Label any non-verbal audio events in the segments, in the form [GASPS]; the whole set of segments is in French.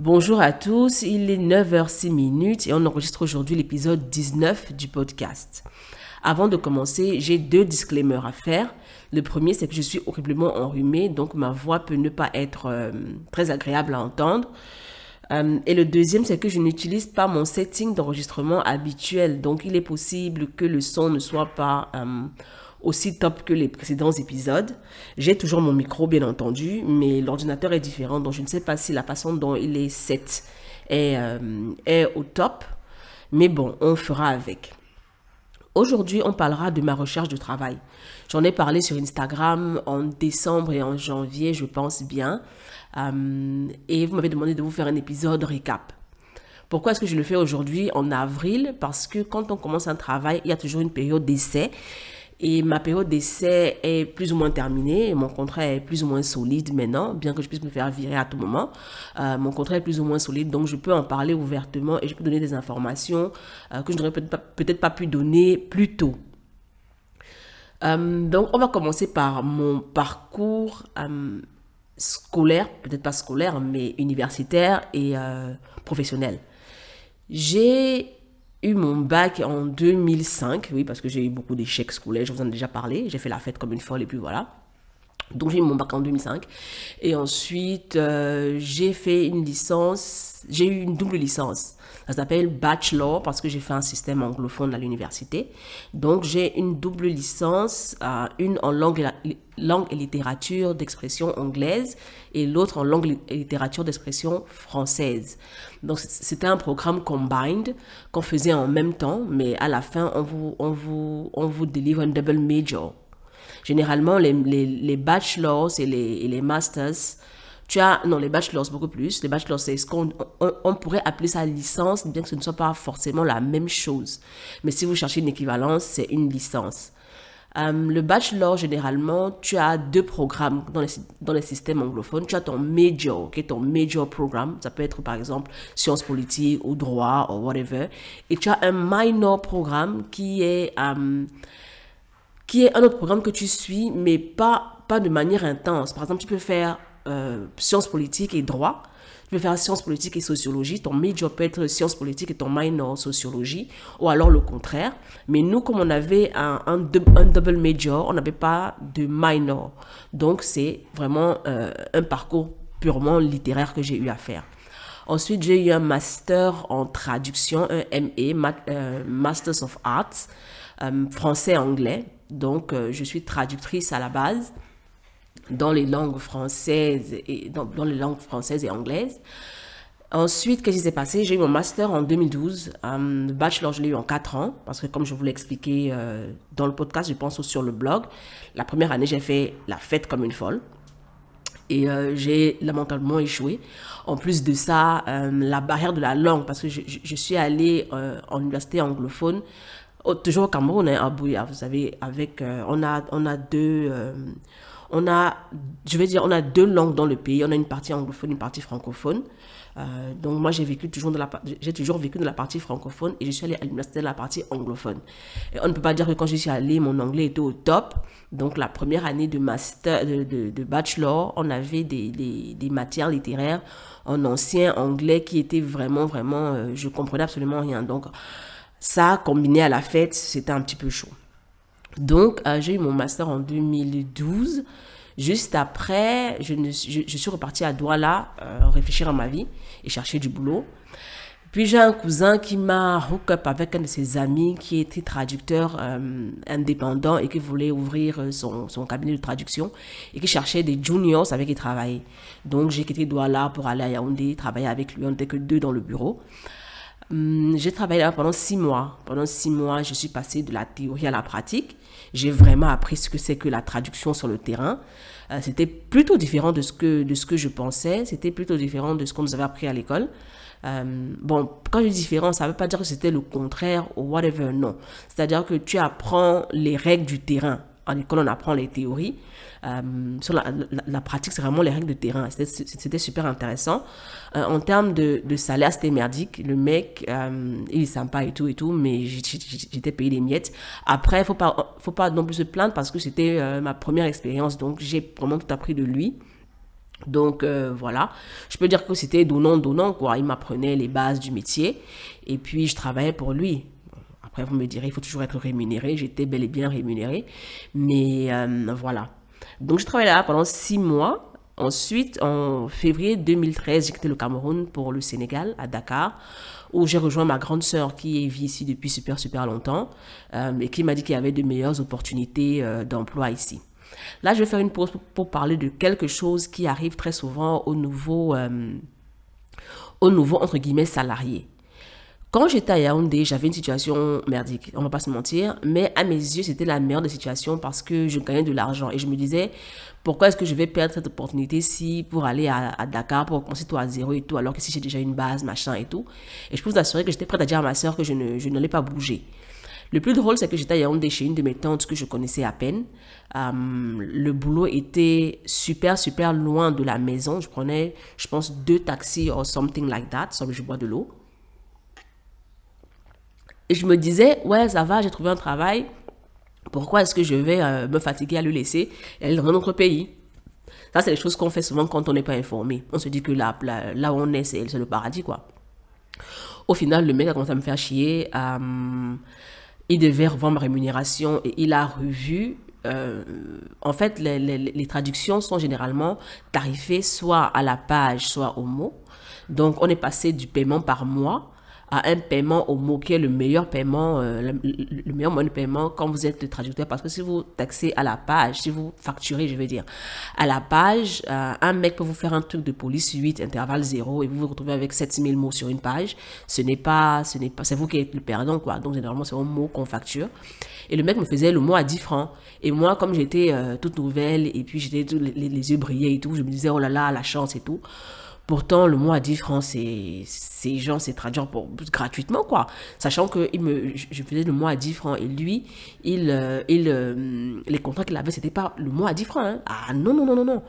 Bonjour à tous, il est 9h06 et on enregistre aujourd'hui l'épisode 19 du podcast. Avant de commencer, j'ai deux disclaimers à faire. Le premier, c'est que je suis horriblement enrhumée, donc ma voix peut ne pas être euh, très agréable à entendre. Euh, et le deuxième, c'est que je n'utilise pas mon setting d'enregistrement habituel, donc il est possible que le son ne soit pas euh, aussi top que les précédents épisodes. J'ai toujours mon micro, bien entendu, mais l'ordinateur est différent, donc je ne sais pas si la façon dont il est set est, euh, est au top. Mais bon, on fera avec. Aujourd'hui, on parlera de ma recherche de travail. J'en ai parlé sur Instagram en décembre et en janvier, je pense bien. Euh, et vous m'avez demandé de vous faire un épisode récap. Pourquoi est-ce que je le fais aujourd'hui en avril? Parce que quand on commence un travail, il y a toujours une période d'essai. Et ma période d'essai est plus ou moins terminée. mon contrat est plus ou moins solide maintenant, bien que je puisse me faire virer à tout moment. Euh, mon contrat est plus ou moins solide, donc je peux en parler ouvertement et je peux donner des informations euh, que je n'aurais peut-être pas, pu donner plus tôt. Euh, donc, on va commencer par mon parcours scolaire, peut-être pas scolaire, mais universitaire et professionnel. J'ai eu mon bac en 2005, oui, parce que j'ai eu beaucoup d'échecs scolaires, je vous en ai déjà parlé, j'ai fait la fête comme une folle et puis voilà. Donc j'ai eu mon bac en 2005. Et ensuite, euh, j'ai fait une licence, j'ai eu une double licence. Ça s'appelle Bachelor parce que j'ai fait un système anglophone à l'université. Donc j'ai une double licence, euh, une en langue, langue et littérature d'expression anglaise et l'autre en langue et littérature d'expression française. Donc c'était un programme combined qu'on faisait en même temps, mais à la fin on vous, on vous, on vous délivre un double major. Généralement, les, les, bachelors et les, les masters, tu as, non, les bachelors beaucoup plus. Les bachelors, c'est ce qu'on on, pourrait appeler ça licence, bien que ce ne soit pas forcément la même chose. Mais si vous cherchez une équivalence, c'est une licence. Euh, le bachelor, généralement, tu as deux programmes dans les, dans les systèmes anglophones. Tu as ton major, qui est ton major programme. Ça peut être, par exemple, sciences politiques ou droit ou whatever. Et tu as un minor programme qui est... Euh, qui est un autre programme que tu suis, mais pas, pas de manière intense. Par exemple, tu peux faire euh, sciences politiques et droit. Tu peux faire sciences politiques et sociologie. Ton major peut être sciences politiques et ton minor sociologie, ou alors le contraire. Mais nous, comme on avait un, double major, on n'avait pas de minor. Donc, c'est vraiment euh, un parcours purement littéraire que j'ai eu à faire. Ensuite, j'ai eu un master en traduction, un MA, euh, Masters of Arts, français-anglais. Donc, euh, je suis traductrice à la base dans les langues françaises et, dans, les langues françaises et anglaises. Ensuite, qu'est-ce qui s'est passé? J'ai eu mon master en 2012. le bachelor, je l'ai eu en 4 ans, parce que comme je vous l'ai expliqué euh, dans le podcast, je pense aussi sur le blog, la première année, j'ai fait la fête comme une folle. Et euh, j'ai lamentablement échoué. En plus de ça, la barrière de la langue, parce que je suis allée en université anglophone toujours au Cameroun, hein, à Bouya, vous savez, avec, euh, on, a, on a deux, euh, on a, je vais dire, on a deux langues dans le pays. On a une partie anglophone, une partie francophone. Euh, donc moi, j'ai vécu toujours dans la, j'ai toujours vécu dans la partie francophone et je suis allée à l'université de la partie anglophone. Et on ne peut pas dire que quand je suis allée, mon anglais était au top. Donc la première année de master, de, bachelor, on avait des, des, matières littéraires en ancien anglais qui étaient vraiment, vraiment, je comprenais absolument rien. Donc ça, combiné à la fête, c'était un petit peu chaud. Donc, euh, j'ai eu mon master en 2012. Juste après, je, suis repartie à Douala euh, réfléchir à ma vie et chercher du boulot. Puis j'ai un cousin qui m'a hook up avec un de ses amis qui était traducteur euh, indépendant et qui voulait ouvrir son, son, cabinet de traduction et qui cherchait des juniors avec qui travailler. Donc j'ai quitté Douala pour aller à Yaoundé, travailler avec lui. On n'était que deux dans le bureau. Hum, j'ai travaillé pendant six mois. Pendant six mois, je suis passée de la théorie à la pratique. J'ai vraiment appris ce que c'est que la traduction sur le terrain. Euh, c'était plutôt différent de ce que, de ce que je pensais. C'était plutôt différent de ce qu'on nous avait appris à l'école. Euh, bon, quand je dis différent, ça ne veut pas dire que c'était le contraire ou whatever, non. C'est-à-dire que tu apprends les règles du terrain. En école, on apprend les théories. Euh, sur la, pratique, c'est vraiment les règles de terrain. C'était super intéressant. Euh, en termes de, salaire, c'était merdique. Le mec, euh, il est sympa et tout et tout, mais j'étais payé des miettes. Après, faut pas, faut pas non plus se plaindre parce que c'était ma première expérience, donc j'ai vraiment tout appris de lui. Donc voilà, je peux dire que c'était donnant-donnant, quoi. Il m'apprenait les bases du métier et puis je travaillais pour lui. Après, vous me direz, il faut toujours être rémunéré. J'étais bel et bien rémunéré. Mais euh, voilà. Donc je travaillais là pendant six mois. Ensuite, en février 2013, j'ai quitté le Cameroun pour le Sénégal, à Dakar, où j'ai rejoint ma grande sœur qui vit ici depuis super, super longtemps euh, et qui m'a dit qu'il y avait de meilleures opportunités d'emploi ici. Là, je vais faire une pause pour, parler de quelque chose qui arrive très souvent aux nouveaux, euh, aux nouveaux entre guillemets, salariés. Quand j'étais à Yaoundé, j'avais une situation merdique, on va pas se mentir, mais à mes yeux, c'était la meilleure des situations parce que je gagnais de l'argent et je me disais, pourquoi est-ce que je vais perdre cette opportunité-ci pour aller à, Dakar, pour commencer tout à zéro et tout, alors que si j'ai déjà une base, machin et tout. Et je peux vous assurer que j'étais prête à dire à ma soeur que je ne, je n'allais pas bouger. Le plus drôle, c'est que j'étais à Yaoundé chez une de mes tantes que je connaissais à peine. Euh, le boulot était super, super loin de la maison. Je prenais, je pense, deux taxis or something like that, sans que je bois de l'eau. Et je me disais, ouais, ça va, j'ai trouvé un travail. Pourquoi est-ce que je vais euh, me fatiguer à le laisser et aller dans un autre pays? Ça, c'est des choses qu'on fait souvent quand on n'est pas informé. On se dit que là, là, où on est, c'est le paradis, quoi. Au final, le mec a commencé à me faire chier. Euh, il devait revoir ma rémunération et il a revu. Euh, en fait, les, les, traductions sont généralement tarifées soit à la page, soit au mot. Donc, on est passé du paiement par mois à un paiement au mot qui est le meilleur paiement, euh, le, meilleur moyen de paiement quand vous êtes traducteur. Parce que si vous taxez à la page, si vous facturez, je veux dire, à la page, euh, un mec peut vous faire un truc de police 8, intervalle 0, et vous vous retrouvez avec 7000 mots sur une page. Ce n'est pas, ce n'est pas, c'est vous qui êtes le perdant, quoi. Donc, généralement, c'est un mot qu'on facture. Et le mec me faisait le mot à 10 francs. Et moi, comme j'étais euh, toute nouvelle, et puis j'étais les, les, yeux brillés et tout, je me disais, oh là là, la chance et tout. Pourtant, le mot à 10 francs, c'est gens, c'est traduire pour, gratuitement, quoi. Sachant que il me, je faisais le mot à 10 francs et lui, il, euh, il, euh, les contrats qu'il avait, c'était pas le mot à 10 francs. Ah non, non, non, non, non.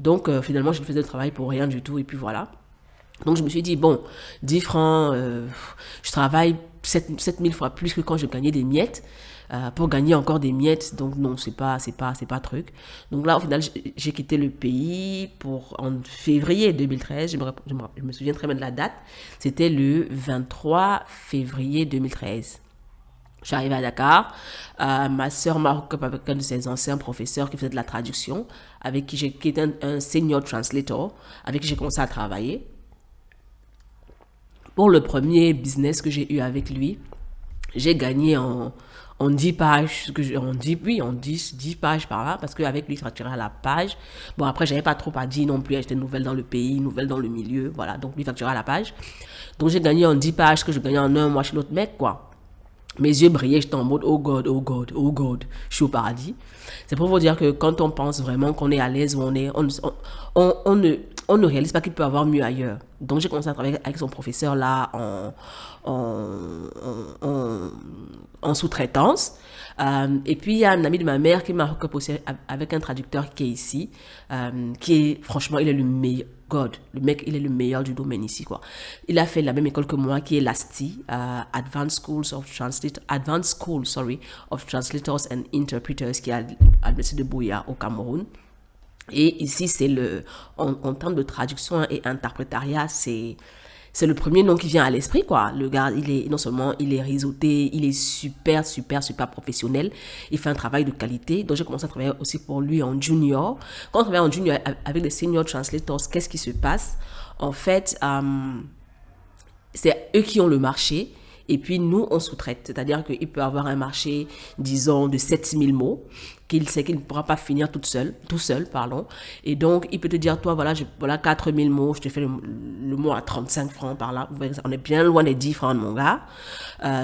Donc, euh, finalement, je faisais le travail pour rien du tout et puis voilà. Donc, je me suis dit, bon, 10 francs, je travaille 7, 7000 fois plus que quand je gagnais des miettes. Euh, pour gagner encore des miettes. Donc non, c'est pas, c'est pas, c'est pas truc. Donc là, au final, j'ai quitté le pays pour en février 2013. Je me, je me, souviens très bien de la date. C'était le 23 février 2013. J'arrive à Dakar. Euh, ma soeur m'a occupé avec un de ses anciens professeurs qui faisait de la traduction, avec qui j'ai, qui était un, senior translator, avec qui j'ai commencé à travailler. Pour le premier business que j'ai eu avec lui, j'ai gagné en, en 10 pages, que en 10, oui, en 10, 10 pages par là, parce qu'avec lui, il à la page. Bon, après, j'avais pas trop à dire non plus, j'étais nouvelle dans le pays, nouvelle dans le milieu, voilà, donc facturait à la page. Donc j'ai gagné en 10 pages, que je gagnais en un mois chez l'autre mec, quoi. Mes yeux brillaient, j'étais en mode, oh God, oh God, oh God, je suis au paradis. C'est pour vous dire que quand on pense vraiment qu'on est à l'aise, on est, on ne, on ne réalise pas qu'il peut avoir mieux ailleurs. Donc j'ai commencé à travailler avec son professeur là en, sous-traitance. Euh, et puis il y a un ami de ma mère qui m'a recoupé avec un traducteur qui est ici, euh, qui est franchement, il est le meilleur. God, le mec, il est le meilleur du domaine ici, quoi. Il a fait la même école que moi, qui est l'ASTI, uh, Advanced Schools of Translators, Advanced School, sorry, of Translators and Interpreters, qui est à l'Université de Bouya, au Cameroun. Et ici, c'est le, en, termes de traduction et interprétariat, c'est, c'est le premier nom qui vient à l'esprit, quoi. Le gars, il est, non seulement il est réseauté, il est super, super, super professionnel. Il fait un travail de qualité. Donc, j'ai commencé à travailler aussi pour lui en junior. Quand on travaille en junior avec des senior translators, qu'est-ce qui se passe? En fait, euh, c'est eux qui ont le marché et puis nous, on sous-traite. C'est-à-dire qu'il peut avoir un marché, disons, de 7000 mots, qu'il sait qu'il ne pourra pas finir tout seul, tout seul, pardon. Et donc, il peut te dire, toi, voilà, je, voilà 4000 mots, je te fais le, mot à 35 francs par là. On est bien loin des 10 francs de mon gars.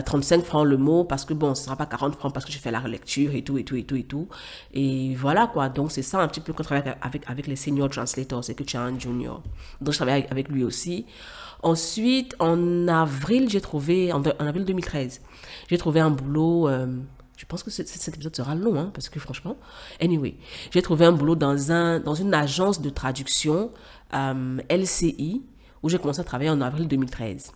35 euh, francs le mot, parce que bon, ce sera pas 40 francs parce que je fais la relecture et tout, et tout, et tout, et tout. Et voilà, quoi. Donc, c'est ça un petit peu qu'on travaille avec, avec les senior translators, c'est que tu as un junior. Donc, je travaille avec lui aussi. Ensuite, en avril, j'ai trouvé, en, avril 2013, j'ai trouvé un boulot. Euh, je pense que cet épisode sera long, hein, parce que franchement, anyway, j'ai trouvé un boulot dans, un, dans une agence de traduction euh, LCI, où j'ai commencé à travailler en avril 2013.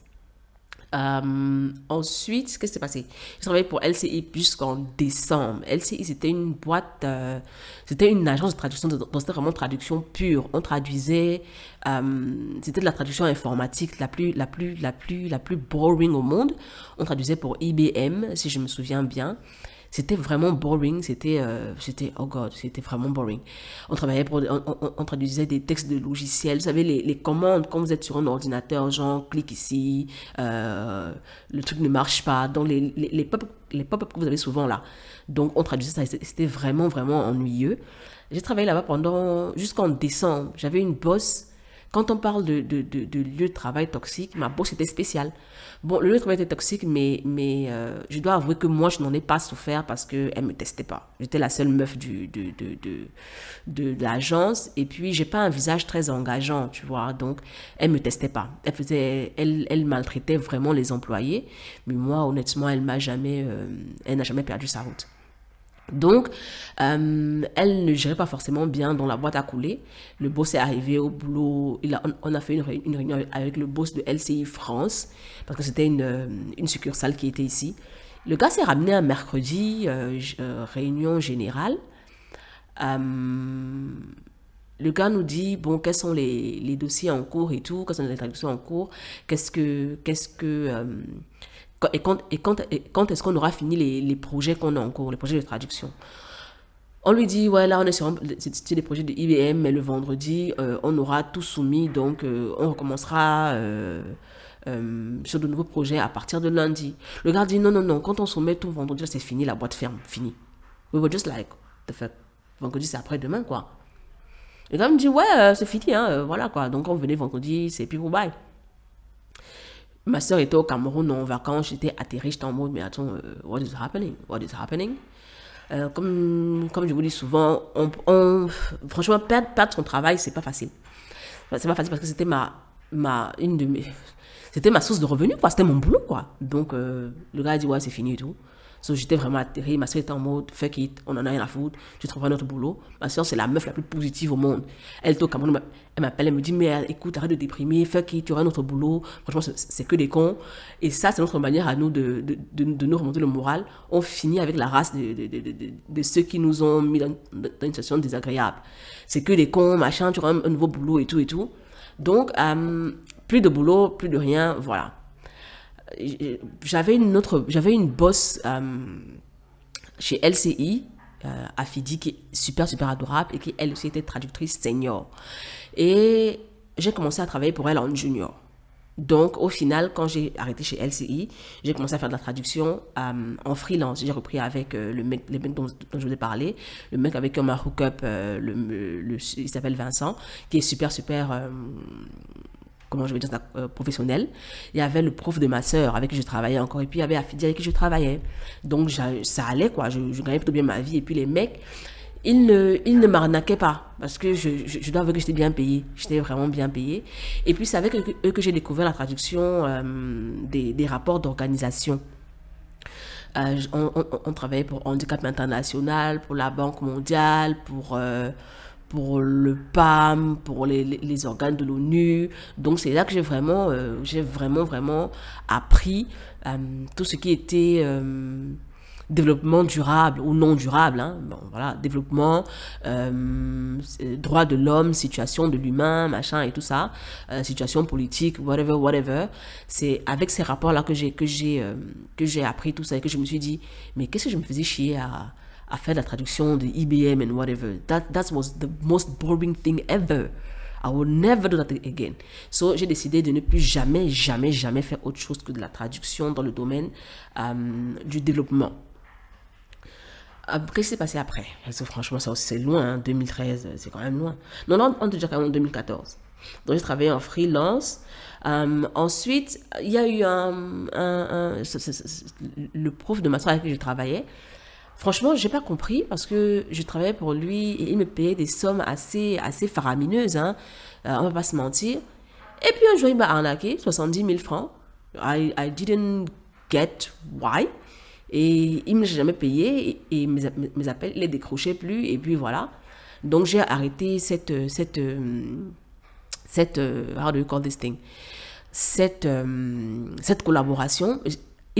Euh, ensuite, qu'est-ce qui s'est passé? J'ai travaillé pour LCI jusqu'en décembre. LCI, c'était une boîte, euh, c'était une agence de traduction, donc c'était vraiment traduction pure. On traduisait, euh, c'était de la traduction informatique la plus, la, plus, la, plus, la plus boring au monde. On traduisait pour IBM, si je me souviens bien. C'était vraiment boring, c'était, euh, c'était, oh god, c'était vraiment boring. On travaillait pour, on, traduisait des textes de logiciels, vous savez, les, les, commandes, quand vous êtes sur un ordinateur, genre, clique ici, euh, le truc ne marche pas, donc les, les, les pop-up pop que vous avez souvent là. Donc, on traduisait ça, c'était vraiment, vraiment ennuyeux. J'ai travaillé là-bas pendant, jusqu'en décembre. J'avais une bosse quand on parle de, de, de, lieu de travail toxique, ma bosse était spéciale. Bon, le lieu de travail était toxique, mais, mais euh, je dois avouer que moi, je n'en ai pas souffert parce qu'elle ne me testait pas. J'étais la seule meuf du, de, de, de, de l'agence. Et puis, j'ai pas un visage très engageant, tu vois. Donc, elle me testait pas. Elle, faisait, elle, elle maltraitait vraiment les employés. Mais moi, honnêtement, elle m'a jamais, euh, elle n'a jamais perdu sa route. Donc, euh, elle ne gérait pas forcément bien dans la boîte à couler. Le boss est arrivé au boulot. On, a fait une, réunion avec le boss de LCI France, parce que c'était une, une, succursale qui était ici. Le gars s'est ramené un mercredi, euh, euh, réunion générale. le gars nous dit, bon, quels sont les, les, dossiers en cours et tout, quelles sont les traductions en cours, qu'est-ce que... Qu'est-ce que et quand, et quand, et quand est-ce qu'on aura fini les, les projets qu'on a en cours, les projets de traduction? On lui dit, ouais, là, on est sur des projets de IBM, mais le vendredi, euh, on aura tout soumis, donc euh, on recommencera euh, sur de nouveaux projets à partir de lundi. Le gars dit, non, non, non, quand on soumet tout vendredi, c'est fini, la boîte ferme, fini. We were just like, the fuck, vendredi, c'est après-demain, quoi. Le gars me dit, ouais, c'est fini, hein, voilà, quoi. Donc on venait vendredi, c'est puis vous bye. Ma soeur était au Cameroun en vacances, j'étais atterrée, j'étais en mode, mais attends, euh, what is happening? What is happening? Euh, comme, comme je vous dis souvent, on, franchement, perdre, perdre son travail, c'est pas facile. C'est pas facile parce que c'était ma, ma, une de mes, c'était ma source de revenus, quoi. C'était mon boulot, quoi. Donc, euh, le gars a dit, ouais, c'est fini et tout. So, j'étais vraiment atterrée. Ma soeur était en mode, fuck it, on en a rien à foutre, tu trouveras notre boulot. Ma soeur, c'est la meuf la plus positive au monde. Elle est au elle m'appelle, elle me dit, mais écoute, arrête de déprimer, fuck it, tu auras notre boulot. Franchement, c'est que des cons. Et ça, c'est notre manière à nous de, de, de, nous remonter le moral. On finit avec la race de, ceux qui nous ont mis dans, dans une situation désagréable. C'est que des cons, machin, tu auras un, nouveau boulot et tout et tout. Donc, euh, plus de boulot, plus de rien, voilà j'avais une autre, j'avais une boss euh, chez LCI, euh, Afidi, qui est super, super adorable et qui, elle aussi, était traductrice senior. Et j'ai commencé à travailler pour elle en junior. Donc, au final, quand j'ai arrêté chez LCI, j'ai commencé à faire de la traduction euh, en freelance. J'ai repris avec le mec, le mec dont, je vous ai parlé, le mec avec qui on m'a hook up, le, le, il s'appelle Vincent, qui est super, super comment je vais dire ça, euh, professionnel. Il y avait le prof de ma sœur avec qui je travaillais encore, et puis il y avait Afidi avec qui je travaillais. Donc ça allait, quoi, je, gagnais plutôt bien ma vie. Et puis les mecs, ils ne, ils ne m'arnaquaient pas, parce que je, je, dois avouer que j'étais bien payée, j'étais vraiment bien payée. Et puis c'est avec eux que, j'ai découvert la traduction euh, des, rapports d'organisation. Euh, on, travaillait pour Handicap International, pour la Banque mondiale, pour pour le PAM, pour les, les, organes de l'ONU. Donc c'est là que j'ai vraiment, euh, j'ai vraiment, vraiment appris euh, tout ce qui était euh, développement durable ou non durable. Hein. Bon, voilà, développement, droit de l'homme, situation de l'humain, machin et tout ça, situation politique, whatever, whatever. C'est avec ces rapports-là que j'ai que j'ai que j'ai appris tout ça et que je me suis dit, mais qu'est-ce que je me faisais chier à à faire la traduction de IBM and whatever. That, that was the most boring thing ever. I will never do that again. So, j'ai décidé de ne plus jamais, jamais, jamais faire autre chose que de la traduction dans le domaine euh, du développement. Euh, qu'est-ce qui s'est passé après? Parce que franchement, ça c'est loin, 2013, hein, c'est quand même loin. Non, non, on est déjà quand même en 2014. Donc, j'ai travaillé en freelance. Euh, ensuite, il y a eu le prof de ma soeur avec qui je travaillais Franchement, j'ai pas compris parce que je travaillais pour lui et il me payait des sommes assez, assez faramineuses, hein. Euh, on va pas se mentir. Et puis un jour, il m'a arnaqué 70 000 francs. I, I didn't get why. Et il ne m'a jamais payé et, mes, mes, appels, il les décrochait plus et puis voilà. Donc j'ai arrêté cette, cette, cette, uh, how do you call this thing? cette, euh, cette collaboration,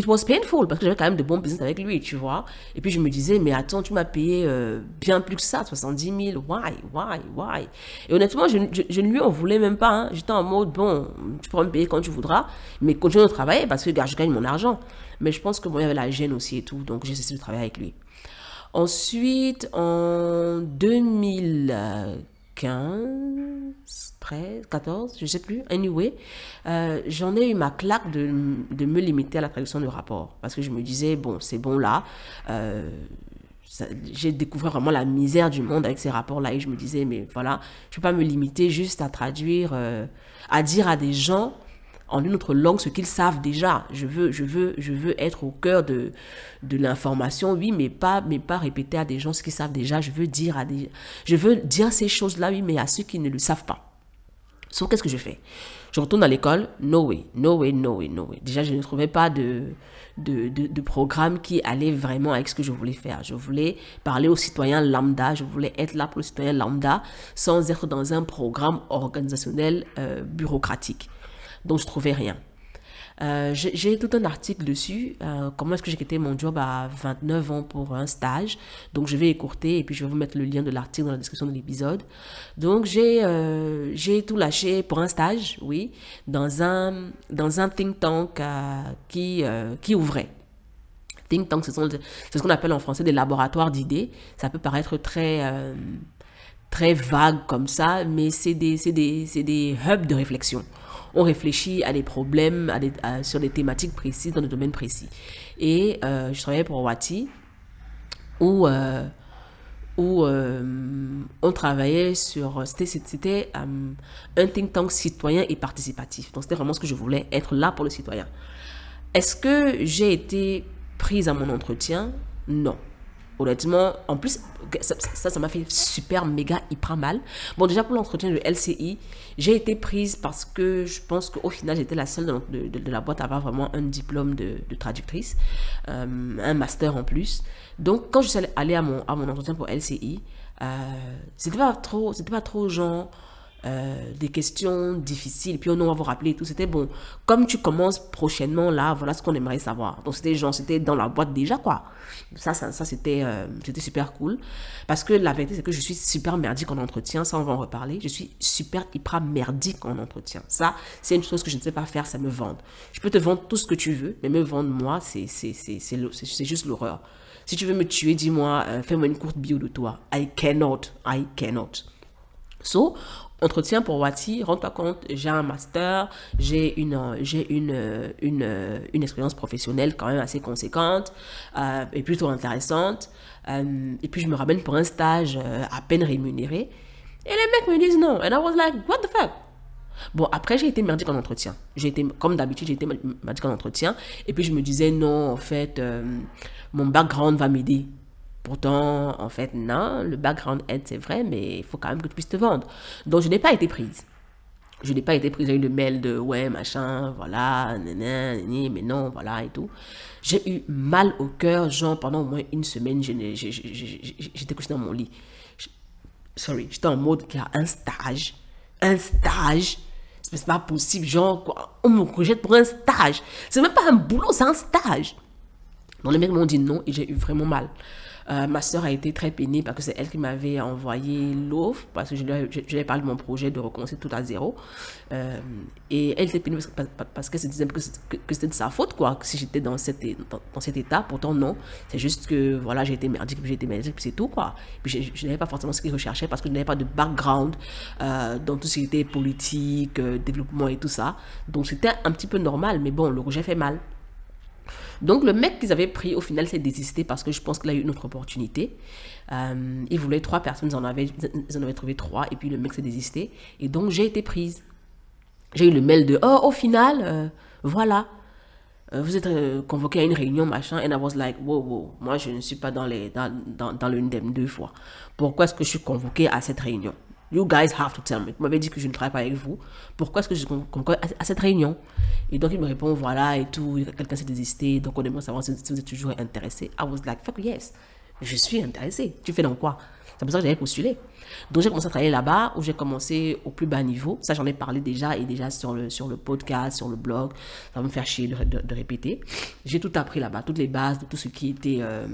it was painful parce que j'avais quand même de bons business avec lui, tu vois. Et puis je me disais, mais attends, tu m'as payé euh, bien plus que ça, 70 000, why, why, why? Et honnêtement, je, ne lui en voulais même pas. Hein. J'étais en mode, bon, tu pourras me payer quand tu voudras, mais continue de travailler parce que je gagne mon argent. Mais je pense que bon, il y avait la gêne aussi et tout, donc j'ai cessé de travailler avec lui. Ensuite, en 2015, 13, 14, je sais plus, anyway, euh, j'en ai eu ma claque de, de, me limiter à la traduction de rapport. Parce que je me disais, bon, c'est bon là. Euh, j'ai découvert vraiment la misère du monde avec ces rapports-là et je me disais, mais voilà, je ne peux pas me limiter juste à traduire, euh, à dire à des gens en une autre langue ce qu'ils savent déjà. Je veux, je veux, je veux être au cœur de, de l'information, oui, mais pas, mais pas répéter à des gens ce qu'ils savent déjà. Je veux dire à des, je veux dire ces choses-là, oui, mais à ceux qui ne le savent pas. Donc, qu'est-ce que je fais? Je retourne à l'école. No way, no way, no way, no way. Déjà, je ne trouvais pas de, de, de, de, programme qui allait vraiment avec ce que je voulais faire. Je voulais parler aux citoyens lambda. Je voulais être là pour les citoyens lambda sans être dans un programme organisationnel euh, bureaucratique. Donc, je trouvais rien. Euh, j'ai tout un article dessus, euh, comment est-ce que j'ai quitté mon job à 29 ans pour un stage. Donc je vais écourter et puis je vais vous mettre le lien de l'article dans la description de l'épisode. Donc j'ai euh, tout lâché pour un stage, oui, dans un, dans un think tank qui, qui ouvrait. Think tank, c'est ce qu'on appelle en français des laboratoires d'idées. Ça peut paraître très très vague comme ça, mais c'est des, des, des hubs de réflexion on réfléchit à des problèmes, sur des thématiques précises dans des domaines précis. Et euh, je travaillais pour Wati, où, euh, où euh, on travaillait sur... C'était un think tank citoyen et participatif. Donc c'était vraiment ce que je voulais, être là pour le citoyen. Est-ce que j'ai été prise à mon entretien? Non honnêtement, en plus, ça, ça m'a fait super, méga, hyper mal. Bon, déjà pour l'entretien de LCI, j'ai été prise parce que je pense qu'au final, j'étais la seule de, de, la boîte à avoir vraiment un diplôme de, traductrice, euh, un master en plus. Donc, quand je suis allée à mon, à mon entretien pour LCI, euh, c'était pas trop, c'était pas trop genre, euh, des questions difficiles, puis on va vous rappeler tout. C'était bon. Comme tu commences prochainement, là, voilà ce qu'on aimerait savoir. Donc, c'était genre, c'était dans la boîte déjà, quoi. Ça, ça, euh, c'était super cool. Parce que la vérité, c'est que je suis super merdique en entretien. Ça, on va en reparler. Je suis super hyper merdique en entretien. Ça, c'est une chose que je ne sais pas faire, ça me vend. Je peux te vendre tout ce que tu veux, mais me vendre moi, c'est juste l'horreur. Si tu veux me tuer, dis-moi, euh, fais-moi une courte bio de toi. I cannot. I cannot. So, entretien pour Wati, rends-toi compte, j'ai un master, j'ai une, j'ai une, une, une, expérience professionnelle quand même assez conséquente euh, et plutôt intéressante. Euh, et puis je me ramène pour un stage euh, à peine rémunéré. Et les mecs me disent non. And I was like, what the fuck? Bon, après, j'ai été merdique en entretien. J'ai été, comme d'habitude, j'ai été merdique en entretien. Et puis, je me disais, non, en fait, mon background va m'aider. Pourtant, en fait, non, le background aide, c'est vrai, mais il faut quand même que tu puisses te vendre. Donc, je n'ai pas été prise. Je n'ai pas été prise. J'ai eu le mail de ouais, machin, voilà, mais non, voilà, et tout. J'ai eu mal au cœur, genre pendant au moins une semaine, j'étais couchée dans mon lit. Sorry, j'étais en mode qu'il y a un stage. Un stage. C'est pas possible, genre, on me rejette pour un stage. C'est même pas un boulot, c'est un stage. Donc les mecs m'ont dit non et j'ai eu vraiment mal. Euh, ma soeur a été très peinée parce que c'est elle qui m'avait envoyé l'offre, parce que je lui, avais parlé de mon projet de recommencer tout à zéro. Euh, et elle était peinée parce, qu'elle se disait que, c'était de sa faute, quoi, si j'étais dans, cet état. Pourtant, non. C'est juste que, voilà, j'ai été merdique, puis j'ai été merdique, puis c'est tout, quoi. Puis je, n'avais pas forcément ce qu'ils recherchaient parce que je n'avais pas de background euh, dans tout ce qui était politique, développement et tout ça. Donc, c'était un petit peu normal, mais bon, le rejet fait mal. Donc le mec qu'ils avaient pris, au final, s'est désisté parce que je pense qu'il a eu une autre opportunité. Euh, il voulait trois personnes, ils en, avaient, ils en avaient trouvé trois, et puis le mec s'est désisté. Et donc j'ai été prise. J'ai eu le mail de, oh, au final, euh, voilà, euh, vous êtes convoqué à une réunion, machin. And I was like, wow, wow, moi je ne suis pas dans, les, dans, dans, le deux fois. Pourquoi est-ce que je suis convoqué à cette réunion? You guys have to tell me. Vous m'avez dit que je ne travaille pas avec vous. Pourquoi est-ce que je suis convoqué à, cette réunion? Et donc, il me répond, voilà, et tout. Quelqu'un s'est désisté. Donc, on aimerait savoir si, vous êtes toujours intéressé. I was like, fuck yes. Je suis intéressée. Tu fais dans quoi? C'est pour ça que j'avais postulé. Donc j'ai commencé à travailler là-bas, où j'ai commencé au plus bas niveau. Ça, j'en ai parlé déjà, et déjà sur le, sur le podcast, sur le blog. Ça va me faire chier de, répéter. J'ai tout appris là-bas, toutes les bases tout ce qui était... Euh,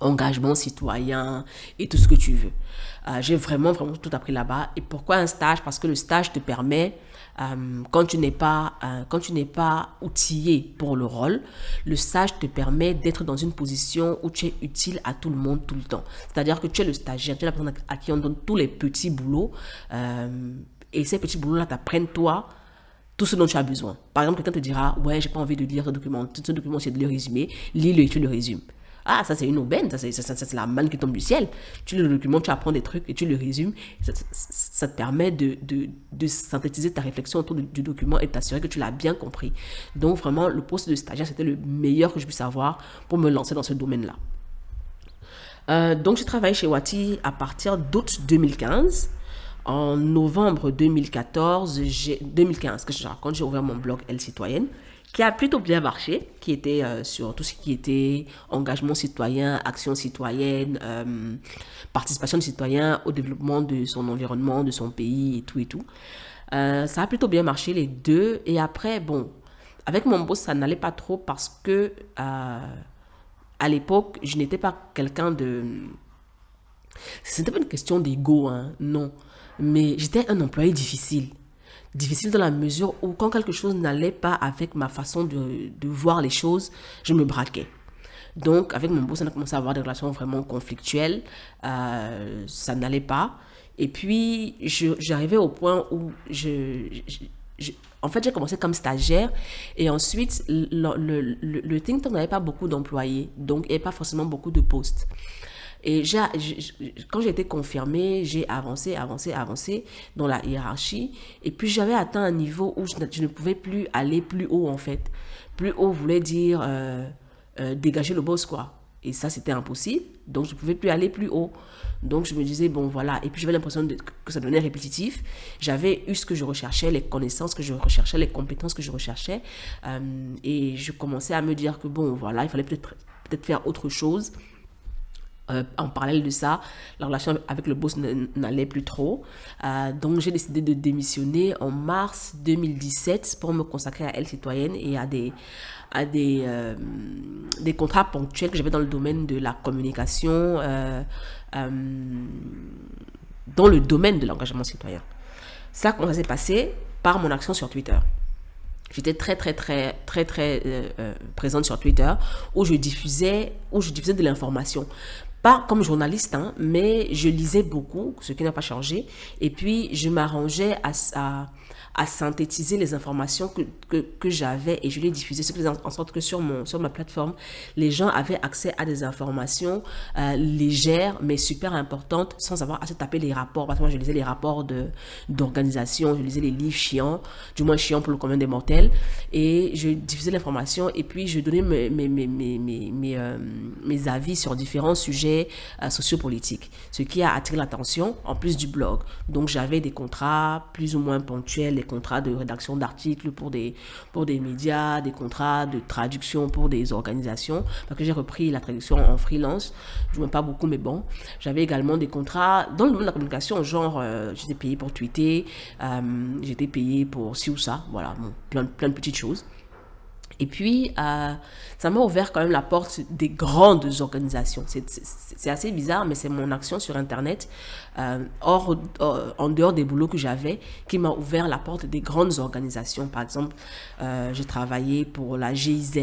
engagement citoyen et tout ce que tu veux. Euh, j'ai vraiment, vraiment tout appris là-bas. Et pourquoi un stage? Parce que le stage te permet, euh, quand tu n'es pas, euh, quand tu n'es pas outillé pour le rôle, le stage te permet d'être dans une position où tu es utile à tout le monde tout le temps. C'est-à-dire que tu es le stagiaire, tu es la personne à qui on donne tous les petits boulots. et ces petits boulots-là t'apprennent toi tout ce dont tu as besoin. Par exemple, quelqu'un te dira, ouais, j'ai pas envie de lire ce document. Ce document, c'est de le résumer. Lis-le et tu le résumes. Ah, ça c'est une aubaine, ça c'est la manne qui tombe du ciel. Tu le documentes, tu apprends des trucs et tu le résumes. Ça, te permet de, synthétiser ta réflexion autour du, document et t'assurer que tu l'as bien compris. Donc vraiment, le poste de stagiaire, c'était le meilleur que je puisse avoir pour me lancer dans ce domaine-là. Euh, donc j'ai travaillé chez Wati à partir d'août 2015. En novembre 2014, 2015, que je raconte, j'ai ouvert mon blog Elle Citoyenne qui a plutôt bien marché, qui était euh, sur tout ce qui était engagement citoyen, action citoyenne, euh, participation des citoyens au développement de son environnement, de son pays et tout et tout. Euh, ça a plutôt bien marché les deux. Et après, bon, avec mon boss, ça n'allait pas trop parce que à l'époque, je n'étais pas quelqu'un de... C'était pas une question d'ego, hein, non. Mais j'étais un employé difficile difficile dans la mesure où quand quelque chose n'allait pas avec ma façon de, de, voir les choses, je me braquais. Donc, avec mon boss, on a commencé à avoir des relations vraiment conflictuelles. Euh, ça n'allait pas. Et puis, j'arrivais au point où je, en fait, j'ai commencé comme stagiaire et ensuite, le, le, le, le think tank n'avait pas beaucoup d'employés, donc il n'y avait pas forcément beaucoup de postes. Et quand j'ai été confirmée, j'ai avancé, avancé, avancé dans la hiérarchie. Et puis j'avais atteint un niveau où je ne, pouvais plus aller plus haut en fait. Plus haut voulait dire euh, euh, dégager le boss quoi. Et ça c'était impossible. Donc je ne pouvais plus aller plus haut. Donc je me disais, bon voilà. Et puis j'avais l'impression que ça devenait répétitif. J'avais eu ce que je recherchais, les connaissances que je recherchais, les compétences que je recherchais. Euh, et je commençais à me dire que bon voilà, il fallait peut-être peut-être faire autre chose. Euh, en parallèle de ça, la relation avec le boss n'allait plus trop. Euh, donc j'ai décidé de démissionner en mars 2017 pour me consacrer à Elle Citoyenne et à des, à des, euh, des contrats ponctuels que j'avais dans le domaine de la communication, dans le domaine de l'engagement citoyen. Ça, comment s'est passé? Par mon action sur Twitter. J'étais très, très, très, très, très présente sur Twitter où je diffusais, où je diffusais de l'information pas comme journaliste, hein, mais je lisais beaucoup, ce qui n'a pas changé. Et puis, je m'arrangeais à, à, à synthétiser les informations que, que, j'avais et je les diffusais, ce en sorte que sur, mon, sur ma plateforme, les gens avaient accès à des informations euh, légères mais super importantes sans avoir à se taper les rapports. Parce que moi, je lisais les rapports d'organisation, je lisais les livres chiants, du moins chiants pour le commun des mortels, et je diffusais l'information et puis je donnais mes, mes, mes, mes, mes, euh, avis sur différents sujets euh, sociopolitiques, ce qui a attiré l'attention en plus du blog. Donc j'avais des contrats plus ou moins ponctuels, contrats de rédaction d'articles pour des, pour des médias, des contrats de traduction pour des organisations, parce que j'ai repris la traduction en freelance. Je ne pas beaucoup, mais bon. J'avais également des contrats dans le domaine de la communication, genre euh, j'étais payé pour tweeter, euh, j'étais payé pour ci ou ça, voilà, plein, plein de petites choses. Et puis, euh, ça m'a ouvert quand même la porte des grandes organisations. C'est assez bizarre, mais c'est mon action sur Internet, euh, euh, en dehors des boulots que j'avais, qui m'a ouvert la porte des grandes organisations. Par exemple, j'ai travaillé pour la GIZ,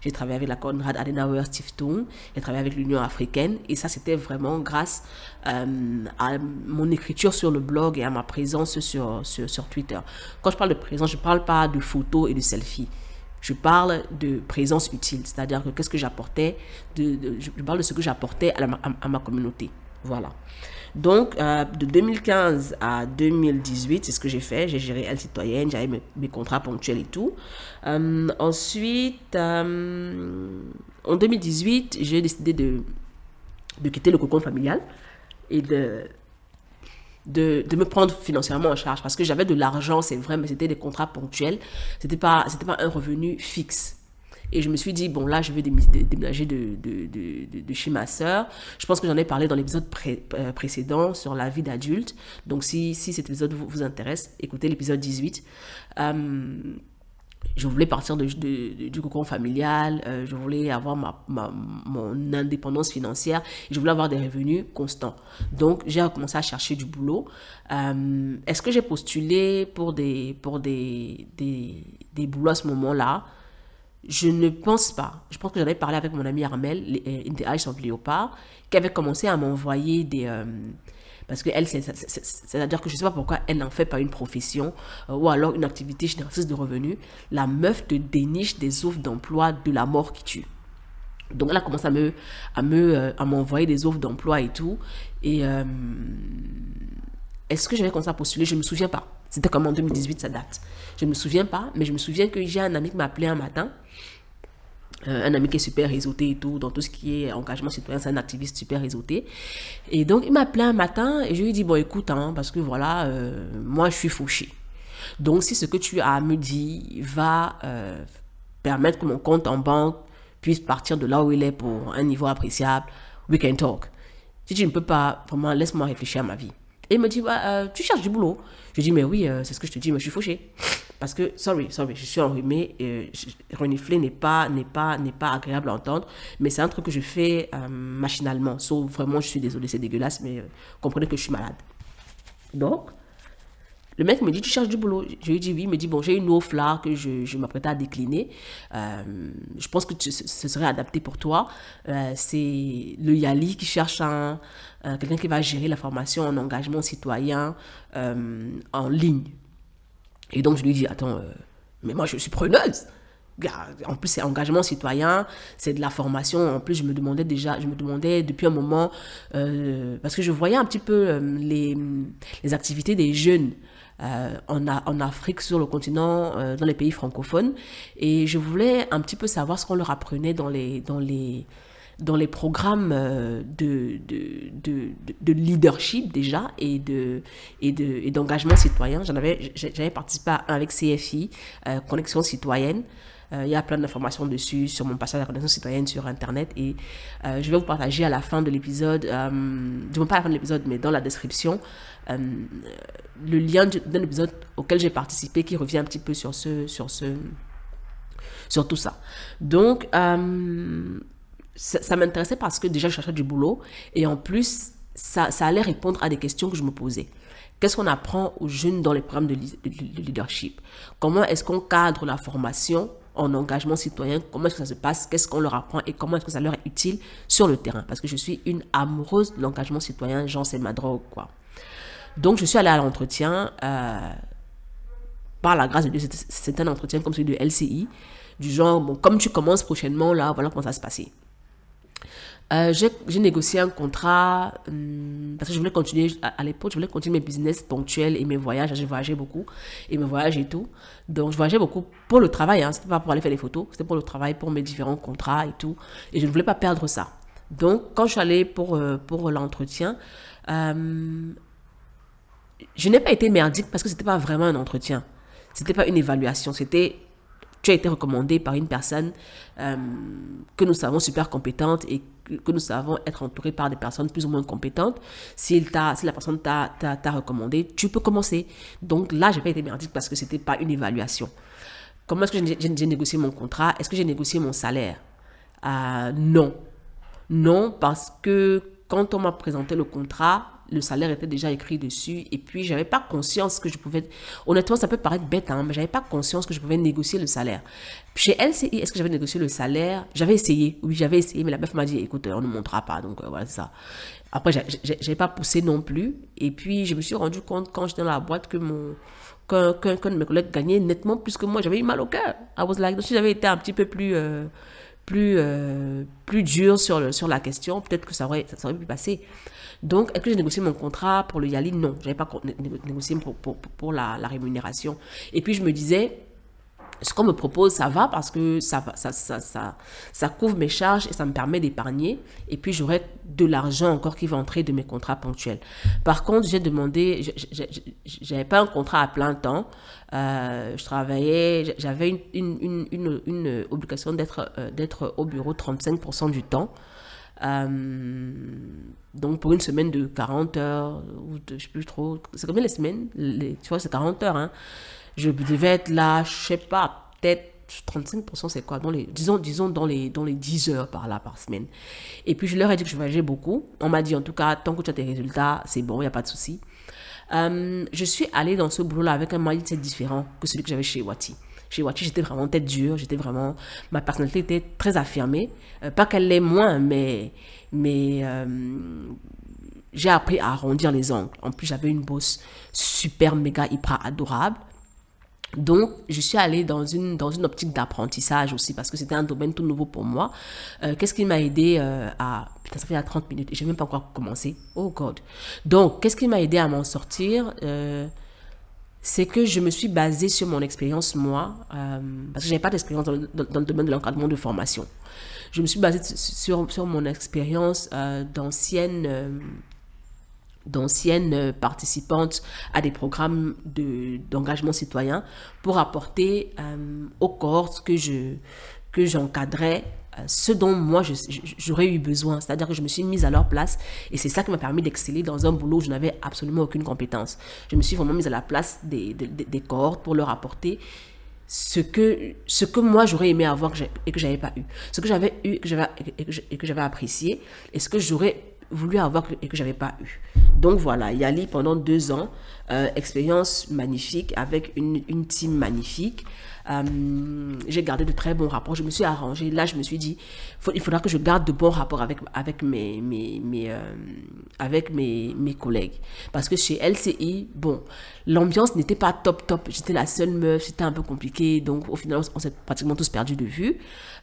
j'ai travaillé avec la Konrad Adenauer Stiftung, j'ai travaillé avec l'Union africaine. Et ça, c'était vraiment grâce à mon écriture sur le blog et à ma présence sur, sur, Twitter. Quand je parle de présence, je ne parle pas de photos et de selfies. Je parle de présence utile, c'est-à-dire que qu'est-ce que j'apportais, je parle de ce que j'apportais à, ma communauté. Voilà. Donc, euh, de 2015 à 2018, c'est ce que j'ai fait. J'ai géré Elle Citoyenne, j'avais mes, contrats ponctuels et tout. Euh, ensuite, euh, en 2018, j'ai décidé de, quitter le cocon familial et de de, de, me prendre financièrement en charge parce que j'avais de l'argent, c'est vrai, mais c'était des contrats ponctuels. C'était pas, c'était pas un revenu fixe. Et je me suis dit, bon, là, je vais déménager de, chez ma sœur. Je pense que j'en ai parlé dans l'épisode euh, précédent sur la vie d'adulte. Donc, si, si cet épisode vous, intéresse, écoutez l'épisode 18. Euh, je voulais partir du cocon familial, euh, je voulais avoir ma, mon indépendance financière, je voulais avoir des revenus constants. Donc, j'ai commencé à chercher du boulot. Est-ce que j'ai postulé pour des, pour des, des, des boulots à ce moment-là? Je ne pense pas. Je pense que j'avais parlé avec mon ami Armel, In the Eyes of Léopard, qui avait commencé à m'envoyer des... Euh, parce que elle, c'est-à-dire que je ne sais pas pourquoi elle n'en fait pas une profession euh, ou alors une activité génératrice de revenus. La meuf te déniche des offres d'emploi de la mort qui tue. Donc elle a commencé à me à me euh, à m'envoyer des offres d'emploi et tout. Et euh, est-ce que j'avais commencé à postuler? Je ne me souviens pas. C'était comme en 2018, ça date. Je ne me souviens pas, mais je me souviens que j'ai un ami qui m'a appelé un matin euh, un ami qui est super réseauté et tout, dans tout ce qui est engagement citoyen, c'est un activiste super réseauté. Et donc, il m'a appelé un matin et je lui ai dit, bon, écoute, hein, parce que voilà, euh, moi, je suis fauché. Donc, si ce que tu as me dire va euh, permettre que mon compte en banque puisse partir de là où il est pour un niveau appréciable, we can talk. Si tu ne peux pas, vraiment, laisse-moi réfléchir à ma vie. Et il me dit, tu cherches du boulot? Je dis, mais oui, c'est ce que je te dis, mais je suis fauché. Parce que, sorry, sorry, je suis enrhumée. Et renifler n'est pas, n'est pas, n'est pas agréable à entendre. Mais c'est un truc que je fais euh, machinalement. Sauf vraiment, je suis désolée, c'est dégueulasse, mais euh, comprenez que je suis malade. Donc, le mec me dit, tu cherches du boulot Je lui dis oui. Il me dit, bon, j'ai une offre là que je, je m'apprête à décliner. Euh, je pense que ce serait adapté pour toi. c'est le Yali qui cherche un, quelqu'un qui va gérer la formation en engagement citoyen en ligne. Et donc, je lui dis, attends, euh, mais moi, je suis preneuse. En plus, c'est engagement citoyen, c'est de la formation. En plus, je me demandais déjà, je me demandais depuis un moment, euh, parce que je voyais un petit peu euh, les, activités des jeunes en, en, Afrique, sur le continent, dans les pays francophones. Et je voulais un petit peu savoir ce qu'on leur apprenait dans les, dans les, dans les programmes euh, de, de, de, de leadership déjà et de et de et d'engagement citoyen. J'en avais j'avais participé avec CFI euh, Connexion citoyenne. Euh, il y a plein d'informations dessus sur mon passage à la connexion citoyenne sur internet et je vais vous partager à la fin de l'épisode, du moins pas à la fin de l'épisode, mais dans la description, le lien d'un épisode auquel j'ai participé qui revient un petit peu sur ce sur ce sur tout ça. Donc ça, m'intéressait parce que déjà je cherchais du boulot et en plus ça, allait répondre à des questions que je me posais. Qu'est-ce qu'on apprend aux jeunes dans les programmes de, leadership? Comment est-ce qu'on cadre la formation en engagement citoyen? Comment est-ce que ça se passe? Qu'est-ce qu'on leur apprend Et comment est-ce que ça leur est utile sur le terrain? Parce que je suis une amoureuse de l'engagement citoyen, genre c'est ma drogue, quoi. Donc je suis allée à l'entretien. Euh, par la grâce de Dieu, c'est un entretien comme celui de LCI. Du genre, bon, comme tu commences prochainement, là, voilà comment ça se passer. Euh, j'ai négocié un contrat hum, parce que je voulais continuer, à, l'époque, je voulais continuer mes business ponctuels et mes voyages. J'ai voyagé beaucoup et mes voyages et tout. Donc, je voyageais beaucoup pour le travail. Hein, c'était pas pour aller faire des photos, c'était pour le travail, pour mes différents contrats et tout. Et je ne voulais pas perdre ça. Donc, quand je suis allée pour, euh, pour l'entretien, euh, je n'ai pas été merdique parce que c'était pas vraiment un entretien. C'était pas une évaluation. C'était tu as été recommandé par une personne euh, que nous savons super compétente et que nous savons être entouré par des personnes plus ou moins compétentes. Si, si la personne t'a recommandé, tu peux commencer. Donc là, je n'ai pas été merdique parce que ce n'était pas une évaluation. Comment est-ce que j'ai négocié mon contrat? Est-ce que j'ai négocié mon salaire? Euh, Non. Non, parce que quand on m'a présenté le contrat, le salaire était déjà écrit dessus et puis j'avais pas conscience que je pouvais honnêtement ça peut paraître bête hein, mais j'avais pas conscience que je pouvais négocier le salaire. Chez LCI est-ce que j'avais négocié le salaire? J'avais essayé. Oui j'avais essayé mais la meuf m'a dit écoute on ne montrera pas donc euh, voilà ça. Après j'avais pas poussé non plus et puis je me suis rendu compte quand j'étais dans la boîte que mon qu'un de mes collègues gagnait nettement plus que moi. J'avais eu mal au cœur. I was like donc si j'avais été un petit peu plus euh, plus euh, plus dur sur le sur la question peut-être que ça aurait ça aurait pu passer donc, est-ce que j'ai négocié mon contrat pour le Yali? Non, je n'avais pas négocié pour, pour, la, rémunération. Et puis, je me disais, ce qu'on me propose, ça va parce que ça, ça, ça, ça, ça couvre mes charges et ça me permet d'épargner. Et puis, j'aurai de l'argent encore qui va entrer de mes contrats ponctuels. Par contre, j'ai demandé, j'avais pas un contrat à plein temps. Euh, je travaillais, j'avais une, une, une, une, obligation d'être euh, d'être au bureau 35% du temps. Euh, donc pour une semaine de 40 heures, ou de, je sais plus trop, c'est combien les semaines? Tu vois, c'est 40 heures. Hein je devais être là, je sais pas, peut-être 35%, c'est quoi? Disons, disons dans, les, dans les 10 heures par là, par semaine. Et puis, je leur ai dit que je voyageais beaucoup. On m'a dit, en tout cas, tant que tu as tes résultats, c'est bon, il n'y a pas de souci. Euh, je suis allée dans ce boulot-là avec un mindset différent que celui que j'avais chez Wati. Chez Wati, j'étais vraiment tête dure, j'étais vraiment... Ma personnalité était très affirmée. Euh, pas qu'elle l'est moins, mais... mais euh, j'ai appris à arrondir les angles. En plus, j'avais une bosse super, méga, hyper adorable. Donc, je suis allée dans une, dans une optique d'apprentissage aussi parce que c'était un domaine tout nouveau pour moi. Euh, qu'est-ce qui m'a aidé euh, à... Putain, ça fait à 30 minutes et je n'ai même pas encore commencé. Oh God. Donc, qu'est-ce qui m'a aidé à m'en sortir euh, C'est que je me suis basée sur mon expérience, moi, parce que je n'avais pas d'expérience dans, le domaine de l'encadrement de formation. Je me suis basée sur, sur mon expérience d'ancienne d'anciennes participantes à des programmes d'engagement citoyen pour apporter euh, aux cohortes que je que j'encadrais euh, ce dont moi j'aurais eu besoin. C'est-à-dire que je me suis mise à leur place et c'est ça qui m'a permis d'exceller dans un boulot où je n'avais absolument aucune compétence. Je me suis vraiment mise à la place des, des, cohortes pour leur apporter ce que, ce que moi j'aurais aimé avoir et que j'avais pas eu. Ce que j'avais eu et que j'avais apprécié et ce que j'aurais voulu avoir et que j'avais pas eu. Donc voilà, Yali pendant deux ans, euh, expérience magnifique avec une, une team magnifique. Euh, j'ai gardé de très bons rapports. Je me suis arrangé. Là, je me suis dit, il faudra que je garde de bons rapports avec, avec, mes, mes, euh, avec mes, mes collègues. Parce que chez LCI, bon, l'ambiance n'était pas top, top. J'étais la seule meuf, c'était un peu compliqué. Donc, au final, on s'est pratiquement tous perdus de vue.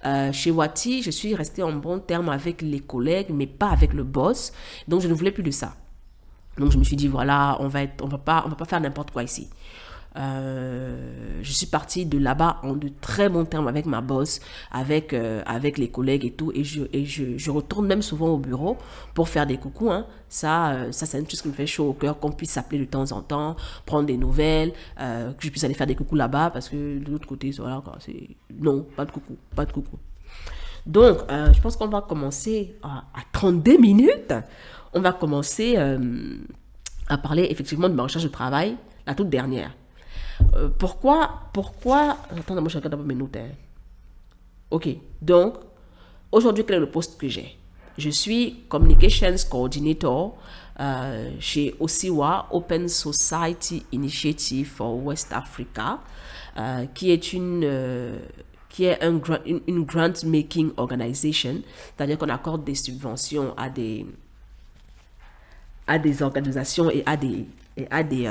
Euh, chez Wati, je suis restée en bon terme avec les collègues, mais pas avec le boss. Donc, je ne voulais plus de ça. Donc, je me suis dit, voilà, on va être, on va va pas faire n'importe quoi ici. Euh, je suis partie de là-bas en de très bons termes avec ma boss, avec, euh, avec les collègues et tout. Et, je, et je, retourne même souvent au bureau pour faire des coucous. Hein. Ça, euh, ça c'est une chose qui me fait chaud au cœur, qu'on puisse s'appeler de temps en temps, prendre des nouvelles, que je puisse aller faire des coucous là-bas parce que de l'autre côté, voilà, c'est non, pas de coucou, pas de coucou. Donc, je pense qu'on va commencer à, à, 32 minutes. On va commencer à parler effectivement de ma recherche de travail, la toute dernière. Euh, pourquoi, pourquoi, attends, moi je regarde mes notes. Hein. Ok, donc, aujourd'hui, quel est le poste que j'ai? Je suis Communications Coordinator euh, chez OSIWA, Open Society Initiative for West Africa, euh, qui est une qui est un, grant making organization, c'est-à-dire qu'on accorde des subventions à des à des organisations et à des et à des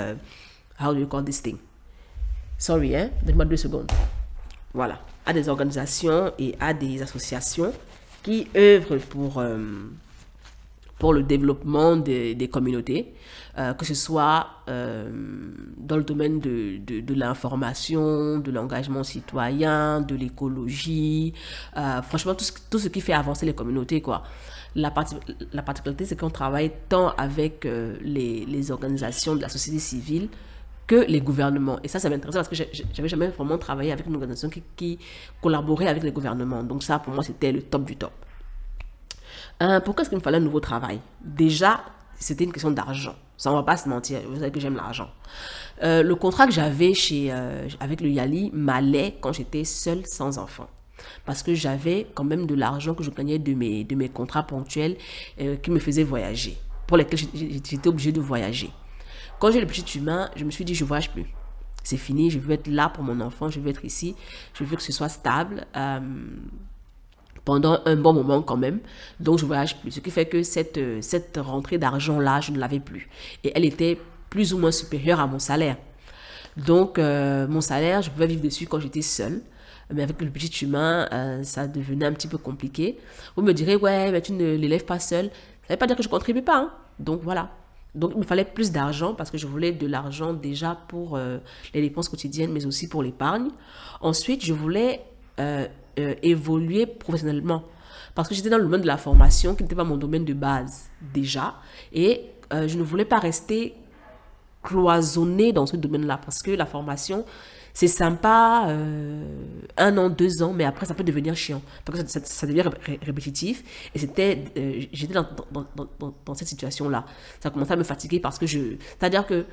how do you call this thing? Sorry, hein, donne-moi deux secondes. Voilà, à des organisations et à des associations qui œuvrent pour, euh, pour le développement des, communautés, euh, que ce soit euh, dans le domaine de, de, l'information, de l'engagement citoyen, de l'écologie, franchement tout ce, tout ce qui fait avancer les communautés. quoi. La, la particularité, c'est qu'on travaille tant avec les, les organisations de la société civile que les gouvernements. Et ça, ça m'intéressait parce que j'avais jamais vraiment travaillé avec une organisation qui, collaborait avec les gouvernements. Donc ça, pour moi, c'était le top du top. Euh, pourquoi est-ce qu'il me fallait un nouveau travail? Déjà, c'était une question d'argent. Ça, on va pas se mentir. Vous savez que j'aime l'argent. Euh, le contrat que j'avais chez euh, avec le Yali m'allait quand j'étais seule sans enfant. Parce que j'avais quand même de l'argent que je gagnais de mes, de mes contrats ponctuels qui me faisaient voyager, pour lesquels j'étais obligée de voyager. Quand j'ai le petit humain, je me suis dit, je ne voyage plus. C'est fini, je veux être là pour mon enfant, je veux être ici, je veux que ce soit stable. Euh, pendant un bon moment quand même. Donc, je voyage plus. Ce qui fait que cette, rentrée d'argent-là, je ne l'avais plus. Et elle était plus ou moins supérieure à mon salaire. Donc, euh, mon salaire, je pouvais vivre dessus quand j'étais seule. Mais avec le petit humain, euh, ça devenait un petit peu compliqué. Vous me direz, ouais, mais tu ne l'élèves pas seule. Ça ne veut pas dire que je ne contribue pas. Hein. Donc, voilà. Donc, il me fallait plus d'argent parce que je voulais de l'argent déjà pour euh, les dépenses quotidiennes, mais aussi pour l'épargne. Ensuite, je voulais euh, euh, évoluer professionnellement parce que j'étais dans le domaine de la formation qui n'était pas mon domaine de base déjà. Et je ne voulais pas rester cloisonné dans ce domaine-là parce que la formation, c'est sympa un an, deux ans, mais après ça peut devenir chiant parce que ça, devient répétitif. Et c'était, j'étais dans, cette situation-là. Ça commençait à me fatiguer parce que je, c'est-à-dire que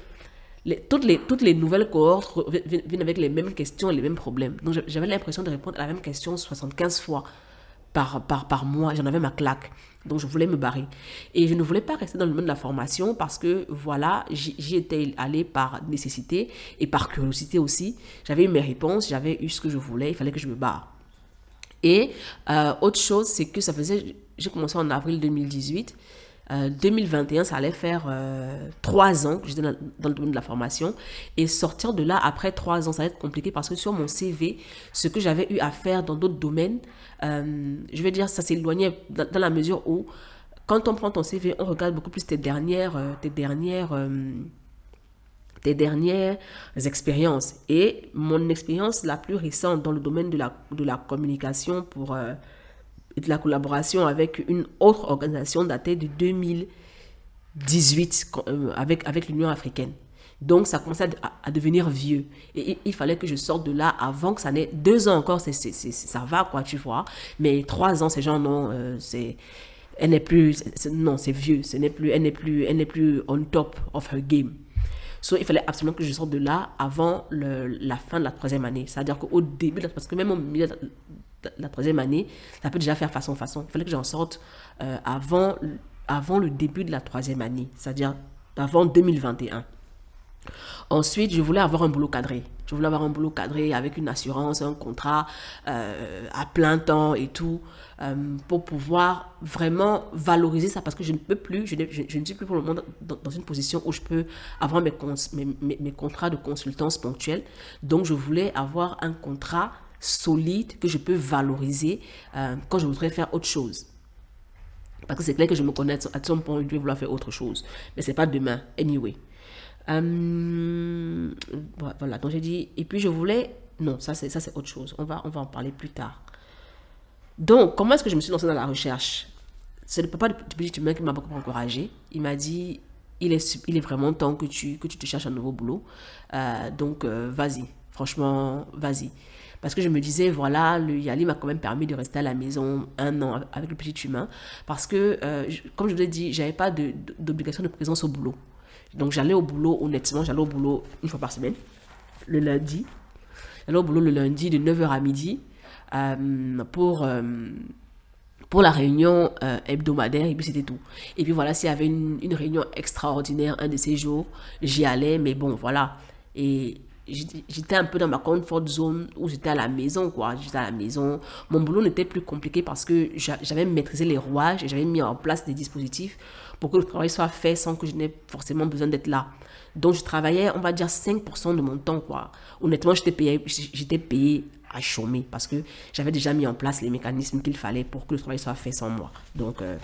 toutes, les, toutes les nouvelles cohortes viennent avec les mêmes questions et les mêmes problèmes. Donc j'avais l'impression de répondre à la même question 75 fois par, par, par mois. J'en avais ma claque. Donc je voulais me barrer. Et je ne voulais pas rester dans le monde de la formation parce que voilà, j'y étais allée par nécessité et par curiosité aussi. J'avais eu mes réponses, j'avais eu ce que je voulais, il fallait que je me barre. Et euh, autre chose, c'est que ça faisait, j'ai commencé en avril 2018. 2021, euh, ça allait faire euh, trois ans que j'étais dans, le domaine de la formation. Et sortir de là après trois ans, ça va être compliqué parce que sur mon CV, ce que j'avais eu à faire dans d'autres domaines, euh, je vais dire, ça s'éloignait dans, dans, la mesure où, quand on prend ton CV, on regarde beaucoup plus tes dernières, tes dernières, tes dernières expériences. Et mon expérience la plus récente dans le domaine de la, de la communication pour de la collaboration avec une autre organisation datée de 2018 euh, avec, avec l'Union africaine. Donc, ça commençait à, devenir vieux. Et il, fallait que je sorte de là avant que ça n'ait deux ans encore. c'est ça va, quoi, tu vois. Mais trois ans, ces gens, non, euh, c'est. Elle n'est plus. non, c'est vieux. Ce n'est plus, elle n'est plus, elle n'est plus on top of her game. So, il fallait absolument que je sorte de là avant la fin de la troisième année. C'est-à-dire qu'au début, parce que même au milieu la troisième année, ça peut déjà faire façon façon. Il fallait que j'en sorte euh, avant, avant le début de la troisième année, c'est-à-dire avant 2021. Ensuite, je voulais avoir un boulot cadré. Je voulais avoir un boulot cadré avec une assurance, un contrat euh, à plein temps et tout, euh, pour pouvoir vraiment valoriser ça parce que je ne peux plus, je, ne suis plus pour le moment dans, une position où je peux avoir mes, contrats de consultance ponctuels. Donc, je voulais avoir un contrat solide que je peux valoriser euh, quand je voudrais faire autre chose. Parce que c'est clair que je me connais à son point, je vais vouloir faire autre chose. Mais c'est pas demain, anyway. Euh, voilà, donc j'ai dit, et puis je voulais, non, ça c'est, autre chose. On va, on va en parler plus tard. Donc, comment est-ce que je me suis lancée dans la recherche? C'est le papa du petit humain qui m'a beaucoup encouragé. Il m'a dit, il est, il est vraiment temps que tu, que tu te cherches un nouveau boulot. Euh, donc, vas-y, franchement, vas-y. Parce que je me disais, voilà, le Yali m'a quand même permis de rester à la maison un an avec le petit humain. Parce que, euh, comme je vous ai dit, j'avais pas d'obligation de, présence au boulot. Donc j'allais au boulot, honnêtement, j'allais au boulot une fois par semaine, le lundi. J'allais au boulot le lundi de 9h à midi euh, pour, euh, pour la réunion hebdomadaire et puis c'était tout. Et puis voilà, s'il y avait une, une, réunion extraordinaire un de ces jours, j'y allais, mais bon, voilà. Et j'étais un peu dans ma comfort zone où j'étais à la maison, quoi. J'étais à la maison. Mon boulot n'était plus compliqué parce que j'avais maîtrisé les rouages et j'avais mis en place des dispositifs pour que le travail soit fait sans que je n'ai forcément besoin d'être là. Donc, je travaillais, on va dire, 5% de mon temps, quoi. Honnêtement, j'étais payé, à chômer parce que j'avais déjà mis en place les mécanismes qu'il fallait pour que le travail soit fait sans moi. Donc, euh,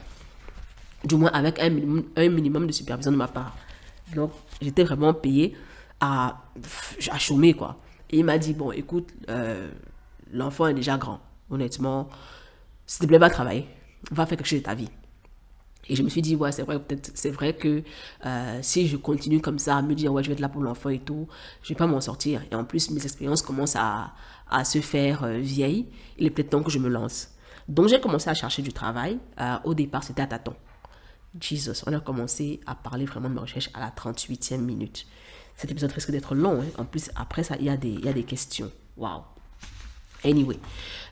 du moins avec un un minimum de supervision de ma part. Donc, j'étais vraiment payé à, à chômer, quoi. Et il m'a dit, bon, écoute, euh, l'enfant est déjà grand. Honnêtement, s'il te plaît, va travailler. Va faire quelque chose de ta vie. Et je me suis dit, ouais, c'est vrai, peut-être, c'est vrai que euh, si je continue comme ça, à me dire, ouais, je vais être là pour l'enfant et tout, je vais pas m'en sortir. Et en plus, mes expériences commencent à, à se faire euh, vieilles. Il est peut-être temps que je me lance. Donc, j'ai commencé à chercher du travail. au départ, c'était à tâtons. Jesus, on a commencé à parler vraiment de ma recherche à la 38e minute. Cet épisode risque d'être long. Hein. En plus, après ça, il y a des, y a des questions. Wow. Anyway.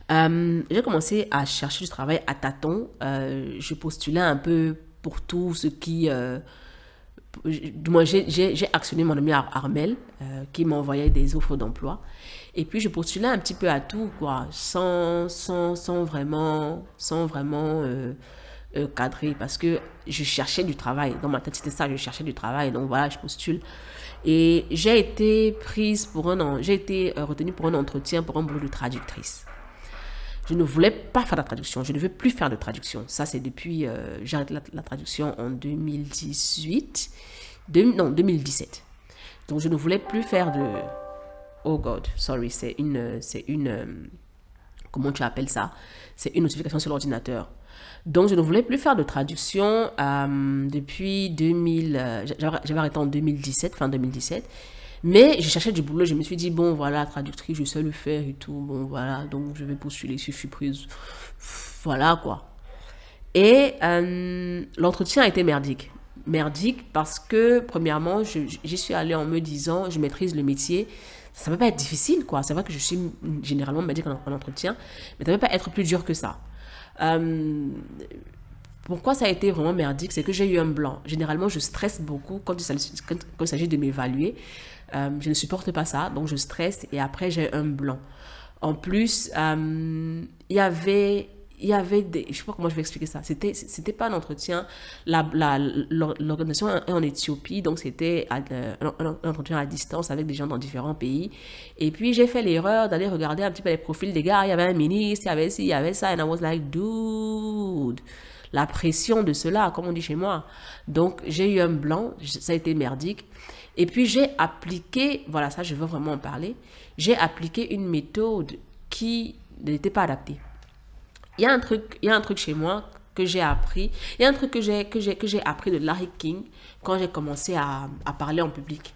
Euh, j'ai commencé à chercher du travail à tâtons. Euh, je postulais un peu pour tout ce qui... Euh, moi, j'ai actionné mon ami Armel, qui m'envoyait des offres d'emploi. Et puis, je postulais un petit peu à tout, quoi, sans, sans, sans vraiment, sans vraiment cadrer, parce que je cherchais du travail. Dans ma tête, c'était ça, je cherchais du travail. Donc, voilà, je postule. Et j'ai été prise pour un j'ai été euh, retenue pour un entretien pour un boulot de traductrice. Je ne voulais pas faire de traduction. Je ne veux plus faire de traduction. Ça, c'est depuis. Euh, j'ai arrêté la, traduction en 2018. non, 2017. Donc, je ne voulais plus faire de. Oh God, sorry, c'est une. C'est une. Euh, comment tu appelles ça? C'est une notification sur l'ordinateur. Donc, je ne voulais plus faire de traduction euh, depuis 2000. J'avais arrêté en 2017, fin 2017. Mais je cherchais du boulot, je me suis dit, bon, voilà, traductrice, je sais le faire et tout. Bon, voilà, donc je vais postuler si je suis prise. Voilà, quoi. Et euh, l'entretien a été merdique. Merdique parce que, premièrement, j'y suis allée en me disant, je maîtrise le métier. Ça ne va pas être difficile, quoi. C'est vrai que je suis généralement merdique en, entretien, mais ça ne va pas être plus dur que ça. Euh, pourquoi ça a été vraiment merdique C'est que j'ai eu un blanc. Généralement, je stresse beaucoup quand il s'agit de m'évaluer. Euh, je ne supporte pas ça, donc je stresse et après j'ai un blanc. En plus, euh, il y avait il y avait des je sais pas comment je vais expliquer ça. C'était c'était pas un entretien l'organisation est en Éthiopie donc c'était euh, un, entretien à distance avec des gens dans différents pays. Et puis j'ai fait l'erreur d'aller regarder un petit peu les profils des gars. Il y avait un ministre il y avait ci il y avait ça and I was like dude la pression de cela comme on dit chez moi. Donc j'ai eu un blanc ça a été merdique. Et puis j'ai appliqué, voilà ça je veux vraiment en parler, j'ai appliqué une méthode qui n'était pas adaptée. Il y a un truc, il y a un truc chez moi que j'ai appris, il y a un truc que j'ai que j'ai que j'ai appris de Larry King quand j'ai commencé à, à, parler en public.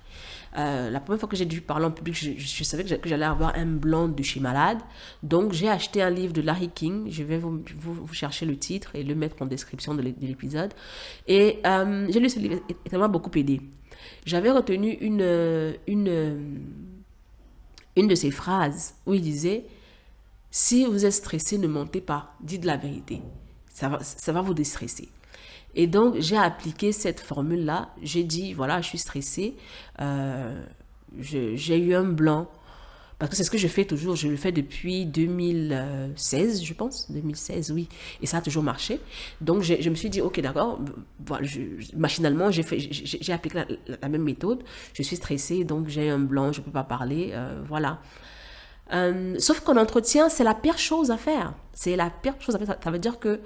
Euh, la première fois que j'ai dû parler en public, je, savais que j'allais avoir un blanc de chez malade. Donc, j'ai acheté un livre de Larry King. Je vais vous, vous, chercher le titre et le mettre en description de l'épisode. Et euh, j'ai lu ce livre et ça m'a beaucoup aidé j'avais retenu une, une, une de ses phrases où il disait Si vous êtes stressé, ne mentez pas, dites la vérité. Ça va, ça va vous déstresser. Et donc, j'ai appliqué cette formule-là. J'ai dit voilà, je suis stressé. Euh, j'ai eu un blanc parce que c'est ce que je fais toujours, je le fais depuis 2016, je pense, 2016, oui, et ça a toujours marché. Donc je, me suis dit, ok, d'accord, machinalement, j'ai appliqué la, même méthode, je suis stressée, donc j'ai un blanc, je ne peux pas parler, euh, voilà. Euh, sauf qu'en entretien, c'est la pire chose à faire. C'est la pire chose à faire. Ça veut dire que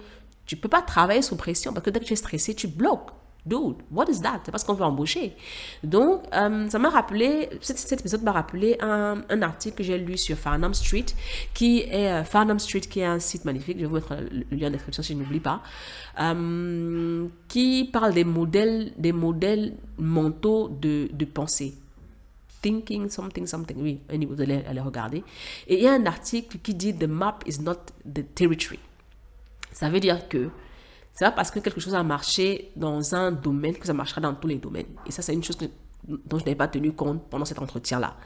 tu peux pas travailler sous pression parce que dès que tu es stressé, tu bloques. Dude, what is that? C'est parce qu'on veut embaucher. Donc, euh, ça m'a rappelé, cet, épisode m'a rappelé un, un, article que j'ai lu sur Farnham Street, qui est euh, Farnham Street, qui est un site magnifique. Je vais vous mettre le, lien en description si je n'oublie pas, qui parle des modèles, des modèles mentaux de, de pensée. Thinking something something. Oui, vous allez aller regarder. Et il y a un article qui dit The map is not the territory. Ça veut dire que c'est pas parce que quelque chose a marché dans un domaine que ça marchera dans tous les domaines. Et ça, c'est une chose dont je n'avais pas tenu compte pendant cet entretien-là.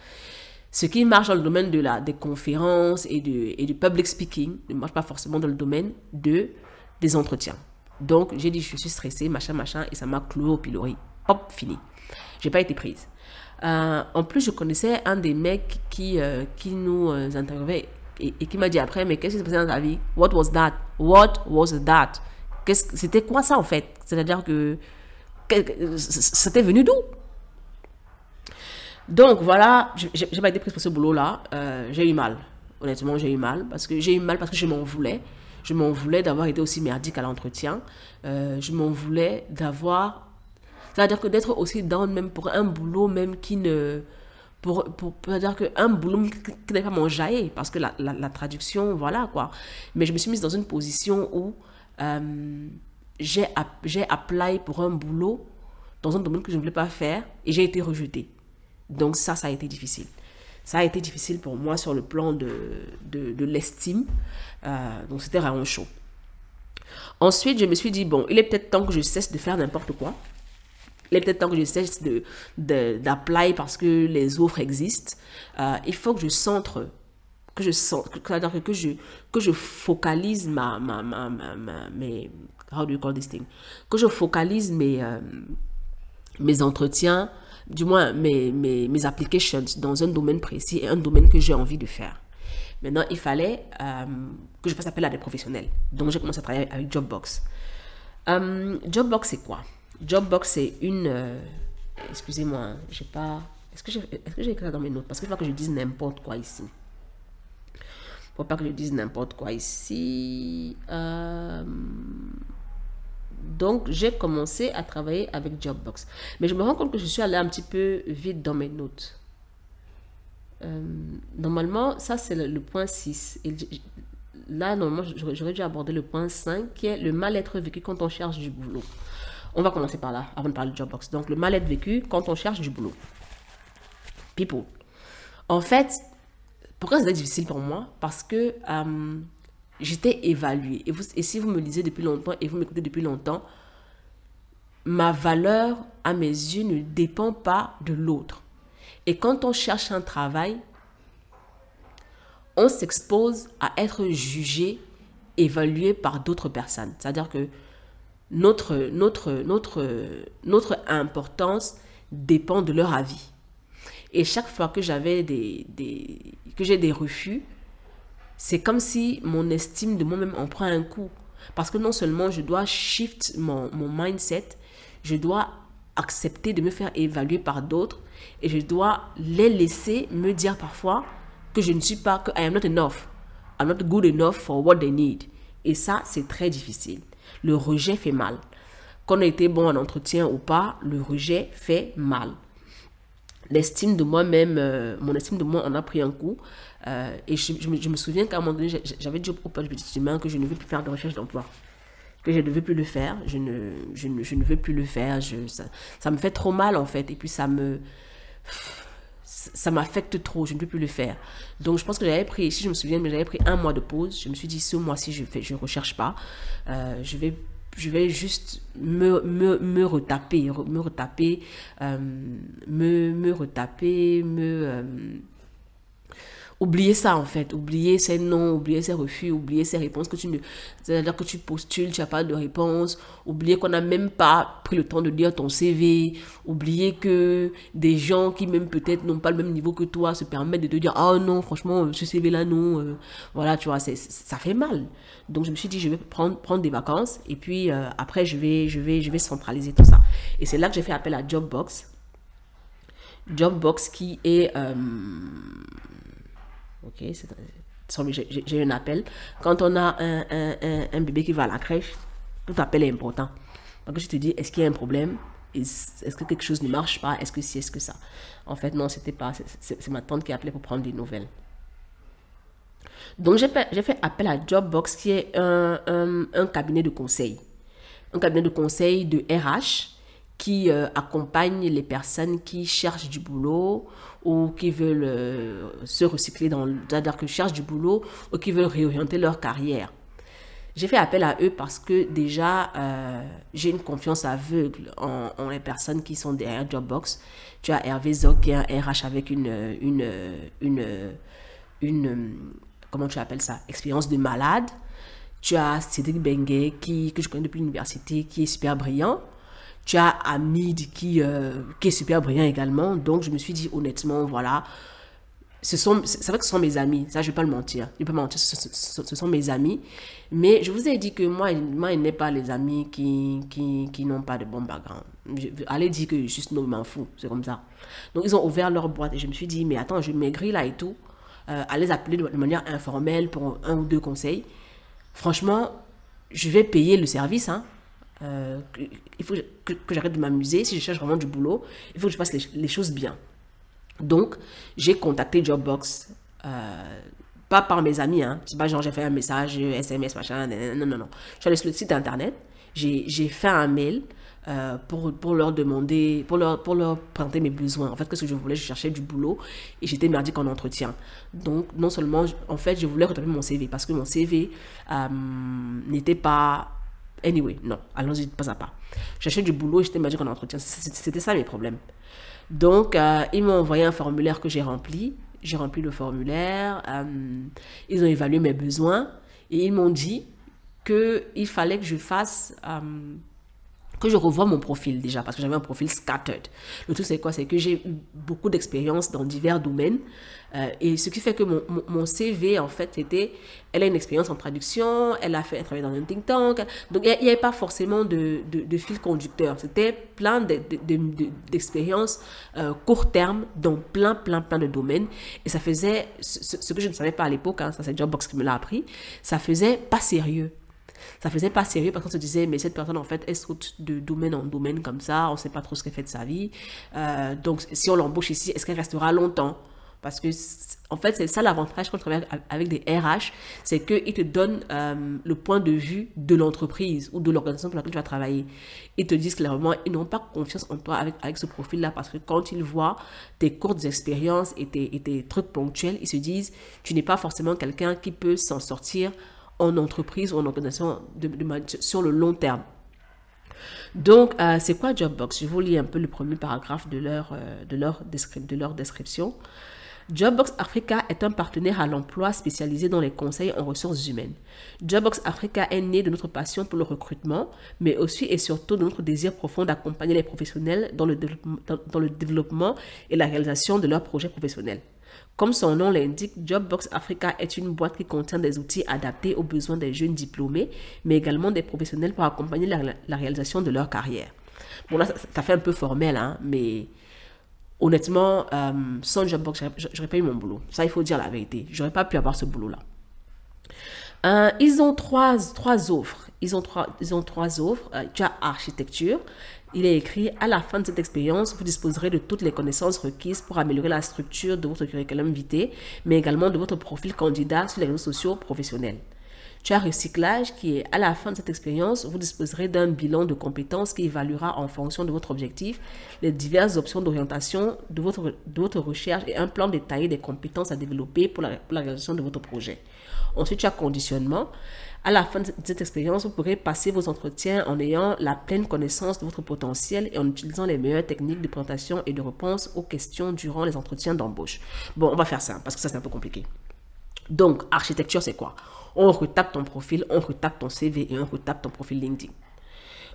Ce qui marche dans le domaine de la, des conférences et, de, et du public speaking ne marche pas forcément dans le domaine de, des entretiens. Donc, j'ai dit, je suis stressée, machin, machin, et ça m'a cloué au pilori. Hop, fini. J'ai pas été prise. Euh, en plus, je connaissais un des mecs qui, euh, qui nous euh, interviewait et, qui m'a dit après, mais qu'est-ce qui s'est passé dans ta vie? What was that? What was that? C'était quoi ça en fait? C'est-à-dire que, c'était venu d'où? Donc voilà, j'ai pas été prise pour ce boulot-là. J'ai eu mal. Honnêtement, j'ai eu mal parce que j'ai eu mal parce que je m'en voulais. Je m'en voulais d'avoir été aussi merdique à l'entretien. Je m'en voulais d'avoir. C'est-à-dire que d'être aussi down même pour un boulot même qui ne. Pour, pour, dire qu'un boulot qui n'est pas mon jaillet, parce que la, la, traduction, voilà quoi. Mais je me suis mise dans une position où euh, j'ai appelé pour un boulot dans un domaine que je ne voulais pas faire et j'ai été rejetée. Donc ça, ça a été difficile. Ça a été difficile pour moi sur le plan de, de, l'estime. Euh, donc c'était vraiment chaud. Ensuite, je me suis dit, bon, il est peut-être temps que je cesse de faire n'importe quoi. Il est peut-être temps que je cesse de, parce que les offres existent. Euh, il faut que je centre que je sens, que, je, que je focalise ma, ma, ma, ma, mes, how do you call this thing? Que je focalise mes, euh, mes entretiens, du moins mes, mes, mes applications dans un domaine précis et un domaine que j'ai envie de faire. Maintenant, il fallait euh, que je fasse appel à des professionnels. Donc, j'ai commencé à travailler avec Jobbox. Jobbox, c'est quoi? Jobbox, c'est une... Excusez-moi, j'ai pas... Est-ce que j'ai est écrit ça dans mes notes? Parce qu'il faut que je dise n'importe quoi ici. Faut pas que je dise n'importe quoi ici. Euh, donc, j'ai commencé à travailler avec Jobbox. Mais je me rends compte que je suis allée un petit peu vite dans mes notes. Euh, normalement, ça, c'est le, point 6. Et là, normalement, j'aurais dû aborder le point 5, qui est le mal-être vécu quand on cherche du boulot. On va commencer par là, avant de parler de Jobbox. Donc, le mal-être vécu quand on cherche du boulot. People. En fait, pourquoi c'était difficile pour moi? Parce que euh, j'étais évaluée. Et, vous, et si vous me lisez depuis longtemps et vous m'écoutez depuis longtemps, ma valeur à mes yeux ne dépend pas de l'autre. Et quand on cherche un travail, on s'expose à être jugé, évalué par d'autres personnes. C'est-à-dire que notre, notre, notre, notre importance dépend de leur avis. Et chaque fois que j'avais des, que j'ai des refus, c'est comme si mon estime de moi-même en prend un coup. Parce que non seulement je dois shift mon, mon mindset, je dois accepter de me faire évaluer par d'autres et je dois les laisser me dire parfois que je ne suis pas, que I am not enough. I'm not good enough for what they need. Et ça, c'est très difficile. Le rejet fait mal. Qu'on ait été bon en entretien ou pas, le rejet fait mal. L'estime de moi-même, euh, mon estime de moi en a pris un coup. Euh, et je, me, souviens qu'à un moment donné, j'avais dit au petit humain que je ne veux plus faire de recherche d'emploi. Que je ne veux plus le faire. Je ne, veux plus le faire. Ça, me fait trop mal, en fait. Et puis, ça me. Ça m'affecte trop. Je ne peux plus le faire. Donc, je pense que j'avais pris, si je me souviens, mais j'avais pris un mois de pause. Je me suis dit, ce mois-ci, je ne recherche pas. Euh, je vais je vais juste me, me, me retaper, me retaper, euh, me, me retaper, me, oublier ça en fait, oublier ces noms, oublier ces refus, oublier ces réponses que tu ne... C'est-à-dire que tu postules, tu n'as pas de réponse, oublier qu'on n'a même pas pris le temps de lire ton CV, oublier que des gens qui même peut-être n'ont pas le même niveau que toi se permettent de te dire « Ah non, franchement, ce CV-là, non. Euh, Voilà, tu vois, ça fait mal. Donc je me suis dit, je vais prendre, prendre des vacances et puis euh, après, je vais, je, vais, je vais centraliser tout ça. Et c'est là que j'ai fait appel à Jobbox. Jobbox qui est... Euh, Ok, j'ai un appel. Quand on a un, un, un, bébé qui va à la crèche, tout appel est important. Donc je te dis, est-ce qu'il y a un problème? Est-ce que quelque chose ne marche pas? Est-ce que si, est-ce que ça? En fait, non, c'était pas. C'est ma tante qui a appelé pour prendre des nouvelles. Donc j'ai fait, appel à Jobbox, qui est un, un, cabinet de conseil. Un cabinet de conseil de RH qui euh, accompagne les personnes qui cherchent du boulot ou qui veulent euh, se recycler dans c'est-à-dire qui cherchent du boulot ou qui veulent réorienter leur carrière. J'ai fait appel à eux parce que déjà, euh, j'ai une confiance aveugle en, les personnes qui sont derrière Jobbox. Tu as Hervé Zoc qui est un RH avec une, une, une, une, comment tu appelles ça, expérience de malade. Tu as Cédric Bengue qui, que je connais depuis l'université, qui est super brillant. Tu as Hamid qui, euh, qui est super brillant également. Donc, je me suis dit, honnêtement, voilà, ce c'est vrai que ce sont mes amis. Ça, je ne vais pas le mentir. Je vais pas mentir, ce, sont mes amis. Mais je vous ai dit que moi, moi il n'est pas les amis qui, qui, qui n'ont pas de bon background. allez dire que juste non, je m'en fous. C'est comme ça. Donc, ils ont ouvert leur boîte et je me suis dit, mais attends, je maigris là et tout. Euh, à appeler de manière informelle pour un ou deux conseils. Franchement, je vais payer le service, hein. Euh, il faut que, j'arrête de m'amuser. Si je cherche vraiment du boulot, il faut que je fasse les, choses bien. Donc, j'ai contacté Jobbox. Euh, pas par mes amis, hein. C'est pas genre j'ai fait un message, SMS, machin. Non, non, non. Je suis allée sur le site internet. J'ai fait un mail euh, pour, leur demander, pour leur, pour présenter mes besoins. En fait, qu'est-ce que je voulais? Je cherchais du boulot et j'étais merdique en entretien. Donc, non seulement, en fait, je voulais retaper mon CV parce que mon CV n'était pas Anyway, non, allons-y pas à pas. J'achète du boulot et j'étais magique en entretien. C'était ça mes problèmes. Donc, euh, ils m'ont envoyé un formulaire que j'ai rempli. J'ai rempli le formulaire. Euh, ils ont évalué mes besoins et ils m'ont dit qu'il fallait que je fasse, euh, que je revois mon profil déjà, parce que j'avais un profil scattered. Le truc, c'est quoi? C'est que j'ai eu beaucoup d'expérience dans divers domaines. Euh, et ce qui fait que mon, CV, en fait, c'était, elle a une expérience en traduction, elle a fait, dans un think tank. Donc, il n'y avait pas forcément de fil conducteur. C'était plein d'expériences euh, court terme dans plein, plein, plein de domaines. Et ça faisait, ce, que je ne savais pas à l'époque, hein, ça c'est Jobbox qui me l'a appris, ça faisait pas sérieux ça faisait pas sérieux parce qu'on se disait, mais cette personne, en fait, elle saute de domaine en domaine comme ça, on sait pas trop ce qu'elle fait de sa vie. Euh, donc, si on l'embauche ici, est-ce qu'elle restera longtemps? Parce que, en fait, c'est ça l'avantage quand on travaille avec des RH, c'est qu'ils te donnent euh, le point de vue de l'entreprise ou de l'organisation pour laquelle tu vas travailler. Ils te disent clairement, ils n'ont pas confiance en toi avec, avec ce profil-là parce que quand ils voient tes courtes expériences et tes, et tes trucs ponctuels, ils se disent, tu n'es pas forcément quelqu'un qui peut s'en sortir en entreprise ou en organisation sur le long terme. Donc, euh, c'est quoi Jobbox Je vous lis un peu le premier paragraphe de leur, euh, de leur, de leur description. Jobbox Africa est un partenaire à l'emploi spécialisé dans les conseils en ressources humaines. Jobbox Africa est né de notre passion pour le recrutement, mais aussi et surtout de notre désir profond d'accompagner les professionnels dans le, dans le développement et la réalisation de leurs projets professionnels. Comme son nom l'indique, Jobbox Africa est une boîte qui contient des outils adaptés aux besoins des jeunes diplômés, mais également des professionnels pour accompagner la, réalisation de leur carrière. Bon, là, ça, fait un peu formel, hein, mais honnêtement, euh, sans Jobbox, j'aurais pas eu mon boulot. Ça, il faut dire la vérité. J'aurais pas pu avoir ce boulot-là. Euh, ils ont trois, trois offres. Ils ont trois, ils ont trois offres. Euh, tu as architecture, il est écrit À la fin de cette expérience, vous disposerez de toutes les connaissances requises pour améliorer la structure de votre curriculum vitae, mais également de votre profil candidat sur les réseaux sociaux professionnels. Tu as recyclage qui est à la fin de cette expérience, vous disposerez d'un bilan de compétences qui évaluera en fonction de votre objectif les diverses options d'orientation de votre, recherche et un plan détaillé des compétences à développer pour la, pour la réalisation de votre projet. Ensuite, tu as conditionnement. À la fin de cette expérience, vous pourrez passer vos entretiens en ayant la pleine connaissance de votre potentiel et en utilisant les meilleures techniques de présentation et de réponse aux questions durant les entretiens d'embauche. Bon, on va faire ça parce que ça c'est un peu compliqué. Donc, architecture, c'est quoi? On retape ton profil, on retape ton CV et on retape ton profil LinkedIn.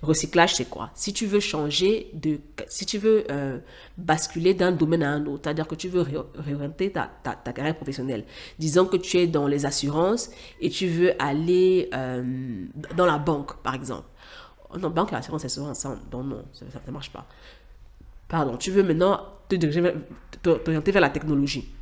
Recyclage, c'est quoi? Si tu veux changer de... Si tu veux euh, basculer d'un domaine à un autre, c'est-à-dire que tu veux réorienter ta, ta, carrière professionnelle. Disons que tu es dans les assurances et tu veux aller euh, dans la banque, par exemple. Non, banque et assurance, c'est souvent ensemble. Donc non, ça ne marche pas. Pardon, tu veux maintenant te t'orienter vers la technologie.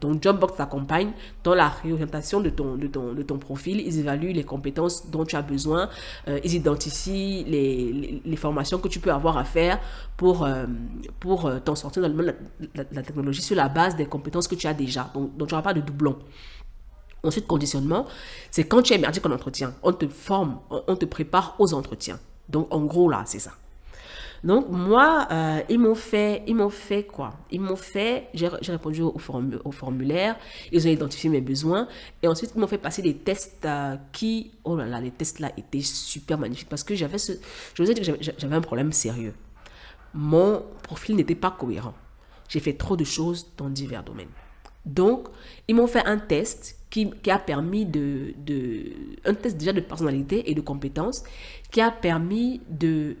Donc, Jobbox t'accompagne dans la réorientation de ton, de, ton, de ton profil. Ils évaluent les compétences dont tu as besoin. Euh, ils identifient les, les, formations que tu peux avoir à faire pour, euh, pour euh, t'en sortir dans le monde de la, technologie sur la base des compétences que tu as déjà. Donc, donc tu n'auras pas de doublons. Ensuite, conditionnement, c'est quand tu es merdique en entretien. On te forme, on te prépare aux entretiens. Donc, en gros, là, c'est ça. Donc, moi, euh, ils m'ont fait, ils m'ont fait quoi? Ils m'ont fait, j'ai répondu au, au, formulaire, ils ont identifié mes besoins, et ensuite, ils m'ont fait passer des tests euh, qui, oh là là, les tests là étaient super magnifiques, parce que j'avais ce, je vous ai dit que j'avais un problème sérieux. Mon profil n'était pas cohérent. J'ai fait trop de choses dans divers domaines. Donc, ils m'ont fait un test qui, a permis de, de... Un test déjà de personnalité et de compétences qui a permis de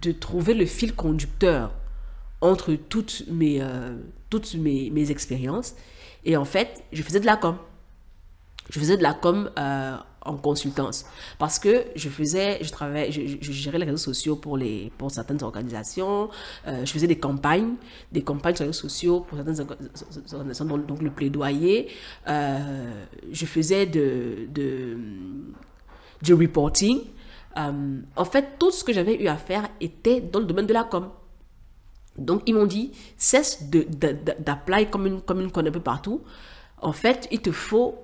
de trouver le fil conducteur entre toutes mes, euh, toutes mes, mes, expériences. Et en fait, je faisais de la com. Je faisais de la com euh, en consultance. Parce que je faisais, je travaillais, je, gérais les réseaux sociaux pour, les, pour certaines organisations. Euh, je faisais des campagnes, des campagnes sur les réseaux sociaux pour certaines organisations, donc, le plaidoyer. je faisais de, de, du reporting. Euh, en fait, tout ce que j'avais eu à faire était dans le domaine de la com. Donc, ils m'ont dit, cesse d'apply comme une, comme un peu partout. En fait, il te faut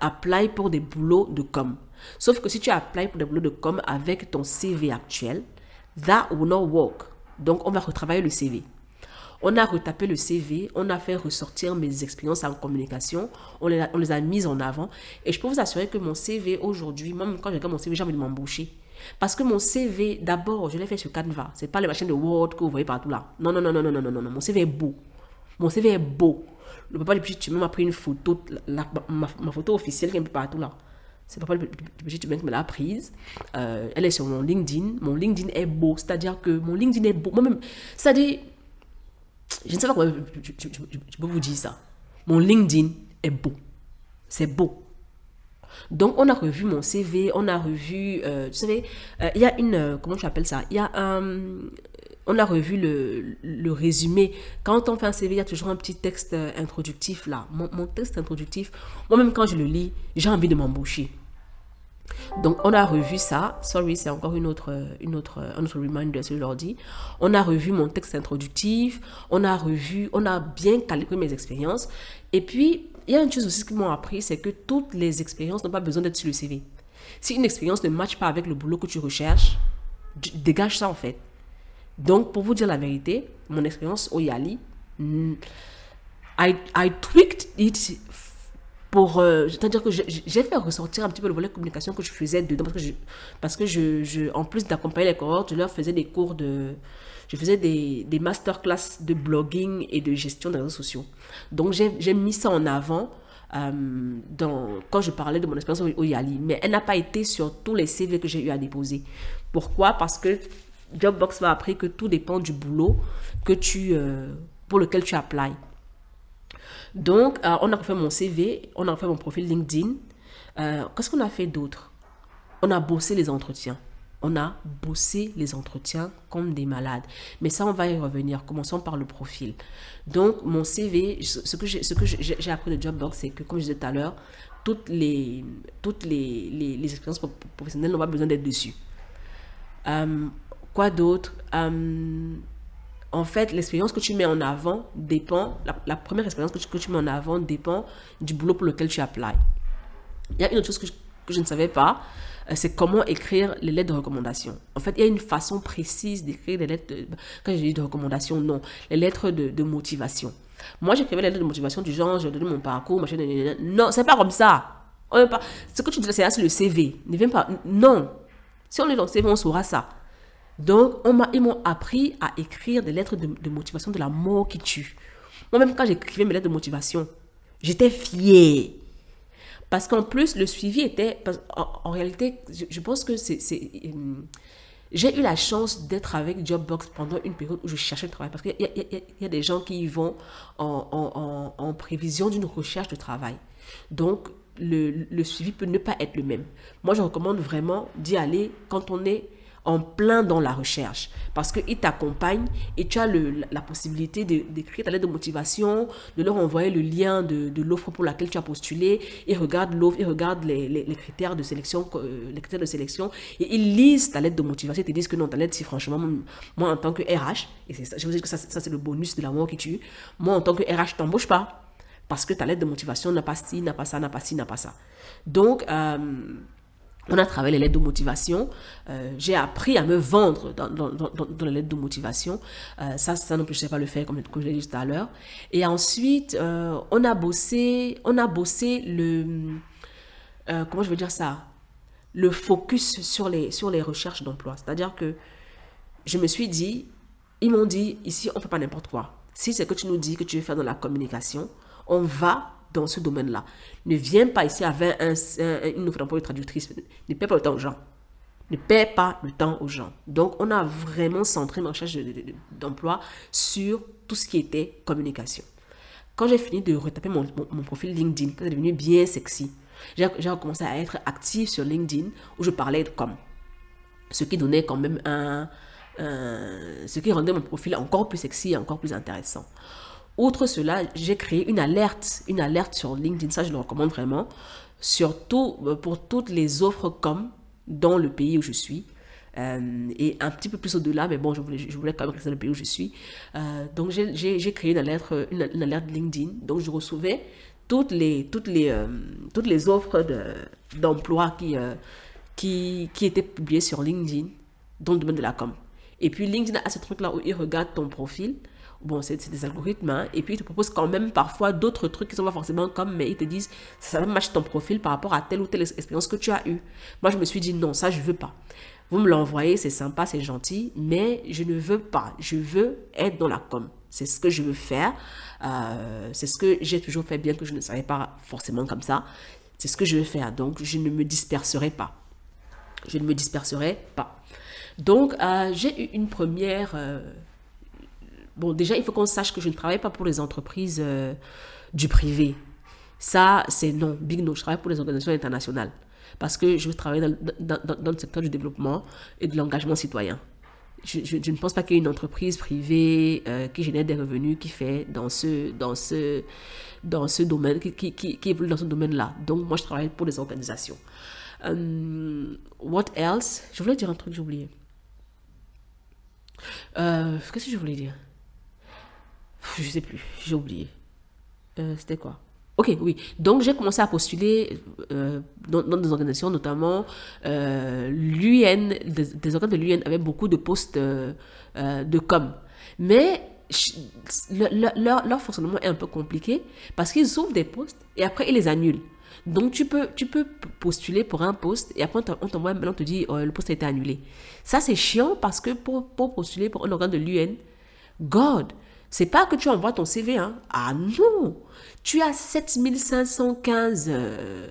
apply pour des boulots de com. Sauf que si tu apply pour des boulots de com avec ton CV actuel, that will not work. Donc, on va retravailler le CV. On a retapé le CV, on a fait ressortir mes expériences en communication, on les a, on mises en avant. Et je peux vous assurer que mon CV aujourd'hui, même quand j'ai mon CV, j'ai envie de m'embaucher. Parce que mon CV, d'abord, je l'ai fait sur Canva. C'est pas les machines de Word que vous voyez partout là. Non, non, non, non, non, non, non, non. Mon CV est beau. Mon CV est beau. Le papa depuis tu m'as pris une photo, ma, photo officielle qui est un peu partout là. C'est pas le budget humain qui me l'a prise. Euh, elle est sur mon LinkedIn. Mon LinkedIn est beau. C'est-à-dire que mon LinkedIn est beau. Moi-même, c'est-à-dire, je ne sais pas comment je, peux vous dire ça. Mon LinkedIn est beau. C'est beau. Donc, on a revu mon CV, on a revu, euh, vous savez, euh, il y a une, comment je appelle ça? Il y a un, on a revu le, résumé. Quand on fait un CV, il y a toujours un petit texte euh, introductif là. Mon, texte introductif, moi-même quand je le lis, j'ai envie de m'embaucher. Donc, on a revu ça. Sorry, c'est encore une autre, une autre, un autre reminder sur l'ordi. On a revu mon texte introductif. On a revu, on a bien calibré mes expériences. Et puis, il y a une chose aussi qui m'ont appris, c'est que toutes les expériences n'ont pas besoin d'être sur le CV. Si une expérience ne matche pas avec le boulot que tu recherches, dégage ça en fait. Donc, pour vous dire la vérité, mon expérience au Yali, mm, I, I tweaked it pour. Euh, c'est-à-dire que j'ai fait ressortir un petit peu le volet communication que je faisais dedans. Parce que, parce que je, en plus d'accompagner les cohortes, je leur faisais des cours de. Je faisais des, des masterclass de blogging et de gestion des réseaux sociaux. Donc, j'ai mis ça en avant. Euh, dans, quand je parlais de mon expérience au Yali, mais elle n'a pas été sur tous les CV que j'ai eu à déposer. Pourquoi? Parce que Jobbox m'a appris que tout dépend du boulot que tu, euh, pour lequel tu applies. Donc, euh, on a refait mon CV, on a refait mon profil LinkedIn. Euh, qu'est-ce qu'on a fait d'autre? On a bossé les entretiens. On a bossé les entretiens comme des malades. Mais ça, on va y revenir. Commençons par le profil. Donc, mon CV, ce que j'ai appris de Jobbox, c'est que, comme je disais tout à l'heure, toutes les, toutes expériences professionnelles n'ont pas besoin d'être dessus. Quoi d'autre? Euh, En fait, l'expérience que tu mets en avant dépend, la, première expérience que tu, que tu, mets en avant dépend du boulot pour lequel tu applies. Il y a une autre chose que je, que je ne savais pas, euh, c'est comment écrire les lettres de recommandation. En fait, il y a une façon précise d'écrire les lettres, de, quand je dis de recommandation, non, les lettres de, motivation. Moi, j'écrivais les lettres de motivation du genre, je donne mon parcours, machin, non, c'est pas comme ça. Ce que tu dis, c'est là sur le CV. Ne viens pas. Non. Si on est dans le CV, on saura ça. Donc, on ils m'ont appris à écrire des lettres de, motivation de la mort qui tue. Moi-même, quand j'écrivais mes lettres de motivation, j'étais fière. Parce qu'en plus, le suivi était... En, réalité, je, pense que c'est... Euh, j'ai eu la chance d'être avec Jobbox pendant une période où je cherchais le travail. Parce qu'il y, a des gens qui y vont en, prévision d'une recherche de travail. Donc, le, suivi peut ne pas être le même. Moi, je recommande vraiment d'y aller quand on est en plein dans la recherche parce qu'ils t'accompagnent et tu as le, la possibilité d'écrire ta lettre de motivation, de leur envoyer le lien de, de l'offre pour laquelle tu as postulé. Ils regardent l'offre, ils regardent les, les, critères de sélection, euh, les critères de sélection et ils lisent ta lettre de motivation et te disent que non, ta lettre, si franchement, moi en tant que RH, et ça, je vous dis que ça, c'est le bonus de l'amour qui tue, moi en tant que RH, je t'embauche pas parce que ta lettre de motivation n'a pas ci, n'a pas ça, n'a pas ci, n'a pas ça. Donc, euh, on a travaillé les lettres de motivation. Euh, j'ai appris à me vendre dans, les lettres de motivation. Euh, ça, ça non plus, je ne sais pas le faire comme, je l'ai dit tout à l'heure. Et ensuite, euh, on a bossé, le, comment je veux dire ça, le focus sur les, sur les recherches d'emploi. C'est-à-dire que je me suis dit, ils m'ont dit, ici, on ne fait pas n'importe quoi. Si c'est que tu nous dis que tu veux faire dans la communication, on va dans ce domaine-là. Ne viens pas ici avec un, une offre d'emploi de traductrice. Ne perds pas le temps aux gens. Ne perds pas le temps aux gens. Donc, on a vraiment centré ma recherche d'emploi sur tout ce qui était communication. Quand j'ai fini de retaper mon, profil LinkedIn, c'est devenu bien sexy, j'ai commencé à être active sur LinkedIn où je parlais de com. Ce qui donnait quand même un ce qui rendait mon profil encore plus sexy et encore plus intéressant. Outre cela, j'ai créé une alerte, une alerte sur LinkedIn, ça je le recommande vraiment, surtout euh, pour toutes les offres comme dans le pays où je suis. Euh, et un petit peu plus au-delà, mais bon, je voulais, je voulais quand même rester dans le pays où je suis. Euh, donc j'ai créé une alerte, une, alerte LinkedIn. Donc je recevais toutes les, toutes les, toutes les offres d'emploi qui, qui, qui étaient publiées sur LinkedIn dans le domaine de la com. Et puis LinkedIn a ce truc-là où il regarde ton profil Bon, c'est des algorithmes, hein, et puis ils te proposent quand même parfois d'autres trucs qui sont pas forcément comme, mais ils te disent, ça match ton profil par rapport à telle ou telle expérience que tu as eue. Moi, je me suis dit, non, ça, je veux pas. Vous me l'envoyez, c'est sympa, c'est gentil, mais je ne veux pas. Je veux être dans la com. C'est ce que je veux faire. Euh, c'est ce que j'ai toujours fait, bien que je ne savais pas forcément comme ça. C'est ce que je vais faire. Donc, je ne me disperserai pas. Je ne me disperserai pas. Donc, euh, j'ai eu une première... Euh, bon, déjà, il faut qu'on sache que je ne travaille pas pour les entreprises euh, du privé. Ça, c'est non, big no. Je travaille pour les organisations internationales. Parce que je veux travailler dans, le secteur du développement et de l'engagement citoyen. Je, je, ne pense pas qu'il y ait une entreprise privée qui génère des revenus qui fait dans ce, dans ce, dans ce domaine, qui, qui, qui, évolue dans ce domaine-là. Donc, moi, je travaille pour les organisations. what else? Je voulais dire un truc, j'ai oublié. Euh, Qu'est-ce que je voulais dire? Je sais plus, j'ai oublié. Euh, C'était quoi? Ok, oui. Donc, j'ai commencé à postuler euh, dans, des organisations, notamment euh, l'UN, des, organes de l'UN avaient beaucoup de postes de com. Mais leur, leur, fonctionnement est un peu compliqué parce qu'ils ouvrent des postes et après ils les annulent. Donc tu peux, tu peux postuler pour un poste et après on t'envoie on te dit oh, le poste a été annulé. Ça c'est chiant parce que pour, pour postuler pour un organe de l'UN, God, c'est pas que tu envoies ton CV, hein. Ah non! Tu as 7515 euh,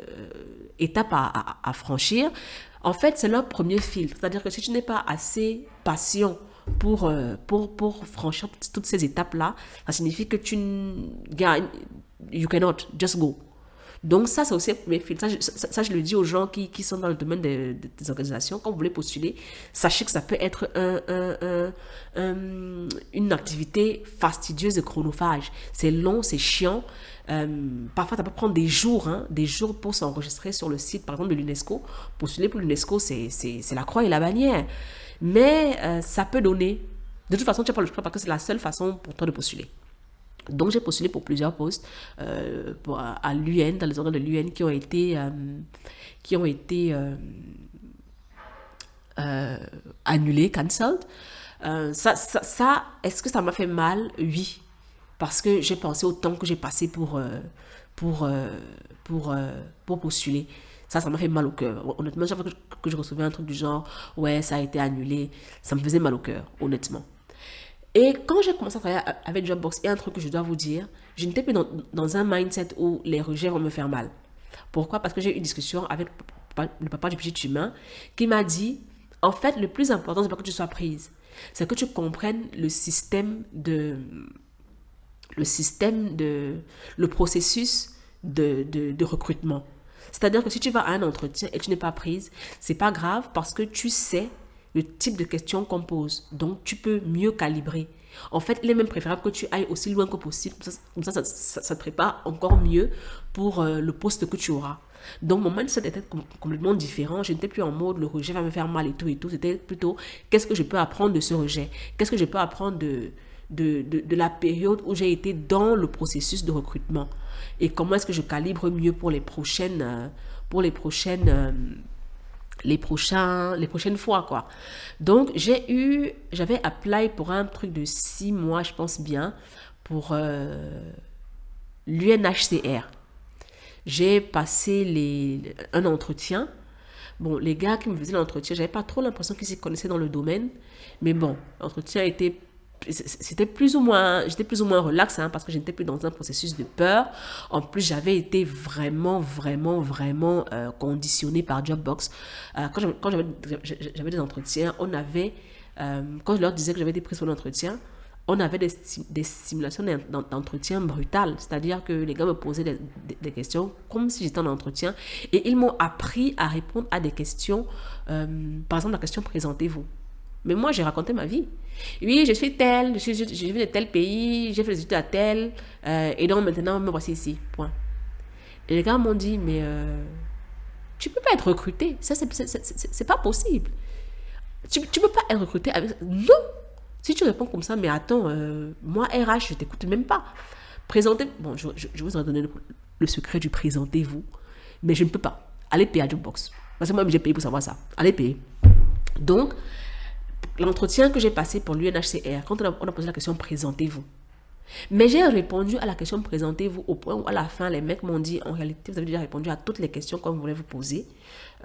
étapes à, à, franchir. En fait, c'est leur premier filtre. C'est-à-dire que si tu n'es pas assez patient pour, euh, pour, pour franchir toutes ces étapes-là, ça signifie que tu gagnes, you cannot, just go. Donc ça, c'est aussi mes Ça, ça, ça, je le dis aux gens qui, qui sont dans le domaine des, organisations. Quand vous voulez postuler, sachez que ça peut être un, un, un, une activité fastidieuse et chronophage. C'est long, c'est chiant. Euh, parfois, ça peut prendre des jours, hein, des jours pour s'enregistrer sur le site, par exemple, de l'UNESCO. Postuler pour l'UNESCO, c'est la croix et la bannière. Mais euh, ça peut donner. De toute façon, tu n'as pas le choix parce que c'est la seule façon pour toi de postuler. Donc j'ai postulé pour plusieurs postes euh, à l'UN, dans les organes de l'UN qui ont été, euh, qui ont été euh, annulés, cancelled. Ça, ça, ça est-ce que ça m'a fait mal? Oui. Parce que j'ai pensé au temps que j'ai passé pour, pour, pour, pour postuler. Ça, ça m'a fait mal au cœur. Honnêtement, chaque fois que je recevais un truc du genre, ouais, ça a été annulé, ça me faisait mal au cœur, honnêtement. Et quand j'ai commencé à travailler avec Jobbox, il y a un truc que je dois vous dire, je n'étais plus dans, un mindset où les rejets vont me faire mal. Pourquoi? Parce que j'ai eu une discussion avec le papa du petit humain qui m'a dit, en fait, le plus important, c'est pas que tu sois prise, c'est que tu comprennes le système de... le système de... le processus de, de, recrutement. C'est-à-dire que si tu vas à un entretien et tu n'es pas prise, c'est pas grave parce que tu sais le type de questions qu'on pose. Donc, tu peux mieux calibrer. En fait, il est même préférable que tu ailles aussi loin que possible. Comme ça, ça, te prépare encore mieux pour euh, le poste que tu auras. Donc, mon mindset était complètement différent. Je n'étais plus en mode le rejet va me faire mal et tout et tout. C'était plutôt qu'est-ce que je peux apprendre de ce rejet? Qu'est-ce que je peux apprendre de, de, de, la période où j'ai été dans le processus de recrutement? Et comment est-ce que je calibre mieux pour les prochaines, euh, pour les prochaines euh, les prochains les prochaines fois quoi. Donc j'ai eu j'avais appelé pour un truc de six mois je pense bien pour euh, l'UNHCR j'ai passé les un entretien. Bon les gars qui me faisaient l'entretien j'avais pas trop l'impression qu'ils s'y connaissaient dans le domaine mais bon l'entretien était c'était plus ou moins, j'étais plus ou moins relax hein, parce que je n'étais plus dans un processus de peur. En plus, j'avais été vraiment, vraiment, vraiment euh, conditionnée par Jobbox. Euh, quand j'avais des entretiens, on avait, euh, quand je leur disais que j'avais été prise pour l'entretien, on avait des, des simulations d'entretien brutales. C'est-à-dire que les gars me posaient des, des, questions comme si j'étais en entretien et ils m'ont appris à répondre à des questions. par exemple, la question présentez-vous. Mais moi, j'ai raconté ma vie. Oui, je suis telle, je, suis, je, viens de tel pays, j'ai fait des études à tel, euh, et donc maintenant, me voici ici. Point. Et les gars m'ont dit, mais euh, tu peux pas être recruté. Ça, c'est pas possible. Tu, tu peux pas être recruté avec. Non! Si tu réponds comme ça, mais attends, euh, moi, RH, je t'écoute même pas. Présentez. Bon, je, je, vous ai donné le, le secret du présentez-vous, mais je ne peux pas. Allez payer à Jobbox. Parce que moi, j'ai payé pour savoir ça. Allez payer. Donc, l'entretien que j'ai passé pour l'UNHCR, quand on a, posé la question présentez-vous. Mais j'ai répondu à la question présentez-vous au point où à la fin, les mecs m'ont dit en réalité, vous avez déjà répondu à toutes les questions qu'on voulait vous poser.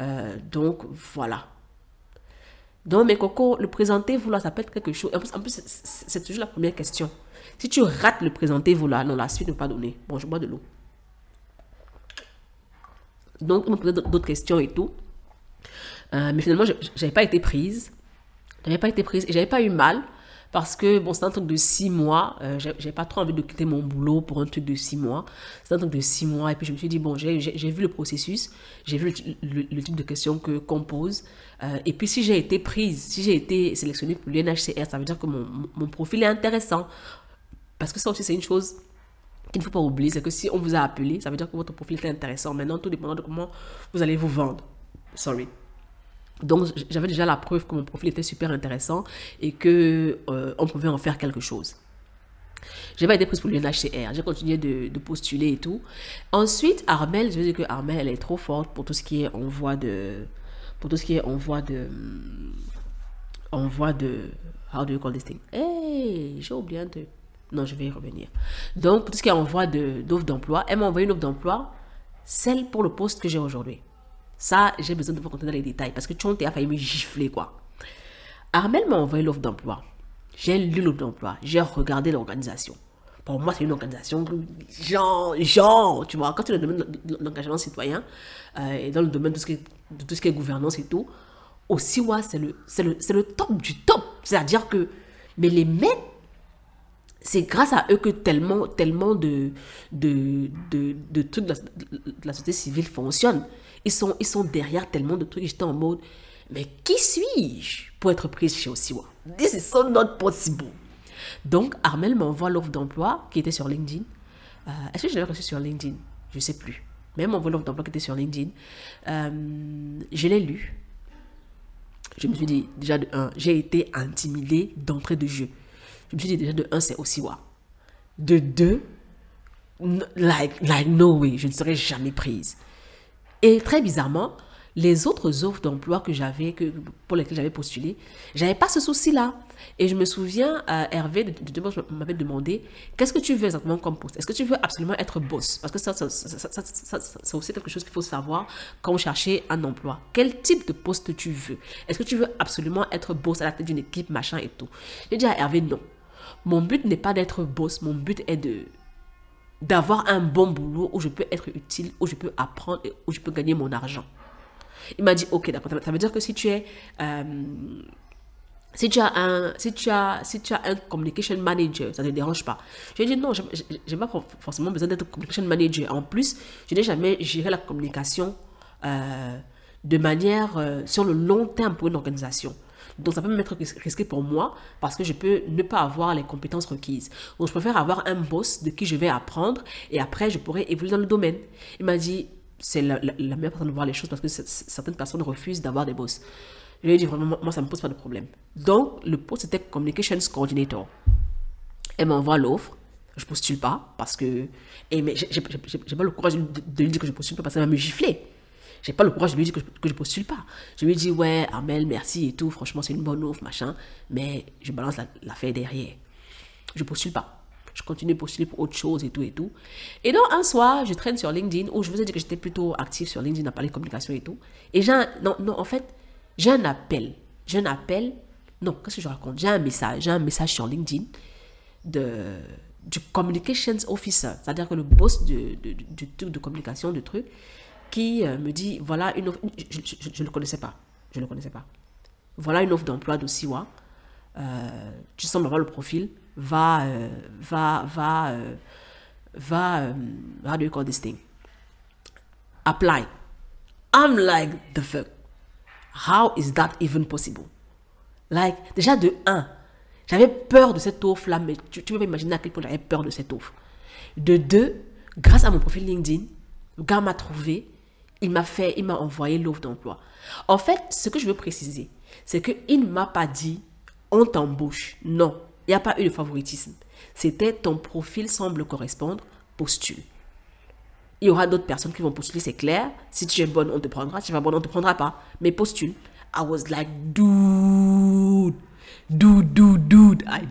Euh, donc voilà. Donc mes cocos, le présentez-vous là, ça peut être quelque chose. En plus, c'est toujours la première question. Si tu rates le présentez-vous là, non, la suite ne pas donner. Bon, je bois de l'eau. Donc, on me posait d'autres questions et tout. Euh, mais finalement, je n'avais pas été prise. Je n'avais pas été prise et j'avais pas eu mal parce que bon, c'est un truc de six mois. Euh, j'ai pas trop envie de quitter mon boulot pour un truc de six mois. C'est un truc de six mois. Et puis je me suis dit, bon, j'ai vu le processus, j'ai vu le, type de questions que qu'on pose. Euh, et puis si j'ai été prise, si j'ai été sélectionnée pour l'UNHCR, ça veut dire que mon, mon, profil est intéressant. Parce que ça aussi, c'est une chose qu'il ne faut pas oublier, c'est que si on vous a appelé, ça veut dire que votre profil est intéressant. Maintenant, tout dépendant de comment vous allez vous vendre. Sorry. Donc j'avais déjà la preuve que mon profil était super intéressant et que euh, on pouvait en faire quelque chose. J'ai pas été prise pour l'UNHCR, j'ai continué de, postuler et tout. Ensuite, Armel, je veux dire que Armel, elle est trop forte pour tout ce qui est envoi de, pour tout ce qui est envoi de, envoi de, how do you call this thing? Hey, j'ai oublié un truc. Non, je vais y revenir. Donc, pour tout ce qui est envoi d'offres d'emploi, elle m'a envoyé une offre d'emploi, celle pour le poste que j'ai aujourd'hui. Ça, j'ai besoin de vous raconter dans les détails parce que Chonté a failli me gifler, quoi. Armel m'a envoyé l'offre d'emploi. J'ai lu l'offre d'emploi. J'ai regardé l'organisation. Pour moi, c'est une organisation genre, genre, tu vois, quand tu es dans le domaine de l'engagement citoyen euh, et dans le domaine de, ce qui de tout ce qui est gouvernance et tout, aussi, ouais, c'est le, le, le top du top. C'est-à-dire que, mais les mecs, c'est grâce à eux que tellement, tellement de, de, de trucs de la, société civile fonctionnent. Ils sont, ils sont derrière tellement de trucs. J'étais en mode, mais qui suis-je pour être prise chez Osiwa This is so not possible. Donc, Armel m'envoie l'offre d'emploi qui était sur LinkedIn. Euh, est-ce que je l'avais reçue sur LinkedIn? Je ne sais plus. Mais elle m'envoie l'offre d'emploi qui était sur LinkedIn. Euh, je l'ai lu. Je me suis dit, déjà de un, j'ai été intimidée d'entrée de jeu. Je me suis dit, déjà de un, c'est Osiwa. De deux, like, like no way, je ne serai jamais prise. Et très bizarrement, les autres offres d'emploi que j'avais, que, pour lesquelles j'avais postulé, j'avais pas ce souci-là. Et je me souviens, euh, Hervé de, de, m'avait demandé Qu'est-ce que tu veux exactement comme poste? Est-ce que tu veux absolument être boss? Parce que ça, ça, ça, c'est aussi quelque chose qu'il faut savoir quand vous cherchez un emploi. Quel type de poste tu veux? Est-ce que tu veux absolument être boss à la tête d'une équipe, machin et tout? J'ai dit à Hervé Non. Mon but n'est pas d'être boss, mon but est de d'avoir un bon boulot où je peux être utile, où je peux apprendre et où je peux gagner mon argent. Il m'a dit, ok, d'accord, ça veut dire que si tu es... Euh, si tu, as un, si, tu as, si tu as un communication manager, ça ne te dérange pas. Je lui ai dit non, je n'ai pas forcément besoin d'être communication manager. En plus, je n'ai jamais géré la communication euh, de manière euh, sur le long terme pour une organisation. Donc ça peut me mettre risqué pour moi parce que je peux ne pas avoir les compétences requises. Donc je préfère avoir un boss de qui je vais apprendre et après je pourrai évoluer dans le domaine. Il m'a dit c'est la, meilleure façon de voir les choses parce que certaines personnes refusent d'avoir des boss. Je lui ai dit vraiment moi ça ne me pose pas de problème. Donc le poste c'était Communications Coordinator. Elle m'envoie l'offre. Je postule pas parce que. Et mais j'ai pas le courage de, de lui dire que je postule pas parce qu'elle va me gifler. J'ai pas le courage de lui dire que je, que je postule pas. Je lui dis, ouais, Armel, merci et tout. Franchement, c'est une bonne offre, machin. Mais je balance l'affaire la derrière. Je postule pas. Je continue de postuler pour autre chose et tout et tout. Et donc, un soir, je traîne sur LinkedIn où je vous ai dit que j'étais plutôt active sur LinkedIn à parler de communication et tout. Et j'ai un, non, non, en fait, j'ai un appel. J'ai un appel. Non, qu'est-ce que je raconte? J'ai un message. J'ai un message sur LinkedIn de, du communications officer. C'est-à-dire que le boss du, du truc de communication, du truc, qui euh, me dit voilà une offre. Je ne le connaissais pas. Je ne le connaissais pas. Voilà une offre d'emploi de Siwa. Euh, tu sembles avoir le profil. Va, euh, va, va, euh, va, how do you call this thing? Apply. I'm like, the fuck. How is that even possible? Like, déjà de 1, j'avais peur de cette offre-là, mais tu, tu peux imaginer à quel point j'avais peur de cette offre. De 2, grâce à mon profil LinkedIn, le gars m'a trouvé, il m'a fait, il m'a envoyé l'offre d'emploi. En fait, ce que je veux préciser, c'est qu'il ne m'a pas dit on t'embauche. Non, il n'y a pas eu de favoritisme. C'était ton profil semble correspondre, postule. Il y aura d'autres personnes qui vont postuler, c'est clair. Si tu es bonne, on te prendra. Si tu es pas bonne, on ne te prendra pas. Mais postule. I was like, dude, dude, dude, dude. I,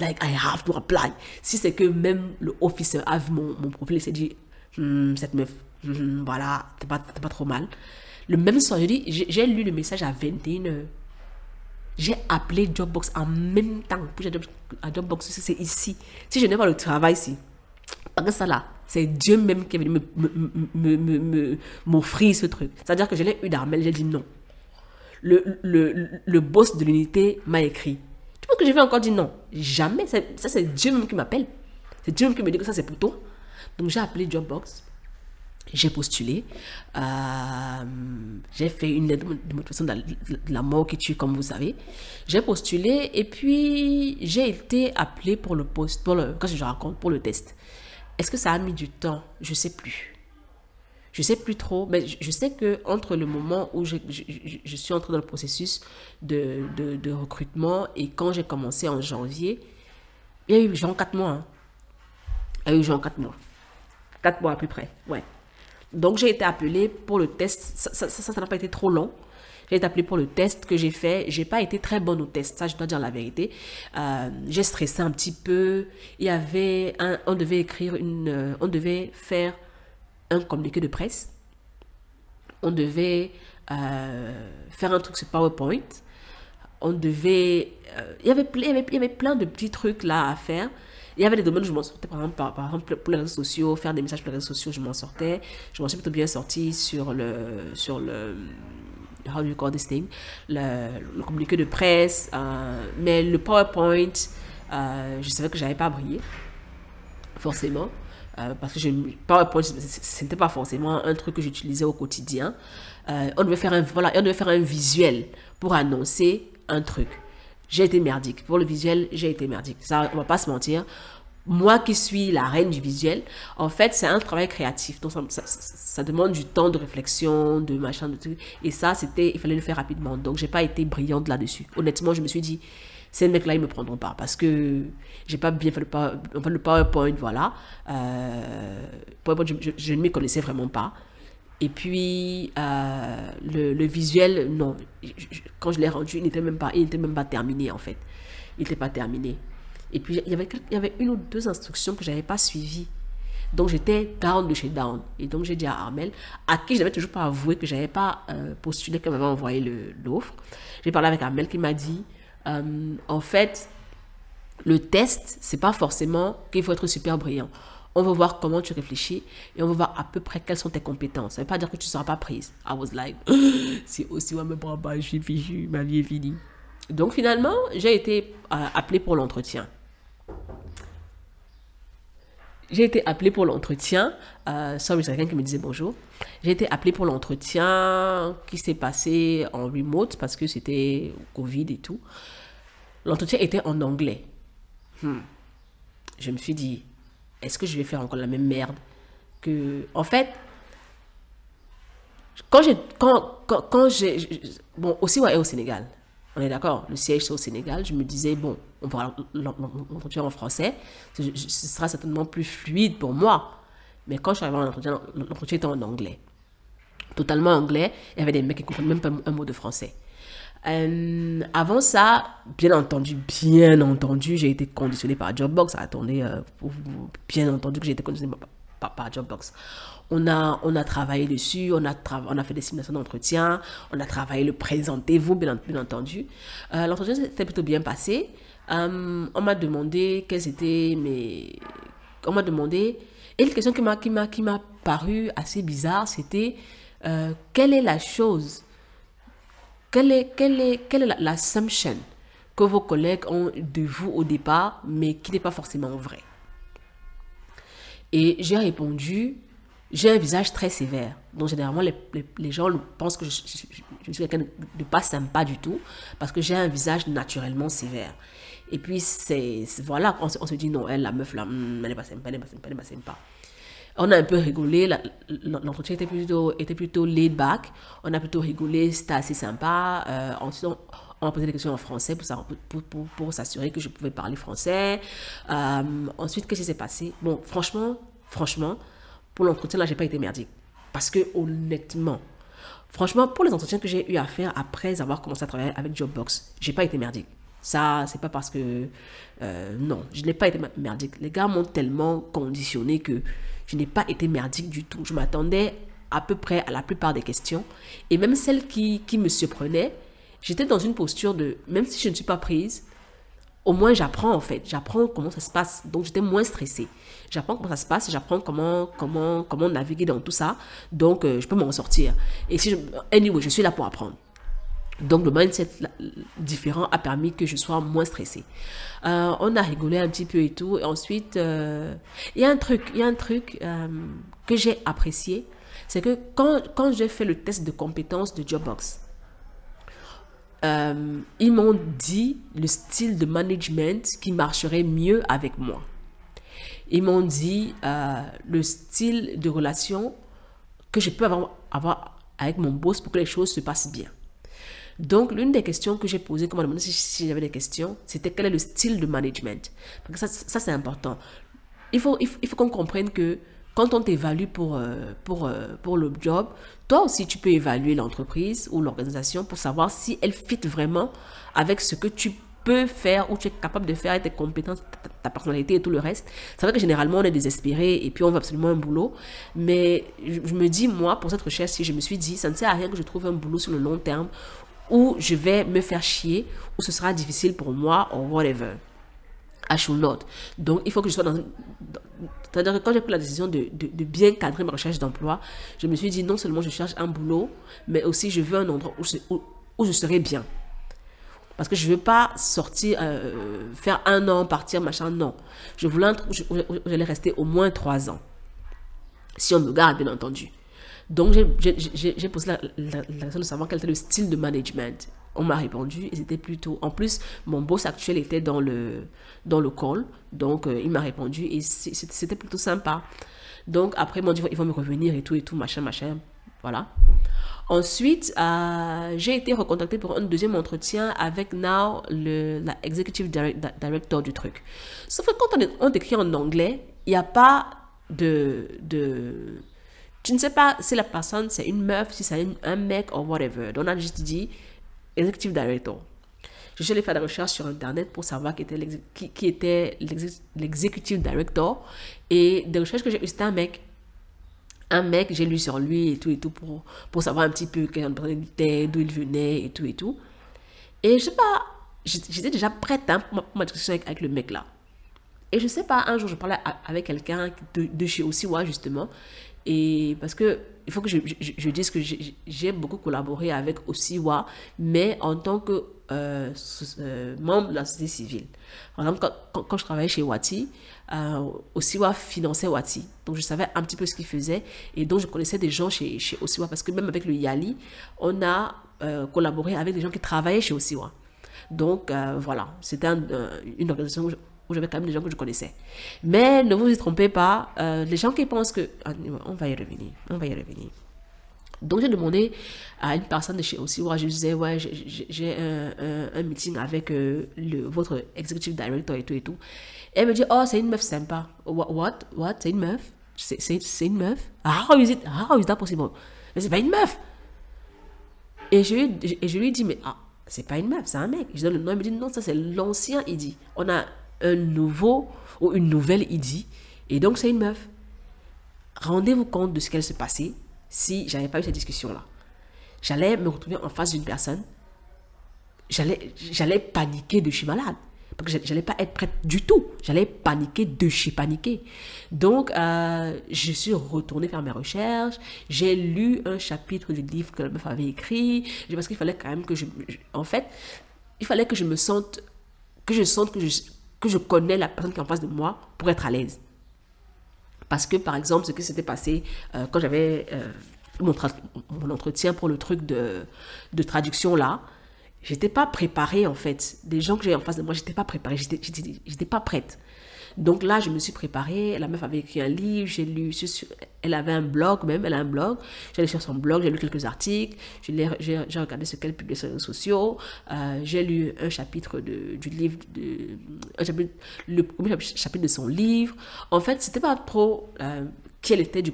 like, I have to apply. Si c'est que même le officer a vu mon, profil et s'est dit, hmm, cette meuf, voilà, t'es pas, pas trop mal. Le même soir, j'ai lu le message à 21h. J'ai appelé Jobbox en même temps. Pour Jobbox, c'est ici. Si je n'ai pas le travail ici, pas que ça là, C'est Dieu même qui est venu m'offrir ce truc. C'est-à-dire que je l'ai eu d'Armel, j'ai dit non. Le, le, le boss de l'unité m'a écrit. Tu penses que je vais encore dire non Jamais. Ça, c'est Dieu même qui m'appelle. C'est Dieu même qui me dit que ça, c'est pour toi. Donc, j'ai appelé Jobbox. J'ai postulé. Euh, j'ai fait une lettre de motivation de, la, mort qui tue, comme vous savez. J'ai postulé et puis j'ai été appelé pour le poste, pour le, quand je raconte, pour le test. Est-ce que ça a mis du temps? Je sais plus. Je sais plus trop, mais je sais que entre le moment où je, je, suis entrée dans le processus de, de, de recrutement et quand j'ai commencé en janvier, il y a eu genre 4 mois. Hein. Il y a eu genre 4 mois. 4 mois à peu près, ouais. Donc j'ai été appelée pour le test. Ça n'a ça, pas été trop long. J'ai été appelée pour le test que j'ai fait. J'ai pas été très bonne au test, ça je dois dire la vérité. Euh, j'ai stressé un petit peu. Il y avait on devait écrire une, euh, on devait faire un communiqué de presse. On devait euh, faire un truc sur PowerPoint. On devait, il y avait, il y avait, il y avait plein de petits trucs là à faire. Il y avait des domaines où je m'en sortais, par exemple, pour les réseaux sociaux, faire des messages pour les réseaux sociaux, je m'en sortais. Je m'en suis plutôt bien sortie sur le, sur le, how do you call this thing, le, communiqué de presse, euh, mais le PowerPoint, euh, je savais que j'avais pas brillé, forcément. Euh, parce que je, PowerPoint, ce n'était pas forcément un truc que j'utilisais au quotidien. on, devait faire un, voilà, on devait faire un visuel pour annoncer un truc j'ai été merdique. Pour le visuel, j'ai été merdique. Ça, on va pas se mentir. Moi qui suis la reine du visuel, en fait, c'est un travail créatif. Donc, ça, demande du temps de réflexion, de machin, de trucs. Et ça, c'était, il fallait le faire rapidement. Donc, j'ai pas été brillante là-dessus. Honnêtement, je me suis dit, ces mecs-là, ils me prendront pas parce que j'ai pas bien fait le, PowerPoint, voilà. Euh, PowerPoint, je, je ne m'y connaissais vraiment pas. Et puis, euh, le, visuel, non. quand je l'ai rendu, il n'était même, pas, même pas terminé, en fait. Il n'était pas terminé. Et puis, il y, avait, il y avait une ou deux instructions que je n'avais pas suivies. Donc, j'étais down de chez down. Et donc, j'ai dit à Armel, à qui je n'avais toujours pas avoué que je n'avais pas euh, postulé, qu'elle m'avait envoyé l'offre. J'ai parlé avec Armel qui m'a dit, euh, en fait, le test, c'est pas forcément qu'il faut être super brillant. On va voir comment tu réfléchis et on va voir à peu près quelles sont tes compétences. Ça ne veut pas dire que tu ne seras pas prise. I was like, [GASPS] si aussi on me prend pas, je suis ma vie est finie. Donc finalement, j'ai été euh, appelée pour l'entretien. J'ai été appelée pour l'entretien. Euh, sorry, c'est quelqu'un qui me disait bonjour. J'ai été appelée pour l'entretien qui s'est passé en remote parce que c'était Covid et tout. L'entretien était en anglais. Hmm. Je me suis dit, est-ce que je vais faire encore la même merde que en fait quand j'ai quand, quand, j'ai bon aussi ouais au Sénégal on est d'accord le siège c'est au Sénégal je me disais bon on va l'entretien en français ce, sera certainement plus fluide pour moi. Mais quand je suis arrivé à l'entretien l'entretien était en anglais totalement anglais il y avait des mecs qui comprenaient même pas un mot de français euh, avant ça, bien entendu, bien entendu, j'ai été conditionné par Jobbox. Attendez, euh, bien entendu que j'ai été conditionné par, par, Jobbox. On a, on a travaillé dessus, on a, on a fait des simulations d'entretien, on a travaillé le présentez-vous, bien, bien, entendu. Euh, l'entretien s'était plutôt bien passé. on m'a demandé quelles étaient mes. On m'a demandé. Et une question qui m'a paru assez bizarre, c'était quelle est la chose quelle est, quelle est, quelle est l'assumption que vos collègues ont de vous au départ, mais qui n'est pas forcément vrai Et j'ai répondu, j'ai un visage très sévère. Donc généralement, les, les, gens pensent que je, suis quelqu'un de pas sympa du tout, parce que j'ai un visage naturellement sévère. Et puis, c'est voilà, on, on, se dit, non, elle, la meuf là, hmm, elle n'est pas sympa, elle n'est pas sympa, elle n'est pas sympa. On a un peu rigolé, l'entretien était plutôt, était plutôt laid back. On a plutôt rigolé, c'était assez sympa. Euh, ensuite, on, a posé des questions en français pour s'assurer que je pouvais parler français. Euh, ensuite, qu'est-ce qui s'est passé? Bon, franchement, franchement, pour l'entretien, là, j'ai pas été merdique. Parce que, honnêtement, franchement, pour les entretiens que j'ai eu à faire après avoir commencé à travailler avec Jobbox, j'ai pas été merdique. Ça, c'est pas parce que. Euh, non, je n'ai pas été merdique. Les gars m'ont tellement conditionné que je n'ai pas été merdique du tout. Je m'attendais à peu près à la plupart des questions. Et même celles qui, qui me surprenaient, j'étais dans une posture de, même si je ne suis pas prise, au moins j'apprends en fait, j'apprends comment ça se passe. Donc j'étais moins stressée. J'apprends comment ça se passe, j'apprends comment comment comment naviguer dans tout ça. Donc euh, je peux m'en sortir. Et si je anyway, je suis là pour apprendre. Donc le mindset différent a permis que je sois moins stressée. Euh, on a rigolé un petit peu et tout. Et ensuite, euh, il y a un truc, y a un truc que j'ai apprécié, c'est que quand, quand j'ai fait le test de compétences de Jobbox, euh, ils m'ont dit le style de management qui marcherait mieux avec moi. Ils m'ont dit euh, le style de relation que je peux avoir, avec mon boss pour que les choses se passent bien. Donc, l'une des questions que j'ai posées, comme on si, si j'avais des questions, c'était quel est le style de management? Parce que ça, ça c'est important. Il faut, il faut, il faut qu'on comprenne que quand on t'évalue pour, euh, pour, euh, pour le job, toi aussi, tu peux évaluer l'entreprise ou l'organisation pour savoir si elle fit vraiment avec ce que tu peux faire ou tu es capable de faire avec tes compétences, ta, personnalité et tout le reste. C'est vrai que généralement, on est désespéré et puis on veut absolument un boulot. Mais je, je me dis, moi, pour cette recherche, si je me suis dit, ça ne sert à rien que je trouve un boulot sur le long terme où je vais me faire chier, où ce sera difficile pour moi ou whatever. I should not. Donc, il faut que je sois dans, c'est-à-dire que quand j'ai pris la décision de, bien cadrer ma recherche d'emploi, je me suis dit non seulement je cherche un boulot, mais aussi je veux un endroit où je, serai bien. Parce que je ne veux pas sortir, euh, faire un an, partir, machin, non. Je voulais rester au moins trois ans. Si on me garde, bien entendu. Donc, j'ai posé la, question de savoir quel était le style de management. On m'a répondu c'était plutôt... En plus, mon boss actuel était dans le, dans le call. Donc, euh, il m'a répondu et c'était plutôt sympa. Donc, après, ils m'ont dit, ils vont me revenir et tout, et tout, machin, machin. Voilà. Ensuite, euh, j'ai été recontactée pour un deuxième entretien avec Now, le, la executive director du truc. Sauf que quand on, on écrit en anglais, il n'y a pas de, de... Tu ne sais pas si la personne, c'est une meuf, si c'est un mec ou whatever. Donc, on a juste dit executive director. Je suis allée faire des recherches sur Internet pour savoir qui était, l'executive director. Et des recherches que j'ai eues, c'était un mec. Un mec, j'ai lu sur lui et tout et tout pour, pour savoir un petit peu quelle il était, d'où il venait et tout et tout. Et je sais pas, j'étais déjà prête hein, pour, ma, discussion avec, le mec là. Et je sais pas, un jour, je parlais avec quelqu'un de, de chez Osiwa, justement. Et parce que il faut que je, dise que j'ai beaucoup collaboré avec Osiwa, mais en tant que euh, euh, membre de la société civile. Par exemple, quand, je travaillais chez Wati, euh, Osiwa finançait Wati. Donc, je savais un petit peu ce qu'il faisait. Et donc, je connaissais des gens chez, chez Osiwa. Parce que même avec le Yali, on a euh, collaboré avec des gens qui travaillaient chez Osiwa. Donc, voilà. C'était une organisation où j'avais quand même des gens que je connaissais. Mais ne vous y trompez pas, euh, les gens qui pensent que... Ah, on va y revenir, on va y revenir. Donc j'ai demandé à une personne de chez Osiwa, je disais, ouais, j'ai un, un, meeting avec euh, le, votre executive director et tout et tout. Elle me dit, oh, c'est une meuf sympa. What? What? What? C'est une meuf? C'est une meuf? How is it? How is that possible? C'est pas une meuf! Et je, et je lui dis, mais ah, c'est pas une meuf, c'est un mec. Je donne le nom, il me dit, non, ça c'est l'ancien, il dit. On a un nouveau ou une nouvelle idée. Et donc, c'est une meuf. Rendez-vous compte de ce qu'elle se passait si j'avais pas eu cette discussion-là. J'allais me retrouver en face d'une personne. J'allais, j'allais paniquer de chez malade. Parce que j'allais pas être prête du tout. J'allais paniquer de chez paniquer. Donc, euh, je suis retournée faire mes recherches. J'ai lu un chapitre du livre que la meuf avait écrit. Parce qu'il fallait quand même que je, En fait, il fallait que je me sente... Que je sente que je, que je connais la personne qui est en face de moi pour être à l'aise. Parce que, par exemple, ce qui s'était passé euh, quand j'avais euh, mon, mon, entretien pour le truc de, de traduction là, j'étais pas préparée en fait. Des gens que j'ai en face de moi, j'étais pas préparée, j'étais pas prête. Donc là, je me suis préparée. La meuf avait écrit un livre, j'ai lu. Elle avait un blog même, elle a un blog. J'allais sur son blog, j'ai lu quelques articles, j'ai regardé ce qu'elle publie sur les réseaux sociaux. Euh, j'ai lu un chapitre de, du livre, de, un chapitre, le premier chapitre de son livre. En fait, c'était pas trop euh, qui elle était du,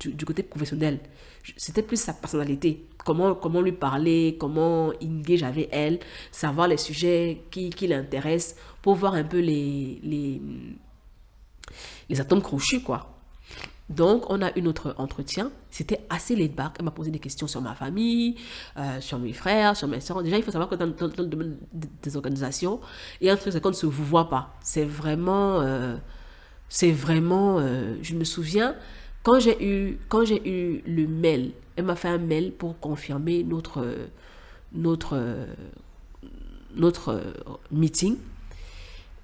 du, côté professionnel. C'était plus sa personnalité. Comment, comment lui parler, comment engage avec elle, savoir les sujets qui, qui l'intéressent pour voir un peu les, les, les atomes crochus, quoi. Donc, on a eu notre entretien. C'était assez laid back. Elle m'a posé des questions sur ma famille, euh, sur mes frères, sur mes soeurs. Déjà, il faut savoir que dans, le domaine des organisations, il y a un truc, c'est qu'on ne se voit pas. C'est vraiment. Euh, c'est vraiment. Euh, je me souviens, quand j'ai eu, quand j'ai eu le mail, elle m'a fait un mail pour confirmer notre. notre notre meeting.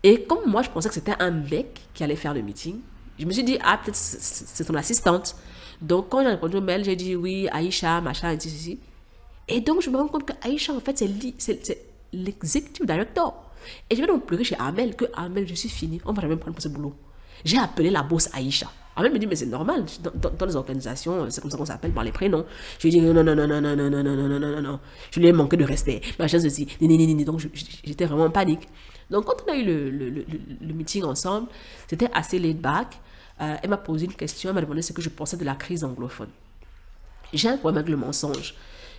Et comme moi, je pensais que c'était un mec qui allait faire le meeting, je me suis dit, ah, peut-être c'est ton assistante. Donc, quand j'ai répondu au mail, j'ai dit oui, Aïcha, machin, et ceci. Et donc, je me rends compte que Aïcha, en fait, c'est l'executive director. Et je vais donc pleurer chez Amel que Amel, je suis fini, on va jamais prendre pour ce boulot. J'ai appelé la boss Aïcha. Amel me dit, mais c'est normal, dans, les organisations, c'est comme ça qu'on s'appelle par les prénoms. Je lui ai dit, non, non, non, non, non, non, non, non, non, non, non, non, Je lui ai manqué de respect. Machin, ceci. Donc, j'étais vraiment en panique. Donc, quand on a eu le, le, le, meeting ensemble, c'était assez laid back. Euh, elle m'a posé une question, elle m'a demandé ce que je pensais de la crise anglophone. J'ai un problème avec le mensonge.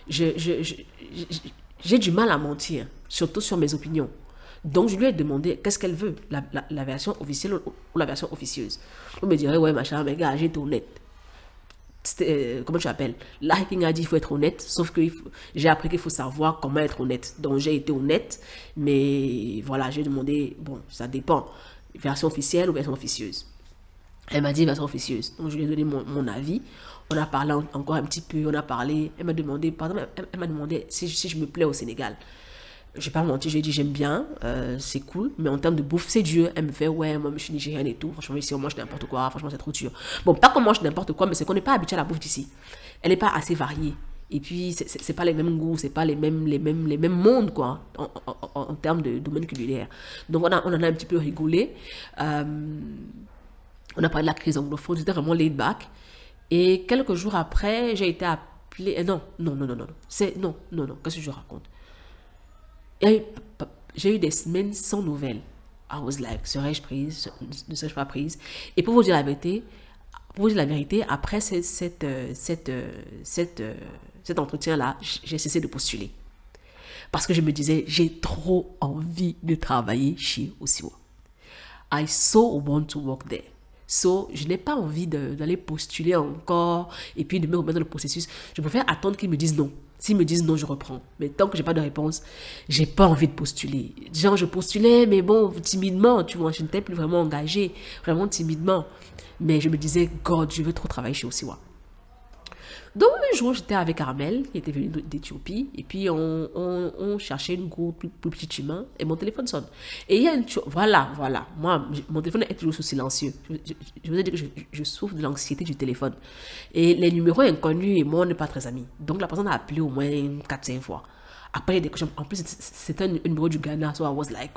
J'ai du mal à mentir, surtout sur mes opinions. Donc, je lui ai demandé qu'est-ce qu'elle veut, la, la, version officielle ou, la version officieuse. On me dirait, ouais, machin, mais gars, été honnête. Euh, comment tu appelles? Hacking a dit qu'il faut être honnête, sauf que j'ai appris qu'il faut savoir comment être honnête. Donc, j'ai été honnête, mais voilà, j'ai demandé, bon, ça dépend, version officielle ou version officieuse? Elle m'a dit version officieuse. Donc, je lui ai donné mon, avis. On a parlé encore un petit peu, on a parlé. Elle m'a demandé, pardon, elle, m'a demandé si, si, je me plais au Sénégal. Je n'ai pas menti, j'ai dit j'aime bien, euh, c'est cool, mais en termes de bouffe, c'est dur. Elle me fait, ouais, moi je suis nigérienne et tout. Franchement, ici on mange n'importe quoi, franchement, c'est trop dur. Bon, pas qu'on mange n'importe quoi, mais c'est qu'on n'est pas habitué à la bouffe d'ici. Elle n'est pas assez variée. Et puis, c'est pas les mêmes goûts, c'est pas les mêmes, les mêmes, les mêmes mondes, quoi, en, en, termes de domaine culinaire. Donc, on, a, on en a un petit peu rigolé. Euh, on a parlé de la crise anglophone, c'était vraiment laid back. Et quelques jours après, j'ai été appelée. Eh, non, non, non, non, non. C'est, non, non, non. Qu'est-ce que je raconte? J'ai eu des semaines sans nouvelles. I was like, serais-je prise? Ne serais-je pas prise? Et pour vous dire la vérité, pour vous dire la vérité, après cette, cette, euh, cette, euh, cette, euh, cet entretien-là, j'ai cessé de postuler. Parce que je me disais, j'ai trop envie de travailler chez Osiwa. I so want to work there. So, je n'ai pas envie d'aller postuler encore et puis de me remettre dans le processus. Je préfère attendre qu'ils me disent non. S'ils me disent non, je reprends. Mais tant que j'ai pas de réponse, j'ai pas envie de postuler. Genre, je postulais, mais bon, timidement, tu vois, je n'étais plus vraiment engagée, vraiment timidement. Mais je me disais, God, je veux trop travailler chez Osiwa. Donc un jour, j'étais avec Armel, qui était venu d'Éthiopie, et puis on, cherchait une groupe plus, plus petit humain, et mon téléphone sonne. Et il y a une voilà, voilà, moi, mon téléphone est toujours silencieux. Je, vous ai dit que je, souffre de l'anxiété du téléphone. Et les numéros inconnus et moi, on n'est pas très amis. Donc la personne a appelé au moins 4-5 fois. Après, en plus, c'était un, numéro du Ghana, so I was like,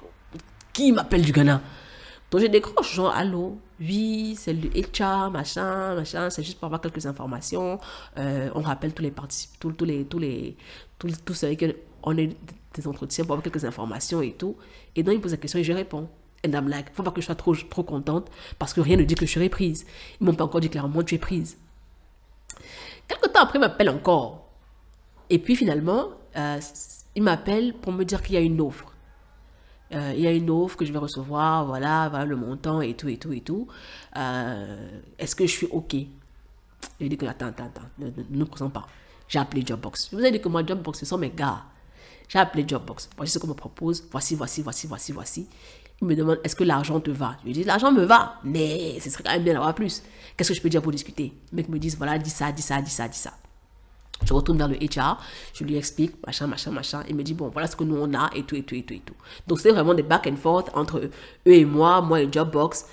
qui m'appelle du Ghana? Donc je décroche, genre, allô, oui, c'est le HR, machin, machin, c'est juste pour avoir quelques informations. Euh, on rappelle tous les participants, tous, tous, les, tous les, tous, ceux qui on est des entretiens pour avoir quelques informations et tout. Et donc, il pose la question et je réponds. Et I'm like, faut pas que je sois trop, trop contente parce que rien ne dit que je serai prise. Ils m'ont pas encore dit clairement, tu es prise. Quelque temps après, il m'appelle encore. Et puis finalement, euh, il m'appelle pour me dire qu'il y a une offre. Euh, il y a une offre que je vais recevoir, voilà, voilà le montant et tout, et tout, et tout. Euh, est-ce que je suis OK? Je dit que, attends, attends, attends, ne, nous présente pas. J'ai appelé Jobbox. Je vous ai dit que moi, Jobbox, ce sont mes gars. J'ai appelé Jobbox. Voici ce qu'on me propose. Voici, voici, voici, voici, voici. Il me demande, est-ce que l'argent te va? Je lui dis, l'argent me va, mais ce serait quand même bien d'avoir plus. Qu'est-ce que je peux dire pour discuter? Le mec me dit, voilà, dis ça, dis ça, dis ça, dis ça. Je retourne vers le HR, je lui explique, machin, machin, machin. Il me dit, bon, voilà ce que nous on a, et tout, et tout, et tout, et tout. Donc, c'était vraiment des back and forth entre eux et moi, moi et Jobbox.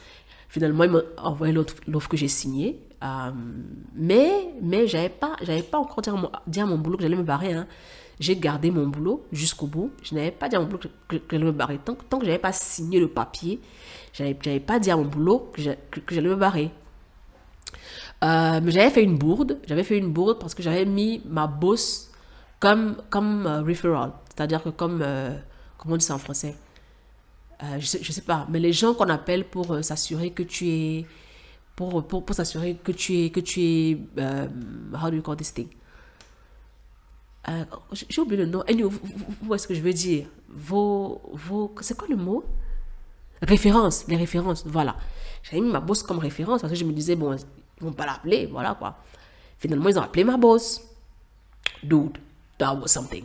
Finalement, ils m'ont envoyé l'offre que j'ai signée. Euh, mais, mais j'avais pas, pas encore dit à mon, dit à mon boulot que j'allais me barrer. Hein. J'ai gardé mon boulot jusqu'au bout. Je n'avais pas dit à mon boulot que, j'allais me barrer. Tant, tant que j'avais pas signé le papier, j'avais pas dit à mon boulot que j'allais me barrer. Euh, j'avais fait une bourde. J'avais fait une bourde parce que j'avais mis ma bosse comme, comme euh, referral. C'est-à-dire que comme... Euh, comment on dit ça en français? Je, sais, sais pas. Mais les gens qu'on appelle pour s'assurer que tu es... Pour, pour, pour s'assurer que tu es... Que tu es how do you call this thing? J'ai oublié le nom. Anyway, vous, voyez ce que je veux dire. Vos... vos c'est quoi le mot? Références. Les références. Voilà. J'avais mis ma bosse comme référence parce que je me disais, bon, Ils vont pas l'appeler, voilà quoi. Finalement, ils ont appelé ma boss. Dude, that was something.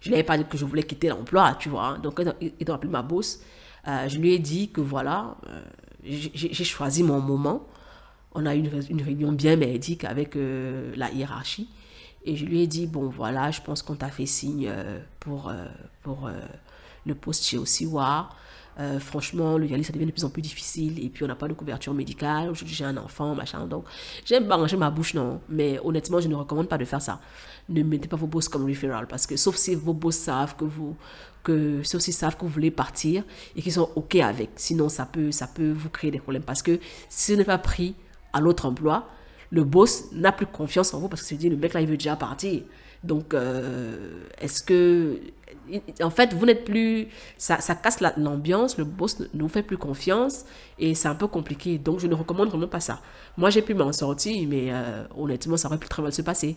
Je n'avais pas dit que je voulais quitter l'emploi, tu vois. Donc, ils ont appelé ma boss. Euh, je lui ai dit que voilà, euh, j'ai choisi mon moment. On a eu une, une réunion bien médique avec euh, la hiérarchie. Et je lui ai dit, bon voilà, je pense qu'on t'a fait signe pour, pour le poste chez Osiwa. Euh, franchement, le dialyse, ça devient de plus en plus difficile. Et puis, on n'a pas de couverture médicale. J'ai un enfant, machin. Donc, j'aime ranger ma bouche, non. Mais honnêtement, je ne recommande pas de faire ça. Ne mettez pas vos boss comme referral. Parce que, sauf si vos boss savent que vous, que, s'ils savent que vous voulez partir et qu'ils sont OK avec. Sinon, ça peut, ça peut vous créer des problèmes. Parce que si vous n'êtes pas pris à l'autre emploi, le boss n'a plus confiance en vous parce que se dit, le mec là, il veut déjà partir. Donc, euh, est-ce que en fait, vous n'êtes plus, ça, casse l'ambiance, le boss ne vous fait plus confiance et c'est un peu compliqué. Donc, je ne recommande vraiment pas ça. Moi, j'ai pu m'en sortir, mais euh, honnêtement, ça aurait pu très mal se passer.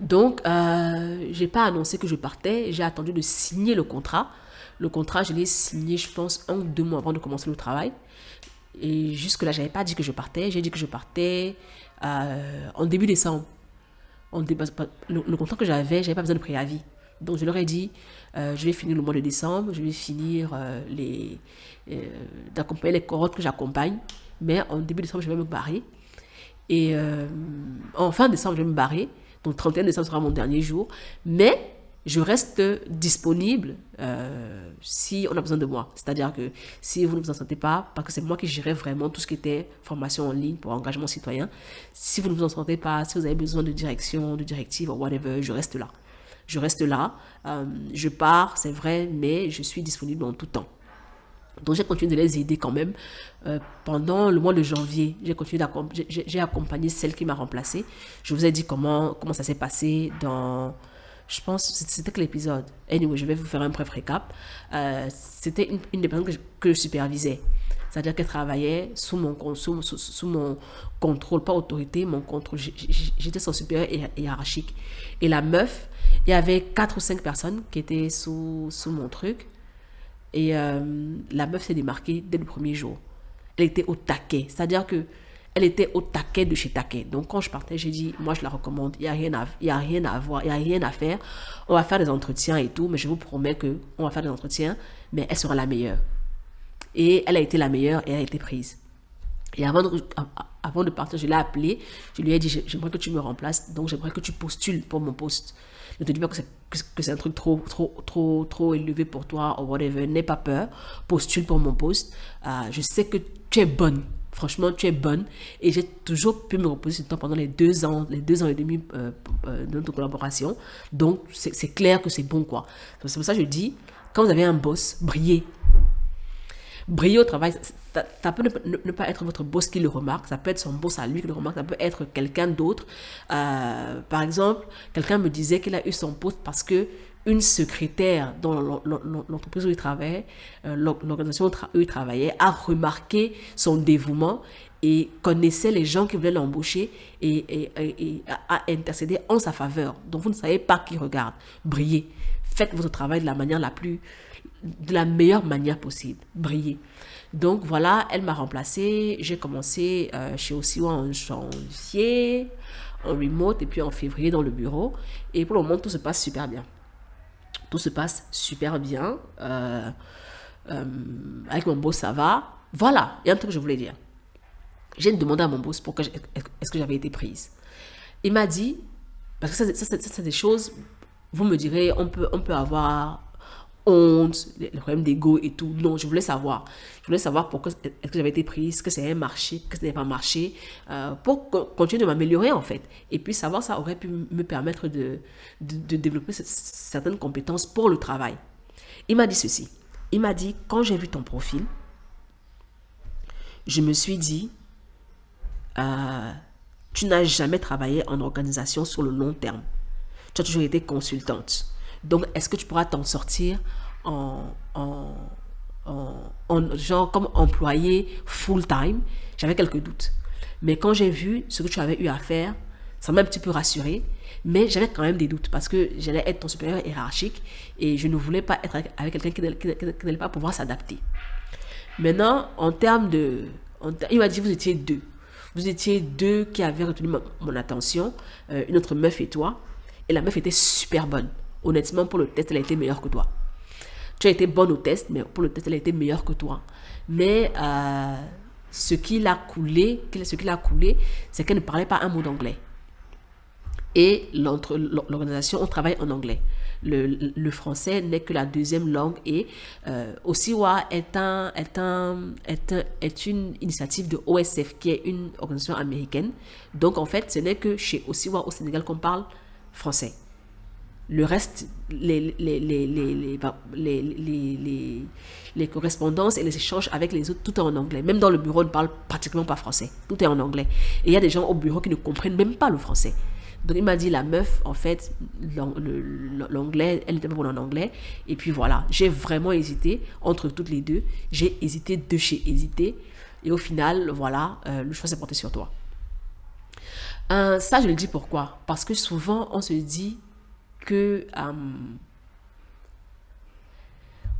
Donc, euh, j'ai pas annoncé que je partais, j'ai attendu de signer le contrat. Le contrat, je l'ai signé, je pense, un ou deux mois avant de commencer le travail. Et jusque-là, j'avais pas dit que je partais. J'ai dit que je partais euh, en début décembre. Le, le, contrat que j'avais, j'avais pas besoin de préavis. Donc je leur ai dit, euh, je vais finir le mois de décembre, je vais finir euh, euh, d'accompagner les cohortes que j'accompagne, mais en début décembre, je vais me barrer. Et en fin décembre, je vais me barrer. Donc 31 décembre sera mon dernier jour. Mais je reste disponible si on a besoin de moi. C'est-à-dire que si vous ne vous en sentez pas, parce que c'est moi qui gérais vraiment tout ce qui était formation en ligne pour engagement citoyen, si vous ne vous en sentez pas, si vous avez besoin de direction, de directive ou whatever, je reste là je reste là, euh, je pars, c'est vrai, mais je suis disponible en tout temps. Donc j'ai continué de les aider quand même. Euh, pendant le mois de janvier, j'ai continué j'ai accompagné celle qui m'a remplacée. Je vous ai dit comment, comment ça s'est passé dans, je pense, c'était que l'épisode. Anyway, je vais vous faire un bref récap. Euh, c'était une, des personnes que je, que je supervisais. C'est-à-dire qu'elle travaillait sous mon, sous, sous, mon contrôle, pas autorité, mon contrôle. J'étais son supérieur hiérarchique. Et la meuf, il y avait quatre ou cinq personnes qui étaient sous, sous mon truc. Et euh, la meuf s'est démarquée dès le premier jour. Elle était au taquet. C'est-à-dire que elle était au taquet de chez taquet. Donc quand je partais, j'ai dit, moi je la recommande, il n'y a, rien à, y a rien à voir, il n'y a rien à faire. On va faire des entretiens et tout, mais je vous promets qu'on va faire des entretiens, mais elle sera la meilleure. Et elle a été la meilleure et elle a été prise. Et avant de, partir, je l'ai appelée, je lui ai dit, j'aimerais que tu me remplaces, donc j'aimerais que tu postules pour mon poste. Ne te dis pas que c'est un truc trop, trop, trop, trop élevé pour toi ou whatever. N'aie pas peur. Postule pour mon poste. Euh, je sais que tu es bonne. Franchement, tu es bonne. Et j'ai toujours pu me reposer ce temps pendant les deux ans, les deux ans et demi euh, euh, de notre collaboration. Donc, c'est clair que c'est bon, quoi. C'est pour ça que je dis, quand vous avez un boss, brillez. Briller au travail, ça, peut ne, pas être votre boss qui le remarque, ça peut être son boss à lui qui le remarque, ça peut être quelqu'un d'autre. Euh, par exemple, quelqu'un me disait qu'il a eu son poste parce que une secrétaire dans l'entreprise où il travaillait, euh, l'organisation où il travaillait, a remarqué son dévouement et connaissait les gens qui voulaient l'embaucher et, et, a intercédé en sa faveur. Donc vous ne savez pas qui regarde. Brillez. Faites votre travail de la manière la plus de la meilleure manière possible, briller. Donc voilà, elle m'a remplacée. J'ai commencé euh, chez Osiwa en janvier, en remote, et puis en février dans le bureau. Et pour le moment, tout se passe super bien. Tout se passe super bien. Euh, euh, avec mon boss, ça va. Voilà, il y a un truc que je voulais dire. J'ai demandé à mon boss pourquoi est-ce que j'avais été prise. Il m'a dit, parce que ça, ça c'est des choses, vous me direz, on peut, on peut avoir honte, le problème d'ego et tout. Non, je voulais savoir. Je voulais savoir pourquoi est-ce que j'avais été prise, que ça avait marché, que ça n'avait pas marché, euh, pour continuer de m'améliorer en fait. Et puis savoir ça aurait pu me permettre de, de, développer certaines compétences pour le travail. Il m'a dit ceci. Il m'a dit, quand j'ai vu ton profil, je me suis dit, euh, tu n'as jamais travaillé en organisation sur le long terme. Tu as toujours été consultante. Donc, est-ce que tu pourras t'en sortir en, en, en, genre comme employé full-time? J'avais quelques doutes. Mais quand j'ai vu ce que tu avais eu à faire, ça m'a un petit peu rassuré. Mais j'avais quand même des doutes parce que j'allais être ton supérieur hiérarchique et je ne voulais pas être avec, quelqu'un qui n'allait pas pouvoir s'adapter. Maintenant, en termes de... il m'a dit vous étiez deux. Vous étiez deux qui avaient retenu mon, attention, euh, une autre meuf et toi. Et la meuf était super bonne. Honnêtement, pour le test, elle a été meilleure que toi. Tu as été bonne au test, mais pour le test, elle a été meilleure que toi. Mais euh, ce qui l'a coulé, ce qui l'a coulé, c'est qu'elle ne parlait pas un mot d'anglais. Et l'organisation, on travaille en anglais. Le, français n'est que la deuxième langue et euh, Osiwa est, un, est, est, est une initiative de OSF qui est une organisation américaine. Donc en fait, ce n'est que chez Osiwa au Sénégal qu'on parle français. Le reste, les, les, les, les, correspondances et les échanges avec les autres, tout est en anglais. Même dans le bureau, on ne parle pratiquement pas français. Tout est en anglais. Et il y a des gens au bureau qui ne comprennent même pas le français. Donc il m'a dit, la meuf, en fait, l'anglais, elle était bonne en anglais. Et puis voilà, j'ai vraiment hésité entre toutes les deux. J'ai hésité de chez hésité. Et au final, voilà, euh, le choix s'est porté sur toi. Euh, ça, je le dis pourquoi? Parce que souvent, on se dit Euh,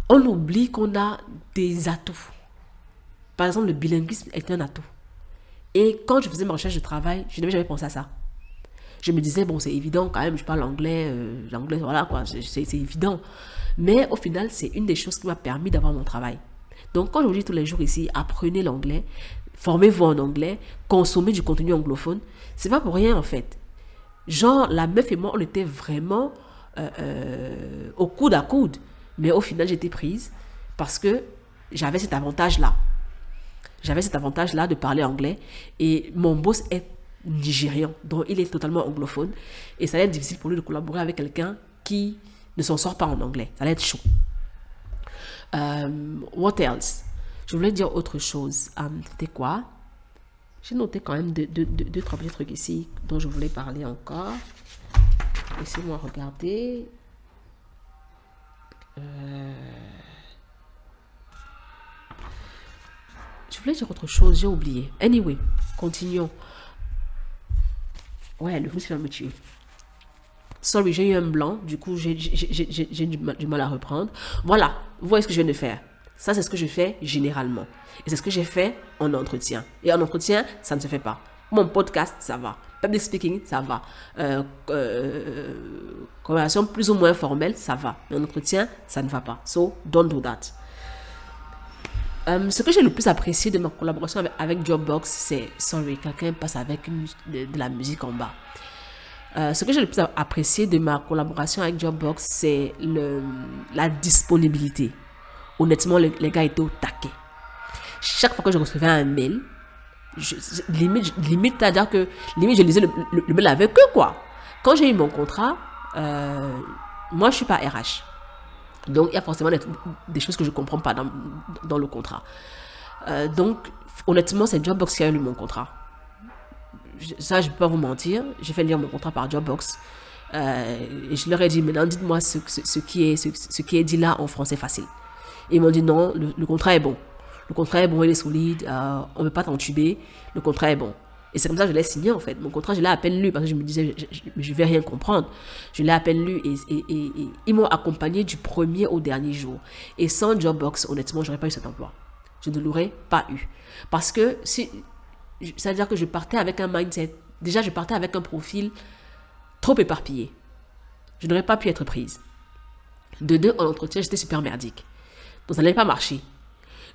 on oublie qu'on a des atouts. Par exemple, le bilinguisme est un atout. Et quand je faisais ma recherche de travail, je n'avais jamais pensé à ça je me disais, bon, c'est évident quand même, je parle anglais, euh, l'anglais, voilà, quoi, c'est évident. Mais au final, c'est une des choses qui m'a permis d'avoir mon travail. Donc, quand je vous dis tous les jours ici, apprenez l'anglais, formez-vous en anglais, consommez du contenu anglophone, c'est pas pour rien en fait. Genre, la meuf et moi, on était vraiment euh, euh, au coude à coude. Mais au final, j'étais prise parce que j'avais cet avantage-là. J'avais cet avantage-là de parler anglais. Et mon boss est nigérian, donc il est totalement anglophone. Et ça va être difficile pour lui de collaborer avec quelqu'un qui ne s'en sort pas en anglais. Ça va être chaud. Euh, what else? Je voulais dire autre chose. C'était quoi? J'ai noté quand même deux, deux, deux, trois petits trucs ici dont je voulais parler encore. Laissez-moi regarder. Euh... Je voulais dire autre chose, j'ai oublié. Anyway, continuons. Ouais, le virus va me tuer. Sorry, j'ai eu un blanc, du coup j'ai du, mal à reprendre. Voilà, vous voyez ce que je viens de faire. Ça, c'est ce que je fais généralement. Et c'est ce que j'ai fait en entretien. Et en entretien, ça ne se fait pas. Mon podcast, ça va. Public speaking, ça va. Euh, euh, conversation plus ou moins formelle, ça va. Mais en entretien, ça ne va pas. So, don't do that. Euh, ce que j'ai le plus apprécié de ma collaboration avec, avec Dropbox, c'est. Sorry, quelqu'un passe avec de, la musique en bas. Ce que j'ai le plus apprécié de ma collaboration avec Dropbox, c'est la disponibilité. Honnêtement, les, gars étaient au taquet. Chaque fois que je recevais un mail, limite, limite c'est-à-dire que limite, je lisais le, mail avec eux, quoi. Quand j'ai eu mon contrat, euh, moi, je suis pas RH. Donc, il y a forcément des, choses que je comprends pas dans, le contrat. Euh, donc, honnêtement, c'est Dropbox qui a lu mon contrat. ça, je ne peux pas vous mentir. J'ai fait lire mon contrat par Dropbox. Euh, et je leur ai dit, maintenant, dites-moi ce, qui est dit là en français facile. Ils m'ont dit, non, le, contrat est bon. Le contrat est bon, il est solide, euh, on ne veut pas t'entuber. Le contrat est bon. Et c'est comme ça que je l'ai signé en fait. Mon contrat, je l'ai à peine lu parce que je me disais, je ne vais rien comprendre. Je l'ai à peine lu et, ils m'ont accompagné du premier au dernier jour. Et sans Jobbox, honnêtement, j'aurais pas eu cet emploi. Je ne l'aurais pas eu. Parce que si, ça veut dire que je partais avec un mindset. Déjà, je partais avec un profil trop éparpillé. Je n'aurais pas pu être prise. De deux, en entretien, j'étais super merdique. Donc ça n'allait pas marcher.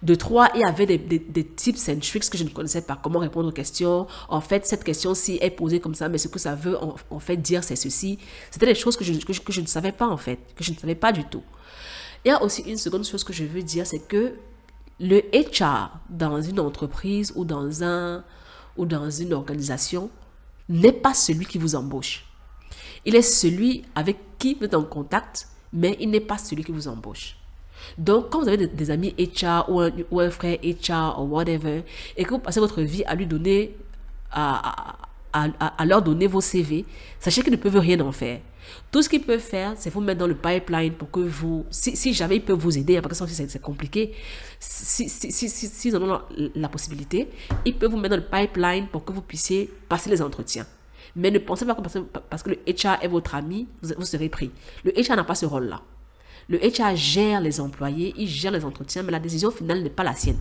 De trois, il y avait des, des, tips and tricks que je ne connaissais pas. Comment répondre aux questions? En fait, cette question-ci est posée comme ça, mais ce que ça veut en, fait dire, c'est ceci. C'était des choses que je, que, je, ne savais pas, en fait. Que je ne savais pas du tout. Il y a aussi une seconde chose que je veux dire, c'est que le HR dans une entreprise ou dans, un, ou dans une organisation n'est pas celui qui vous embauche. Il est celui avec qui vous êtes en contact, mais il n'est pas celui qui vous embauche. Donc, quand vous avez des, amis HR ou un, ou un, frère HR ou whatever, et que vous passez votre vie à lui donner, à, à, à, leur donner vos CV, sachez qu'ils ne peuvent rien en faire. Tout ce qu'ils peuvent faire, c'est vous mettre dans le pipeline pour que vous, si, si jamais ils peuvent vous aider, parce que c'est compliqué, si, si, si, si, en ont la, possibilité, ils peuvent vous mettre dans le pipeline pour que vous puissiez passer les entretiens. Mais ne pensez pas que parce que le HR est votre ami, vous, vous serez pris. Le HR n'a pas ce rôle-là. Le HR gère les employés, il gère les entretiens, mais la décision finale n'est pas la sienne.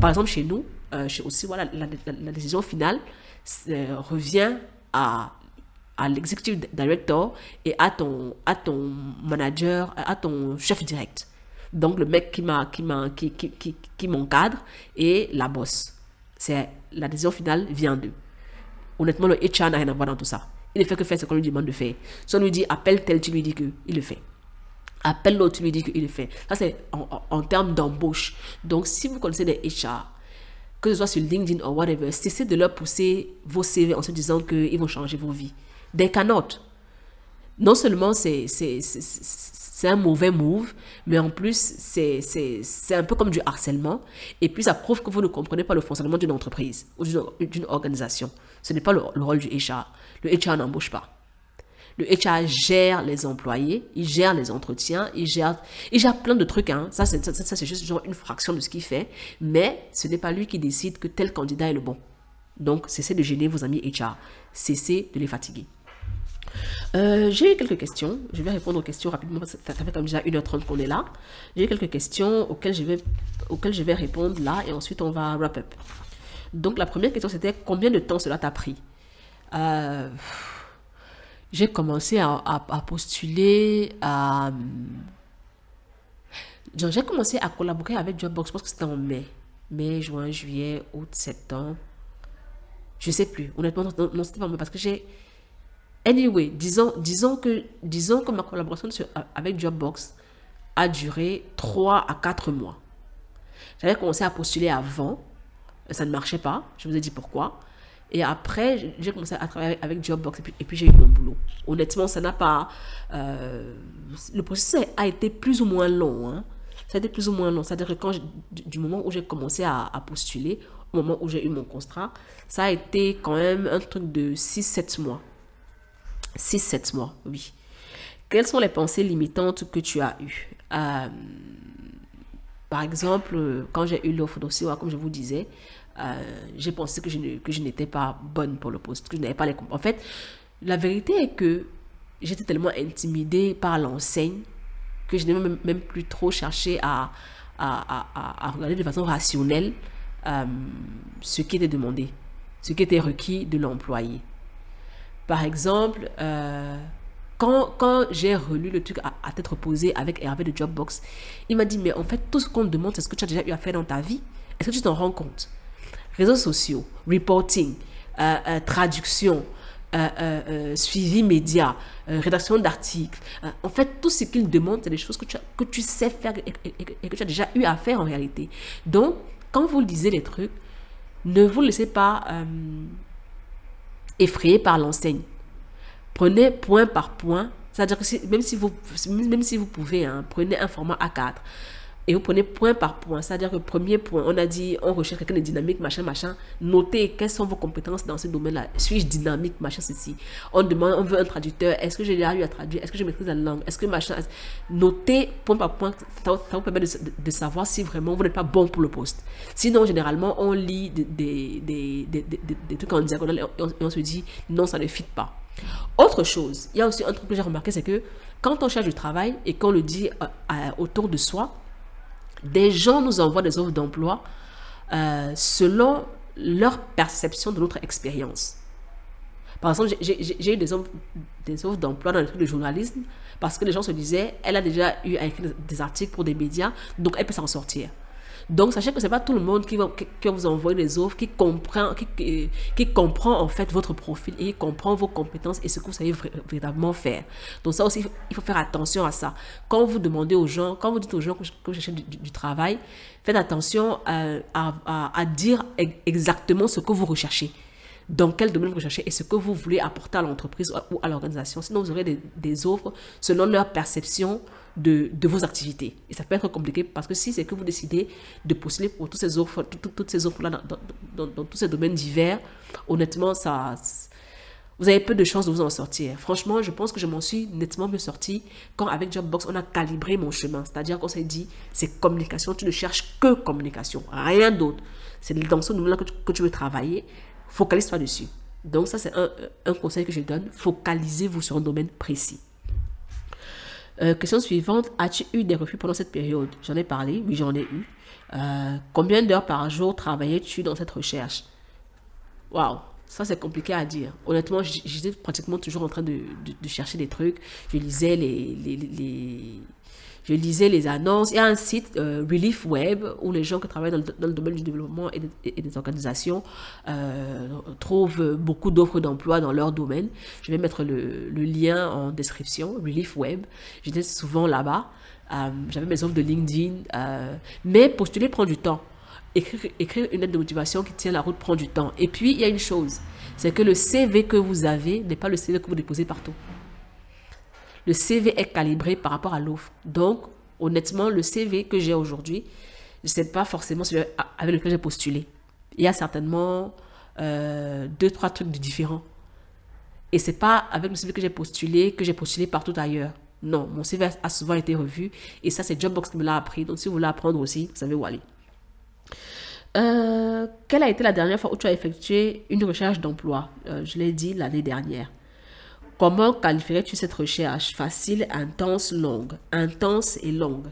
Par exemple, chez nous, euh, chez aussi, voilà, la, décision finale euh, revient à à l'executive director et à ton, à ton manager, à ton chef direct. Donc, le mec qui m'a, qui qui, qui, qui, m'encadre et la bosse. C'est, la décision finale vient d'eux. Honnêtement, le HR n'a rien à voir dans tout ça. Il ne fait que faire ce qu'on lui demande de faire. Si on lui dit appelle tel, tu lui dis qu'il le fait. Appelle l'autre, tu lui dis qu'il le fait. Ça, c'est en, termes d'embauche. Donc, si vous connaissez des HR, que ce soit sur LinkedIn ou whatever, cessez de leur pousser vos CV en se disant qu'ils vont changer vos vies. They cannot. Non seulement c'est un mauvais move, mais en plus c'est un peu comme du harcèlement. Et puis ça prouve que vous ne comprenez pas le fonctionnement d'une entreprise ou d'une organisation. Ce n'est pas le, rôle du HR. Le HR n'embauche pas. Le HR gère les employés, il gère les entretiens, il gère, il gère plein de trucs. Hein. Ça, c'est ça, juste genre une fraction de ce qu'il fait. Mais ce n'est pas lui qui décide que tel candidat est le bon. Donc, cessez de gêner vos amis HR. Cessez de les fatiguer. Euh, j'ai quelques questions. Je vais répondre aux questions rapidement. Ça, ça fait comme déjà 1h30 qu'on est là. J'ai quelques questions auxquelles je, vais, auxquelles je vais répondre là et ensuite on va wrap up. Donc la première question c'était combien de temps cela t'a pris? Euh, J'ai commencé à, postuler à... J'ai commencé à collaborer avec Jobbox, je pense que c'était en mai. Mai, juin, juillet, août, septembre. Je sais plus. Honnêtement, non, non c'était pas mai parce que j'ai Anyway, disons, disons, que, disons que ma collaboration avec Jobbox a duré 3 à 4 mois. J'avais commencé à postuler avant, ça ne marchait pas, je vous ai dit pourquoi. Et après, j'ai commencé à travailler avec Jobbox et puis, j'ai eu mon boulot. Honnêtement, ça n'a pas... Euh, le processus a été plus ou moins long. Hein. Ça a été plus ou moins long. C'est-à-dire que quand du moment où j'ai commencé à, postuler, au moment où j'ai eu mon contrat, ça a été quand même un truc de 6-7 mois. 6-7 mois, oui. Quelles sont les pensées limitantes que tu as eues? Euh, Par exemple, quand j'ai eu l'offre d'aussi, comme je vous disais, euh, j'ai pensé que je, que je n'étais pas bonne pour le poste, que je n'avais pas les En fait, la vérité est que j'étais tellement intimidée par l'enseigne que je n'ai même, plus trop cherché à, à, à, à regarder de façon rationnelle euh, ce qui était demandé, ce qui était requis de l'employé. Par exemple, euh, quand, quand j'ai relu le truc à, tête reposée avec Hervé de Jobbox, il m'a dit, mais en fait, tout ce qu'on te demande, c'est ce que tu as déjà eu à faire dans ta vie. Est-ce que tu t'en rends compte? Réseaux sociaux, reporting, euh, euh, traduction, suivi média, rédaction d'articles. en fait, tout ce qu'il demande, c'est des choses que tu, que tu sais faire et, que tu as déjà eu à faire en réalité. Donc, quand vous lisez les trucs, ne vous laissez pas effrayé par l'enseigne. Prenez point par point, c'est-à-dire que même, si vous, même si vous pouvez, hein, prenez un format A4 et vous prenez point par point. C'est-à-dire que premier point, on a dit, on recherche quelqu'un de dynamique, machin, machin. Notez quelles sont vos compétences dans ce domaine-là. Suis-je dynamique, machin, ceci. On demande, on veut un traducteur. Est-ce que j'ai déjà eu à traduire? Est-ce que je maîtrise la langue? Est-ce que machin Notez point par point. Ça, vous permet de, savoir si vraiment vous n'êtes pas bon pour le poste. Sinon, généralement, on lit des, des, des, des trucs en diagonale et on, se dit, non, ça ne fit pas. Autre chose, il y a aussi un truc que j'ai remarqué, c'est que quand on cherche du travail et qu'on le dit euh, autour de soi, des gens nous envoient des offres d'emploi euh, selon leur perception de notre expérience. Par exemple, j'ai eu des offres, d'emploi dans le truc de journalisme parce que les gens se disaient, elle a déjà eu à écrire des articles pour des médias, donc elle peut s'en sortir. Donc, sachez que ce n'est pas tout le monde qui va, qui, vous envoyer des offres, qui comprend, qui, qui, comprend en fait votre profil et qui comprend vos compétences et ce que vous savez véritablement faire. Donc, ça aussi, il faut faire attention à ça. Quand vous demandez aux gens, quand vous dites aux gens que, vous cherchez du, travail, faites attention à, à, à, dire exactement ce que vous recherchez dans quel domaine vous recherchez et ce que vous voulez apporter à l'entreprise ou à l'organisation. Sinon, vous aurez des, des offres selon leur perception de, vos activités. Et ça peut être compliqué parce que si c'est que vous décidez de postuler pour toutes ces offres, toutes, ces offres-là dans, dans, tous ces domaines divers, honnêtement, ça, vous avez peu de chances de vous en sortir. Franchement, je pense que je m'en suis nettement mieux sorti quand avec Jobbox, on a calibré mon chemin. C'est-à-dire qu'on s'est dit, c'est communication, tu ne cherches que communication, rien d'autre. C'est dans ce domaine-là que, que, tu veux travailler, focalise-toi dessus. Donc ça, c'est un, un conseil que je donne, focalisez-vous sur un domaine précis. Euh, question suivante, as-tu eu des refus pendant cette période? J'en ai parlé, oui j'en ai eu. Euh, combien d'heures par jour travaillais-tu dans cette recherche? Waouh, ça c'est compliqué à dire. Honnêtement, j'étais pratiquement toujours en train de, chercher des trucs. Je lisais les, je lisais les annonces. Il y a un site, euh, Relief Web, où les gens qui travaillent dans le, domaine du développement et, des organisations euh, trouvent beaucoup d'offres d'emploi dans leur domaine. Je vais mettre le, lien en description, Relief Web. J'étais souvent là-bas. Euh, j'avais mes offres de LinkedIn. mais postuler prend du temps. Écrire, écrire une lettre de motivation qui tient la route prend du temps. Et puis, il y a une chose, c'est que le CV que vous avez n'est pas le CV que vous déposez partout le CV est calibré par rapport à l'offre. Donc, honnêtement, le CV que j'ai aujourd'hui, ce n'est pas forcément celui avec lequel j'ai postulé. Il y a certainement euh, deux, trois trucs différents. Et c'est pas avec le CV que j'ai postulé que j'ai postulé partout ailleurs. Non, mon CV a souvent été revu. Et ça, c'est Jobbox qui me l'a appris. Donc, si vous voulez apprendre aussi, vous savez où aller. Euh, quelle a été la dernière fois où tu as effectué une recherche d'emploi? Euh, Je l'ai dit l'année dernière. Comment qualifierais-tu cette recherche? Facile, intense, longue. Intense et longue.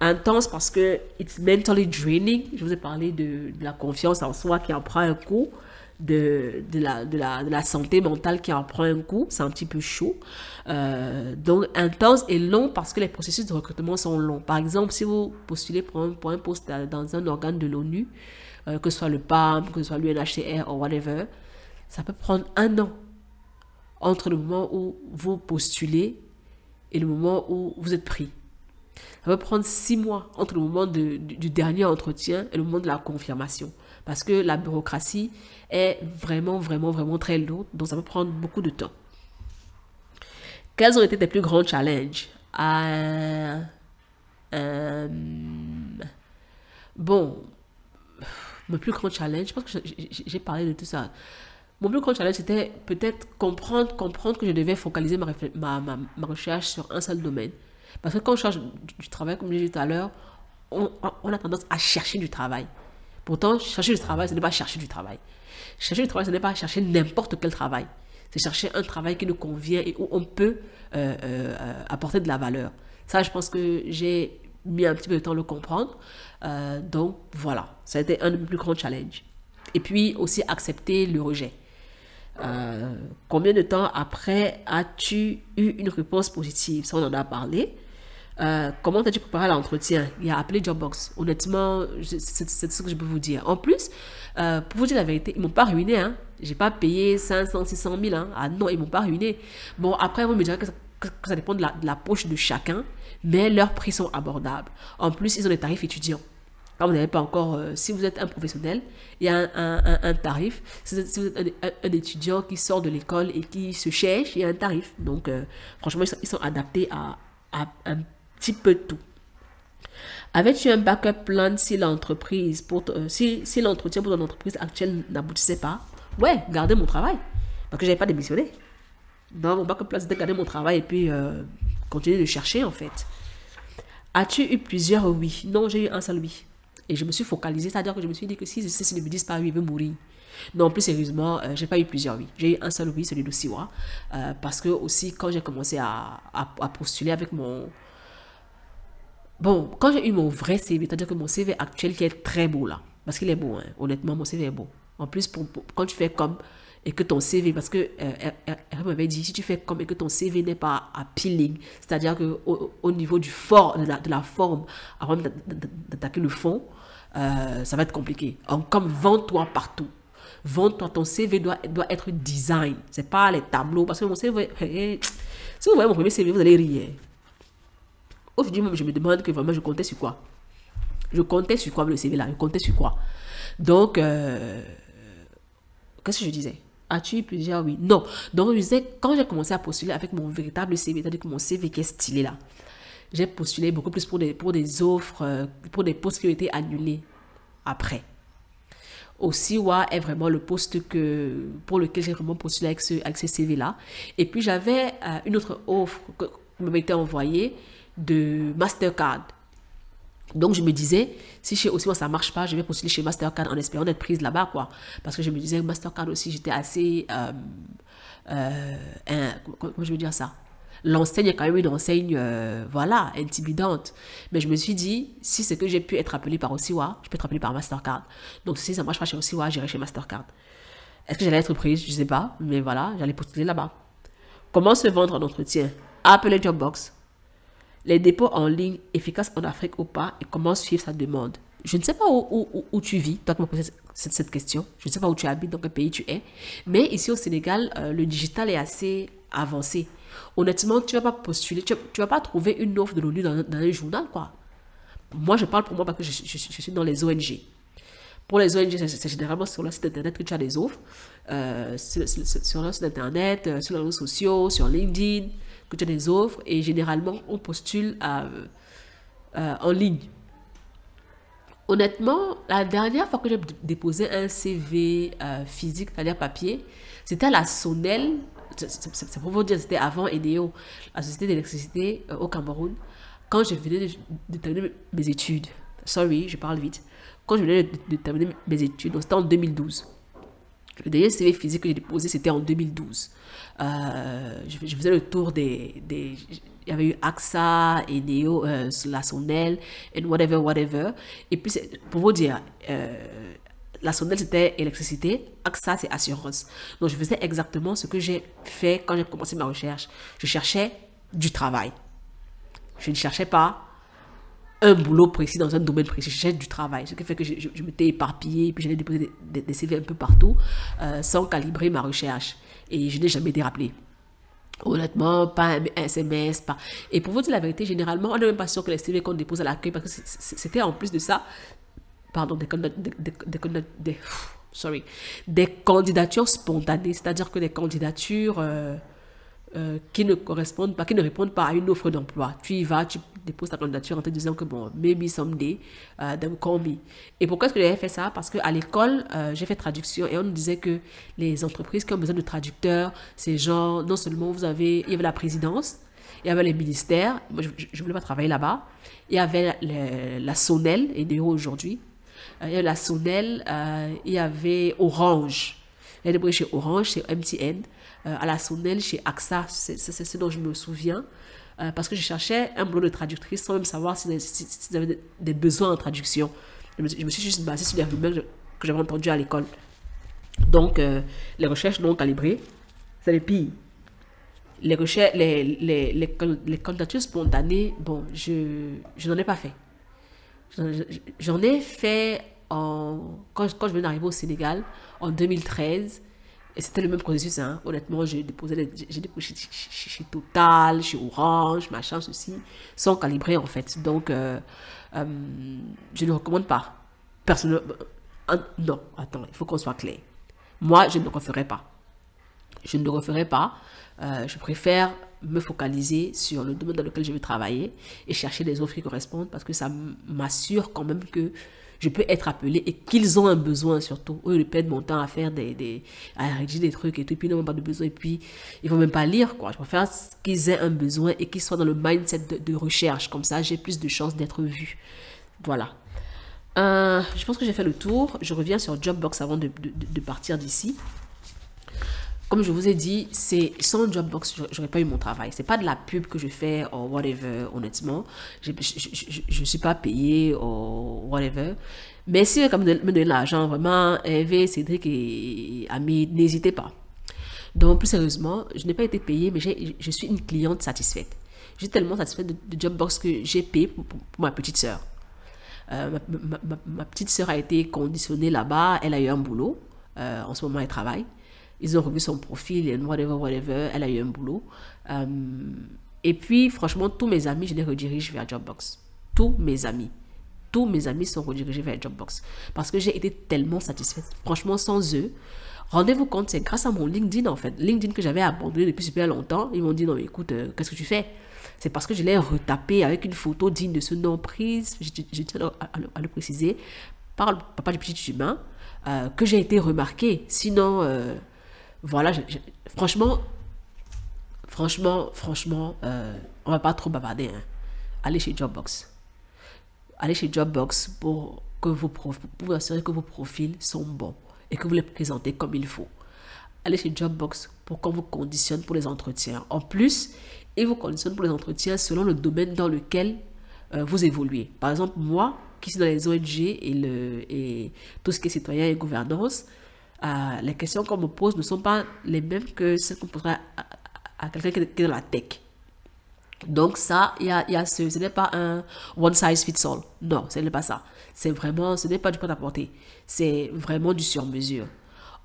Intense parce que it's mentally draining. Je vous ai parlé de, la confiance en soi qui en prend un coup, de, de, la, de, la, santé mentale qui en prend un coup. C'est un petit peu chaud. Euh, donc, intense et long parce que les processus de recrutement sont longs. Par exemple, si vous postulez pour un, pour un poste dans un organe de l'ONU, euh, que ce soit le PAM, que ce soit l'UNHCR ou whatever, ça peut prendre un an entre le moment où vous postulez et le moment où vous êtes pris. Ça va prendre six mois entre le moment du, dernier entretien et le moment de la confirmation. Parce que la bureaucratie est vraiment, vraiment, vraiment très lourde. Donc ça va prendre beaucoup de temps. Quels ont été tes plus grands challenges? Euh, euh, Bon, mon plus grand challenge, je pense que j'ai parlé de tout ça. Mon plus grand challenge, c'était peut-être comprendre, comprendre que je devais focaliser ma, recherche sur un seul domaine. Parce que quand on cherche du, travail, comme je l'ai dit tout à l'heure, on, on, a tendance à chercher du travail. Pourtant, chercher du travail, ce n'est pas chercher du travail. Chercher du travail, ce n'est pas chercher n'importe quel travail. C'est chercher un travail qui nous convient et où on peut euh, euh, apporter de la valeur. Ça, je pense que j'ai mis un petit peu de temps à le comprendre. Euh, donc, voilà, ça a été un de mes plus grands challenges. Et puis aussi accepter le rejet. Euh, combien de temps après as-tu eu une réponse positive? Ça, on en a parlé. Euh, comment as-tu préparé l'entretien? Il a appelé Jobbox. Honnêtement, c'est ce que je peux vous dire. En plus, euh, pour vous dire la vérité, ils m'ont pas ruiné. Hein. J'ai pas payé 500, 600 000. Hein. Ah non, ils m'ont pas ruiné. Bon, après, vous me direz que ça, dépend de la poche de chacun, mais leurs prix sont abordables. En plus, ils ont des tarifs étudiants vous n'avez pas encore, euh, si vous êtes un professionnel, il y a un, tarif. Si vous êtes, un, étudiant qui sort de l'école et qui se cherche, il y a un tarif. Donc, euh, franchement, ils sont, adaptés à, un petit peu tout. Avais-tu un backup plan si l'entreprise, euh, si, l'entretien pour ton entreprise actuelle n'aboutissait pas? Ouais, garder mon travail. Parce que je n'avais pas démissionné. Donc, mon backup plan, c'était garder mon travail et puis continuer de chercher, en fait. As-tu eu plusieurs oui? Non, j'ai eu un seul oui. Et je me suis focalisée, c'est-à-dire que je me suis dit que si ceci ne me disent pas oui, il veut mourir. Non, plus sérieusement, je euh, j'ai pas eu plusieurs oui. J'ai eu un seul oui, celui de Siwa. Euh, parce que aussi, quand j'ai commencé à, à, postuler avec mon... Bon, quand j'ai eu mon vrai CV, c'est-à-dire que mon CV actuel qui est très beau là, parce qu'il est beau, hein, honnêtement, mon CV est beau. En plus, quand tu fais comme et que ton CV, parce que euh, m'avait dit, si tu fais comme et que ton CV n'est pas appealing, c'est-à-dire que au, niveau du fort, de la, de la forme, avant d'attaquer le fond, euh, ça va être compliqué. Comme vends-toi partout. Vends-toi, ton CV doit, doit être design. C'est pas les tableaux. Parce que mon CV, si vous voyez mon premier CV, vous allez rire. Aujourd'hui même, je me demande que vraiment je comptais sur quoi? Je comptais sur quoi le CV là? Je comptais sur quoi? Donc, euh, qu'est-ce que je disais? As-tu eu plusieurs? Oui. Non. Donc, je disais, quand j'ai commencé à postuler avec mon véritable CV, c'est-à-dire que mon CV qui est stylé là, j'ai postulé beaucoup plus pour des, offres, euh, pour des postes qui ont été annulés après. Aussi, ouais, est vraiment le poste que, pour lequel j'ai vraiment postulé avec ce, CV-là. Et puis, j'avais euh, une autre offre que, qui été envoyée de Mastercard. Donc, je me disais, si chez moi ça marche pas, je vais postuler chez Mastercard en espérant être prise là-bas, quoi. Parce que je me disais, Mastercard aussi, j'étais assez. Euh, comment je veux dire ça? L'enseigne est quand même une enseigne, euh, voilà, intimidante. Mais je me suis dit, si c'est que j'ai pu être appelé par Osiwa, je peux être appelé par Mastercard. Donc si ça marche pas chez Osiwa, j'irai chez Mastercard. Est-ce que j'allais être prise? Je sais pas, mais voilà, j'allais postuler là-bas. Comment se vendre en entretien? Appeler Jobbox. Les dépôts en ligne efficaces en Afrique ou pas et comment suivre sa demande? Je ne sais pas où, tu vis, toi qui poses cette, cette, question. Je ne sais pas où tu habites, dans quel pays tu es. Mais ici au Sénégal, euh, le digital est assez avancé. Honnêtement, tu ne vas pas postuler, tu ne vas pas trouver une offre de l'ONU dans, dans, un journal, quoi. Moi, je parle pour moi parce que je, suis dans les ONG. Pour les ONG, c'est généralement sur le site internet que tu as des offres. Euh, sur, sur, le site internet, euh, sur les réseaux sociaux, sur LinkedIn, que tu as des offres. Et généralement, on postule en ligne. Honnêtement, la dernière fois que j'ai déposé un CV euh, physique, c'est-à-dire papier, c'était à la Sonel. C'est pour vous dire, c'était avant EDEO, la société d'électricité euh, au Cameroun, quand je venais de, terminer mes études. Sorry, je parle vite. Quand je venais de, terminer mes études, c'était en 2012. Le dernier CV physique que j'ai déposé, c'était en 2012. Euh, je, faisais le tour des, des il y avait eu AXA, et Neo, euh, la Sonel, et whatever, whatever. Et puis, pour vous dire, euh, la Sonel, c'était électricité, AXA, c'est assurance. Donc, je faisais exactement ce que j'ai fait quand j'ai commencé ma recherche. Je cherchais du travail. Je ne cherchais pas un boulot précis dans un domaine précis. Je cherchais du travail. Ce qui fait que je, m'étais éparpillée, puis j'allais déposer des, CV un peu partout, euh, sans calibrer ma recherche. Et je n'ai jamais été. Honnêtement, pas un SMS, pas. Et pour vous dire la vérité, généralement, on n'est même pas sûr que les CV qu'on dépose à l'accueil, parce que c'était en plus de ça, pardon, des, des, des, sorry, des candidatures spontanées, c'est-à-dire que des candidatures euh, euh, qui ne correspondent pas, qui ne répondent pas à une offre d'emploi. Tu y vas, tu déposes ta candidature en te disant que bon, maybe someday, uh, call me. Et pourquoi est-ce que j'ai fait ça? Parce qu'à l'école, euh, j'ai fait traduction et on nous disait que les entreprises qui ont besoin de traducteurs, c'est genre, non seulement vous avez, il y avait la présidence, il y avait les ministères, moi je ne voulais pas travailler là-bas, il y avait la Sonel, et d'ailleurs aujourd'hui, il y avait la Sonel, il y avait Orange. Y avait chez Orange, chez MTN. Euh, à la Sonel chez AXA, c'est ce dont je me souviens, euh, parce que je cherchais un boulot de traductrice sans même savoir s'ils si, avaient des besoins en traduction. Je me, suis juste basée sur les rumeurs que j'avais entendues à l'école. Donc, euh, les recherches non calibrées, c'est les pires. Les, recherches, les, les, les, les, candidatures spontanées, bon, je, je n'en ai pas fait. J'en ai fait en, quand, quand je venais d'arriver au Sénégal en 2013 et c'était le même processus, hein. honnêtement, j'ai déposé, j'ai déposé chez, Total, chez Orange, machin, ceci, sans calibrer en fait. Donc, euh, euh, je ne recommande pas. Personnellement, non, attends, il faut qu'on soit clair. Moi, je ne le referai pas. Je ne le referai pas. Euh, je préfère me focaliser sur le domaine dans lequel je veux travailler et chercher des offres qui correspondent parce que ça m'assure quand même que je peux être appelé et qu'ils ont un besoin surtout. Eux, ils perdent mon temps à faire des, à rédiger des trucs et tout, et puis ils n'ont pas de besoin, et puis ils vont même pas lire, quoi. Je préfère qu'ils aient un besoin et qu'ils soient dans le mindset de, recherche. Comme ça, j'ai plus de chances d'être vu. Voilà. Euh, je pense que j'ai fait le tour. Je reviens sur Jobbox avant de, de partir d'ici comme je vous ai dit, c'est sans Jobbox, j'aurais pas eu mon travail. C'est pas de la pub que je fais ou whatever, honnêtement. Je, je, suis pas payé ou whatever. Mais si vous me donner de l'argent, vraiment, Hervé, Cédric et Ami, n'hésitez pas. Donc, plus sérieusement, je n'ai pas été payé, mais je suis une cliente satisfaite. Je suis tellement satisfaite de, Jobbox que j'ai payé pour, ma petite sœur. Euh, ma, petite sœur a été conditionnée là-bas, elle a eu un boulot. Euh, en ce moment, elle travaille. Ils ont revu son profil et whatever, whatever. Elle a eu un boulot. Euh, et puis, franchement, tous mes amis, je les redirige vers Jobbox. Tous mes amis. Tous mes amis sont redirigés vers Jobbox. Parce que j'ai été tellement satisfaite. Franchement, sans eux, rendez-vous compte, c'est grâce à mon LinkedIn, en fait. LinkedIn que j'avais abandonné depuis super longtemps. Ils m'ont dit, non, écoute, euh, qu'est-ce que tu fais? C'est parce que je l'ai retapé avec une photo digne de ce nom prise, je, tiens à, le préciser, par le papa du petit humain, euh, que j'ai été remarqué. Sinon, voilà, franchement, franchement, franchement, euh, on va pas trop bavarder. Hein. Allez chez Jobbox. Allez chez Jobbox pour que vos pour vous assurer que vos profils sont bons et que vous les présentez comme il faut. Allez chez Jobbox pour qu'on vous conditionne pour les entretiens. En plus, et vous conditionne pour les entretiens selon le domaine dans lequel euh, vous évoluez. Par exemple, moi, qui suis dans les ONG et, et tout ce qui est citoyen et gouvernance, euh, les questions qu'on me pose ne sont pas les mêmes que celles qu'on poserait à, quelqu'un qui est dans la tech. Donc ça, y a, ce, n'est pas un one size fits all. Non, ce n'est pas ça. C'est vraiment, ce n'est pas du prêt-à-porter. C'est vraiment du sur-mesure.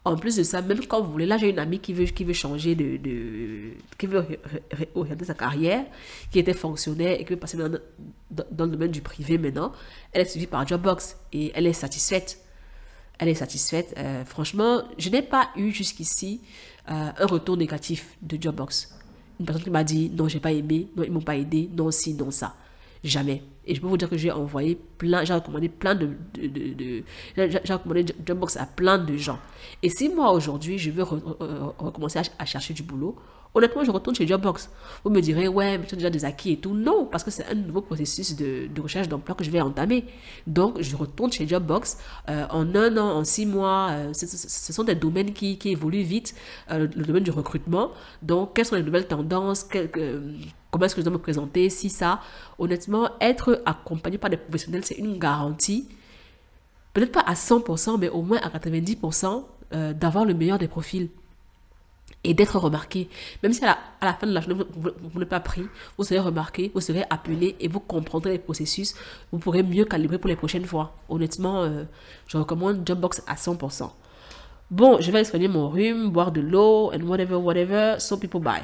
En plus de ça, même quand vous voulez, là j'ai une amie qui veut, qui veut changer de, qui veut orienter sa carrière, qui était fonctionnaire et qui veut passer dans, dans, le domaine du privé maintenant. Elle est suivie par Jobbox et elle est satisfaite. Elle est satisfaite. Euh, franchement, je n'ai pas eu jusqu'ici euh, un retour négatif de Jobbox. Une personne qui m'a dit non, j'ai pas aimé, non, ils m'ont pas aidé, non, si, non, ça. Jamais. Et je peux vous dire que j'ai envoyé plein, j'ai recommandé plein de, j'ai recommandé Jobbox à plein de gens. Et si moi aujourd'hui je veux recommencer à, chercher du boulot, honnêtement je retourne chez Jobbox. Vous me direz ouais mais tu as déjà des acquis et tout. Non parce que c'est un nouveau processus de, recherche d'emploi que je vais entamer. Donc je retourne chez Jobbox euh, en un an, en six mois. Euh, ce, sont des domaines qui, évoluent vite. Euh, le domaine du recrutement. Donc quelles sont les nouvelles tendances? Comment est-ce que je dois me présenter, si ça. Honnêtement, être accompagné par des professionnels, c'est une garantie. Peut-être pas à 100%, mais au moins à 90% euh, d'avoir le meilleur des profils et d'être remarqué. Même si à la, fin de la journée, vous, n'êtes pas pris, vous serez remarqué, vous serez appelé et vous comprendrez les processus. Vous pourrez mieux calibrer pour les prochaines fois. Honnêtement, euh, je recommande Jobbox à 100%. Bon, je vais soigner mon rhume, boire de l'eau, and whatever, whatever, so people buy.